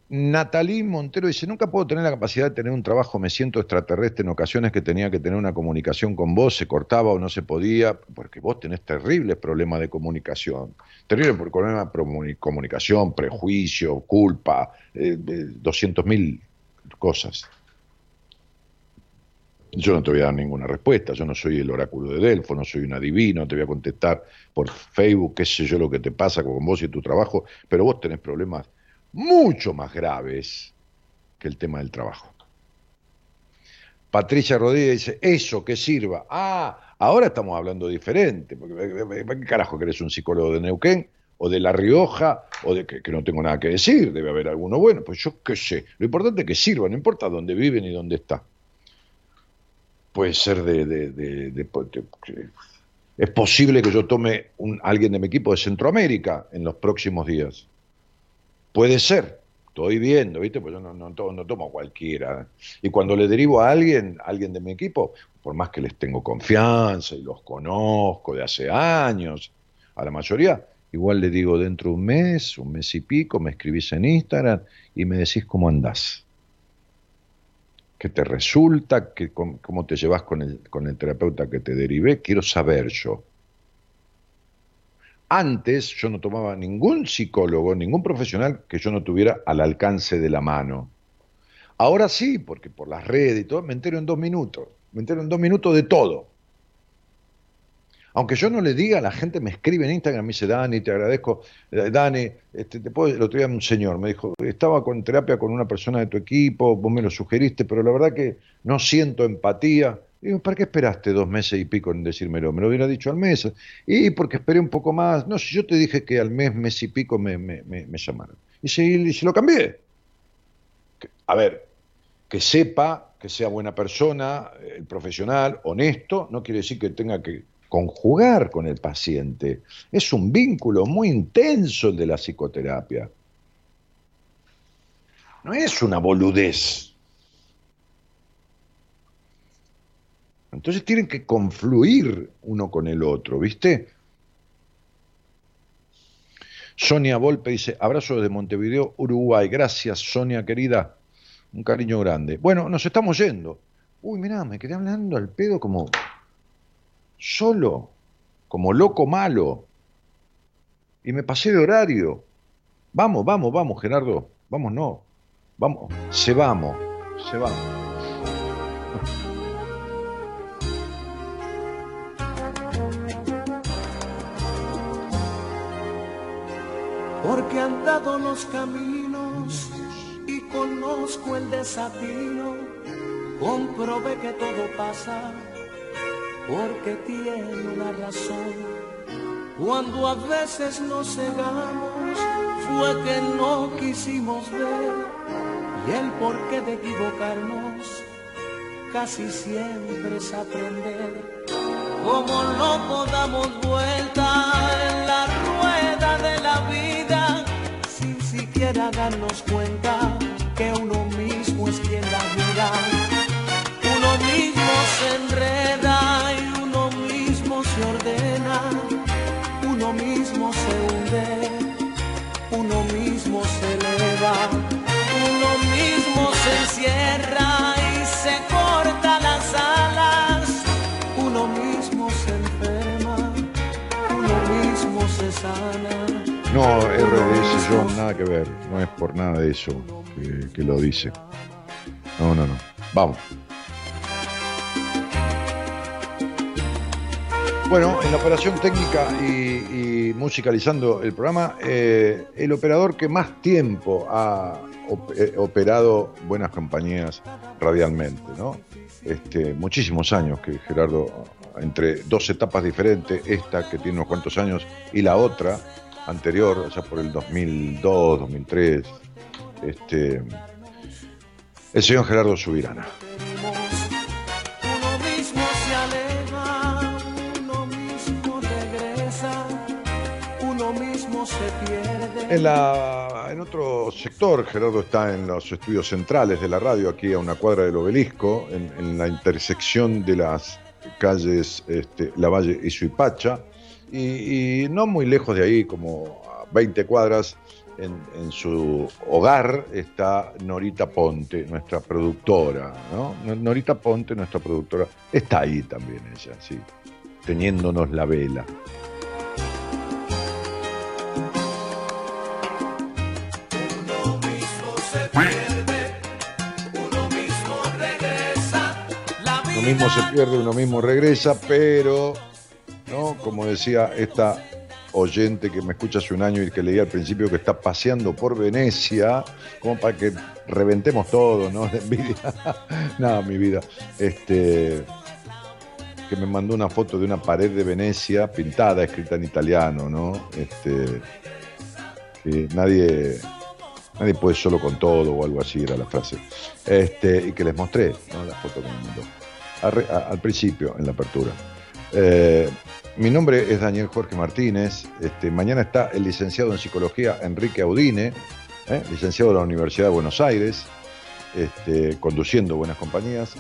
Natalí Montero dice, nunca puedo tener la capacidad de tener un trabajo, me siento extraterrestre en ocasiones que tenía que tener una comunicación con vos, se cortaba o no se podía, porque vos tenés terribles problemas de comunicación, terribles problemas de comunicación, prejuicio, culpa, eh, doscientos mil cosas. Yo no te voy a dar ninguna respuesta, yo no soy el oráculo de Delfo, no soy un adivino, te voy a contestar por Facebook, qué sé yo lo que te pasa con vos y tu trabajo, pero vos tenés problemas mucho más graves que el tema del trabajo. Patricia Rodríguez dice, eso que sirva. Ah, ahora estamos hablando diferente. ¿Qué carajo querés un psicólogo de Neuquén? o de La Rioja, o de que, no tengo nada que decir, debe haber alguno bueno, pues yo qué sé. Lo importante es que sirva, no importa dónde viven y dónde está. Puede ser de... de, es posible que yo tome un, alguien de mi equipo de Centroamérica en los próximos días. Puede ser, estoy viendo, ¿viste? Pues yo no, no, no, tomo cualquiera. Y cuando le derivo a alguien, a alguien de mi equipo, por más que les tengo confianza y los conozco de hace años, a la mayoría, igual le digo dentro de un mes, un mes y pico, me escribís en Instagram y me decís cómo andás. ¿Qué te resulta? ¿Qué, cómo, te llevas con el, con el terapeuta que te derivé? Quiero saber yo. Antes yo no tomaba ningún psicólogo, ningún profesional que yo no tuviera al alcance de la mano. Ahora sí, porque por las redes y todo, me entero en dos minutos. Me entero en dos minutos de todo. Aunque yo no le diga, la gente me escribe en Instagram, me dice, Dani, te agradezco. Eh, Dani, este, te puedo, el otro día un señor me dijo, estaba con terapia con una persona de tu equipo, vos me lo sugeriste, pero la verdad que no siento empatía. Digo, ¿para qué esperaste dos meses y pico en decírmelo? Me lo hubiera dicho al mes. Y porque esperé un poco más. No, si yo te dije que al mes, mes y pico me, me, llamaron. Y se, lo cambié. A ver, que sepa, que sea buena persona, el profesional, honesto, no quiere decir que tenga que conjugar con el paciente. Es un vínculo muy intenso el de la psicoterapia. No es una boludez. Entonces tienen que confluir uno con el otro, ¿viste? Sonia Volpe dice, abrazo desde Montevideo, Uruguay. Gracias, Sonia querida. Un cariño grande. Bueno, nos estamos yendo. Uy, mirá, me quedé hablando al pedo como solo, como loco malo. Y me pasé de horario. Vamos, vamos, vamos, Gerardo. Vamos, no. Vamos, se vamos, se vamos. Los caminos y conozco el desatino, comprobé que todo pasa porque tiene una razón. Cuando a veces nos cegamos, fue que no quisimos ver y el porqué de equivocarnos casi siempre es aprender. Como no damos vuelta en la rueda de la vida siquiera cuenta que uno mismo es quien la mira. Uno mismo se No, RDS John, nada que ver, no es por nada de eso que, que lo dice. No, no, no. Vamos. Bueno, en la operación técnica y, musicalizando el programa, eh, el operador que más tiempo ha eh, operado buenas compañías radialmente, ¿no? Este, muchísimos años que Gerardo, entre dos etapas diferentes, esta que tiene unos cuantos años y la otra anterior, sea, por el 2002, 2003, este, el señor Gerardo Subirana. En, la, en otro sector, Gerardo está en los estudios centrales de la radio, aquí a una cuadra del obelisco, en, la intersección de las calles este, La Valle y Suipacha, y, no muy lejos de ahí, como a 20 cuadras, en, su hogar está Norita Ponte, nuestra productora, ¿no? Norita Ponte, nuestra productora, está ahí también ella, sí, teniéndonos la vela. mismo se pierde, uno mismo regresa, pero, ¿no? Como decía esta oyente que me escucha hace un año y que leí al principio que está paseando por Venecia, como para que reventemos todo, ¿no? De envidia. Nada, mi vida. Este que me mandó una foto de una pared de Venecia pintada, escrita en italiano, ¿no? Este, que nadie, nadie puede solo con todo o algo así era la frase. Este, y que les mostré, ¿no? La foto que me mandó al principio, en la apertura. Eh, mi nombre es Daniel Jorge Martínez. Este, mañana está el licenciado en psicología Enrique Audine, ¿eh? licenciado de la Universidad de Buenos Aires, este, conduciendo buenas compañías.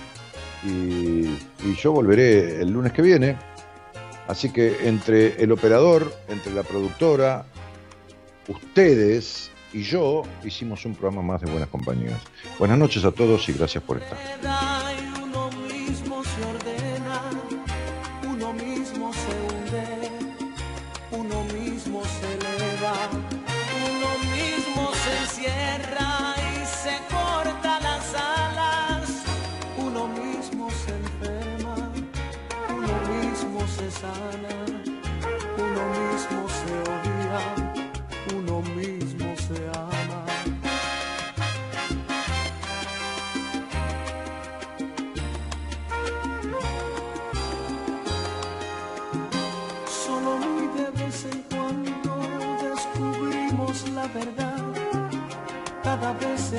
Y, y yo volveré el lunes que viene. Así que entre el operador, entre la productora, ustedes y yo hicimos un programa más de buenas compañías. Buenas noches a todos y gracias por estar.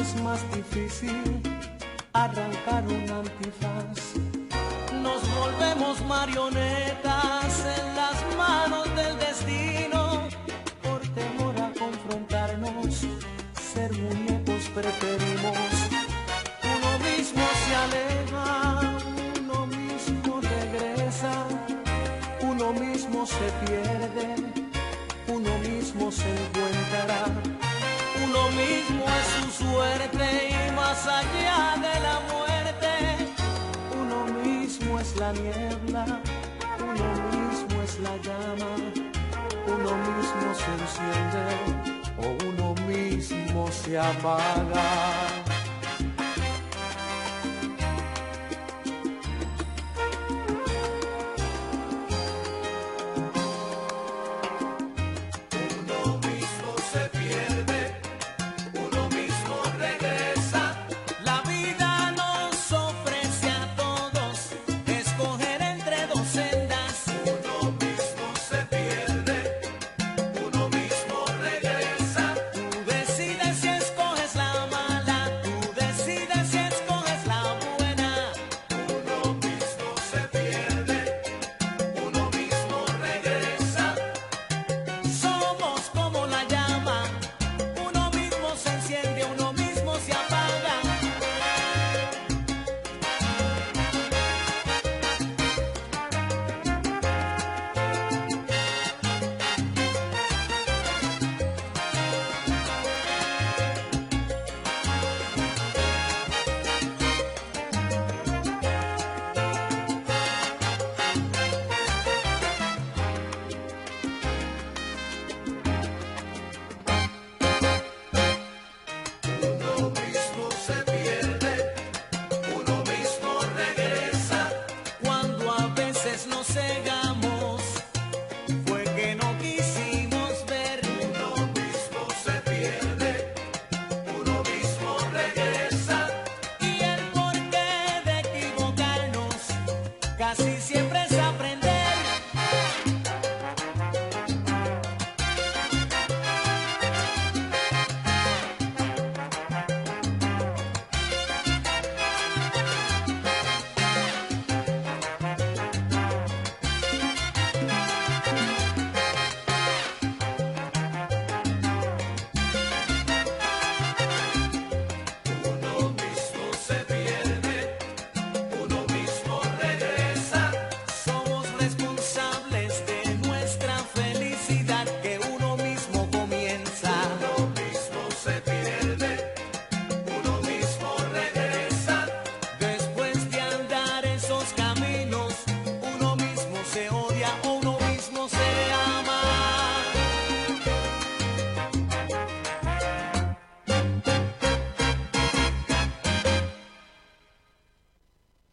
Es más difícil arrancar un antifaz. Nos volvemos marionetas en las manos del destino por temor a confrontarnos. Ser muñecos preferimos. Uno mismo se aleja, uno mismo regresa, uno mismo se pierde, uno mismo se encuentra uno mismo es su suerte y más allá de la muerte, uno mismo es la niebla, uno mismo es la llama, uno mismo se enciende o uno mismo se apaga.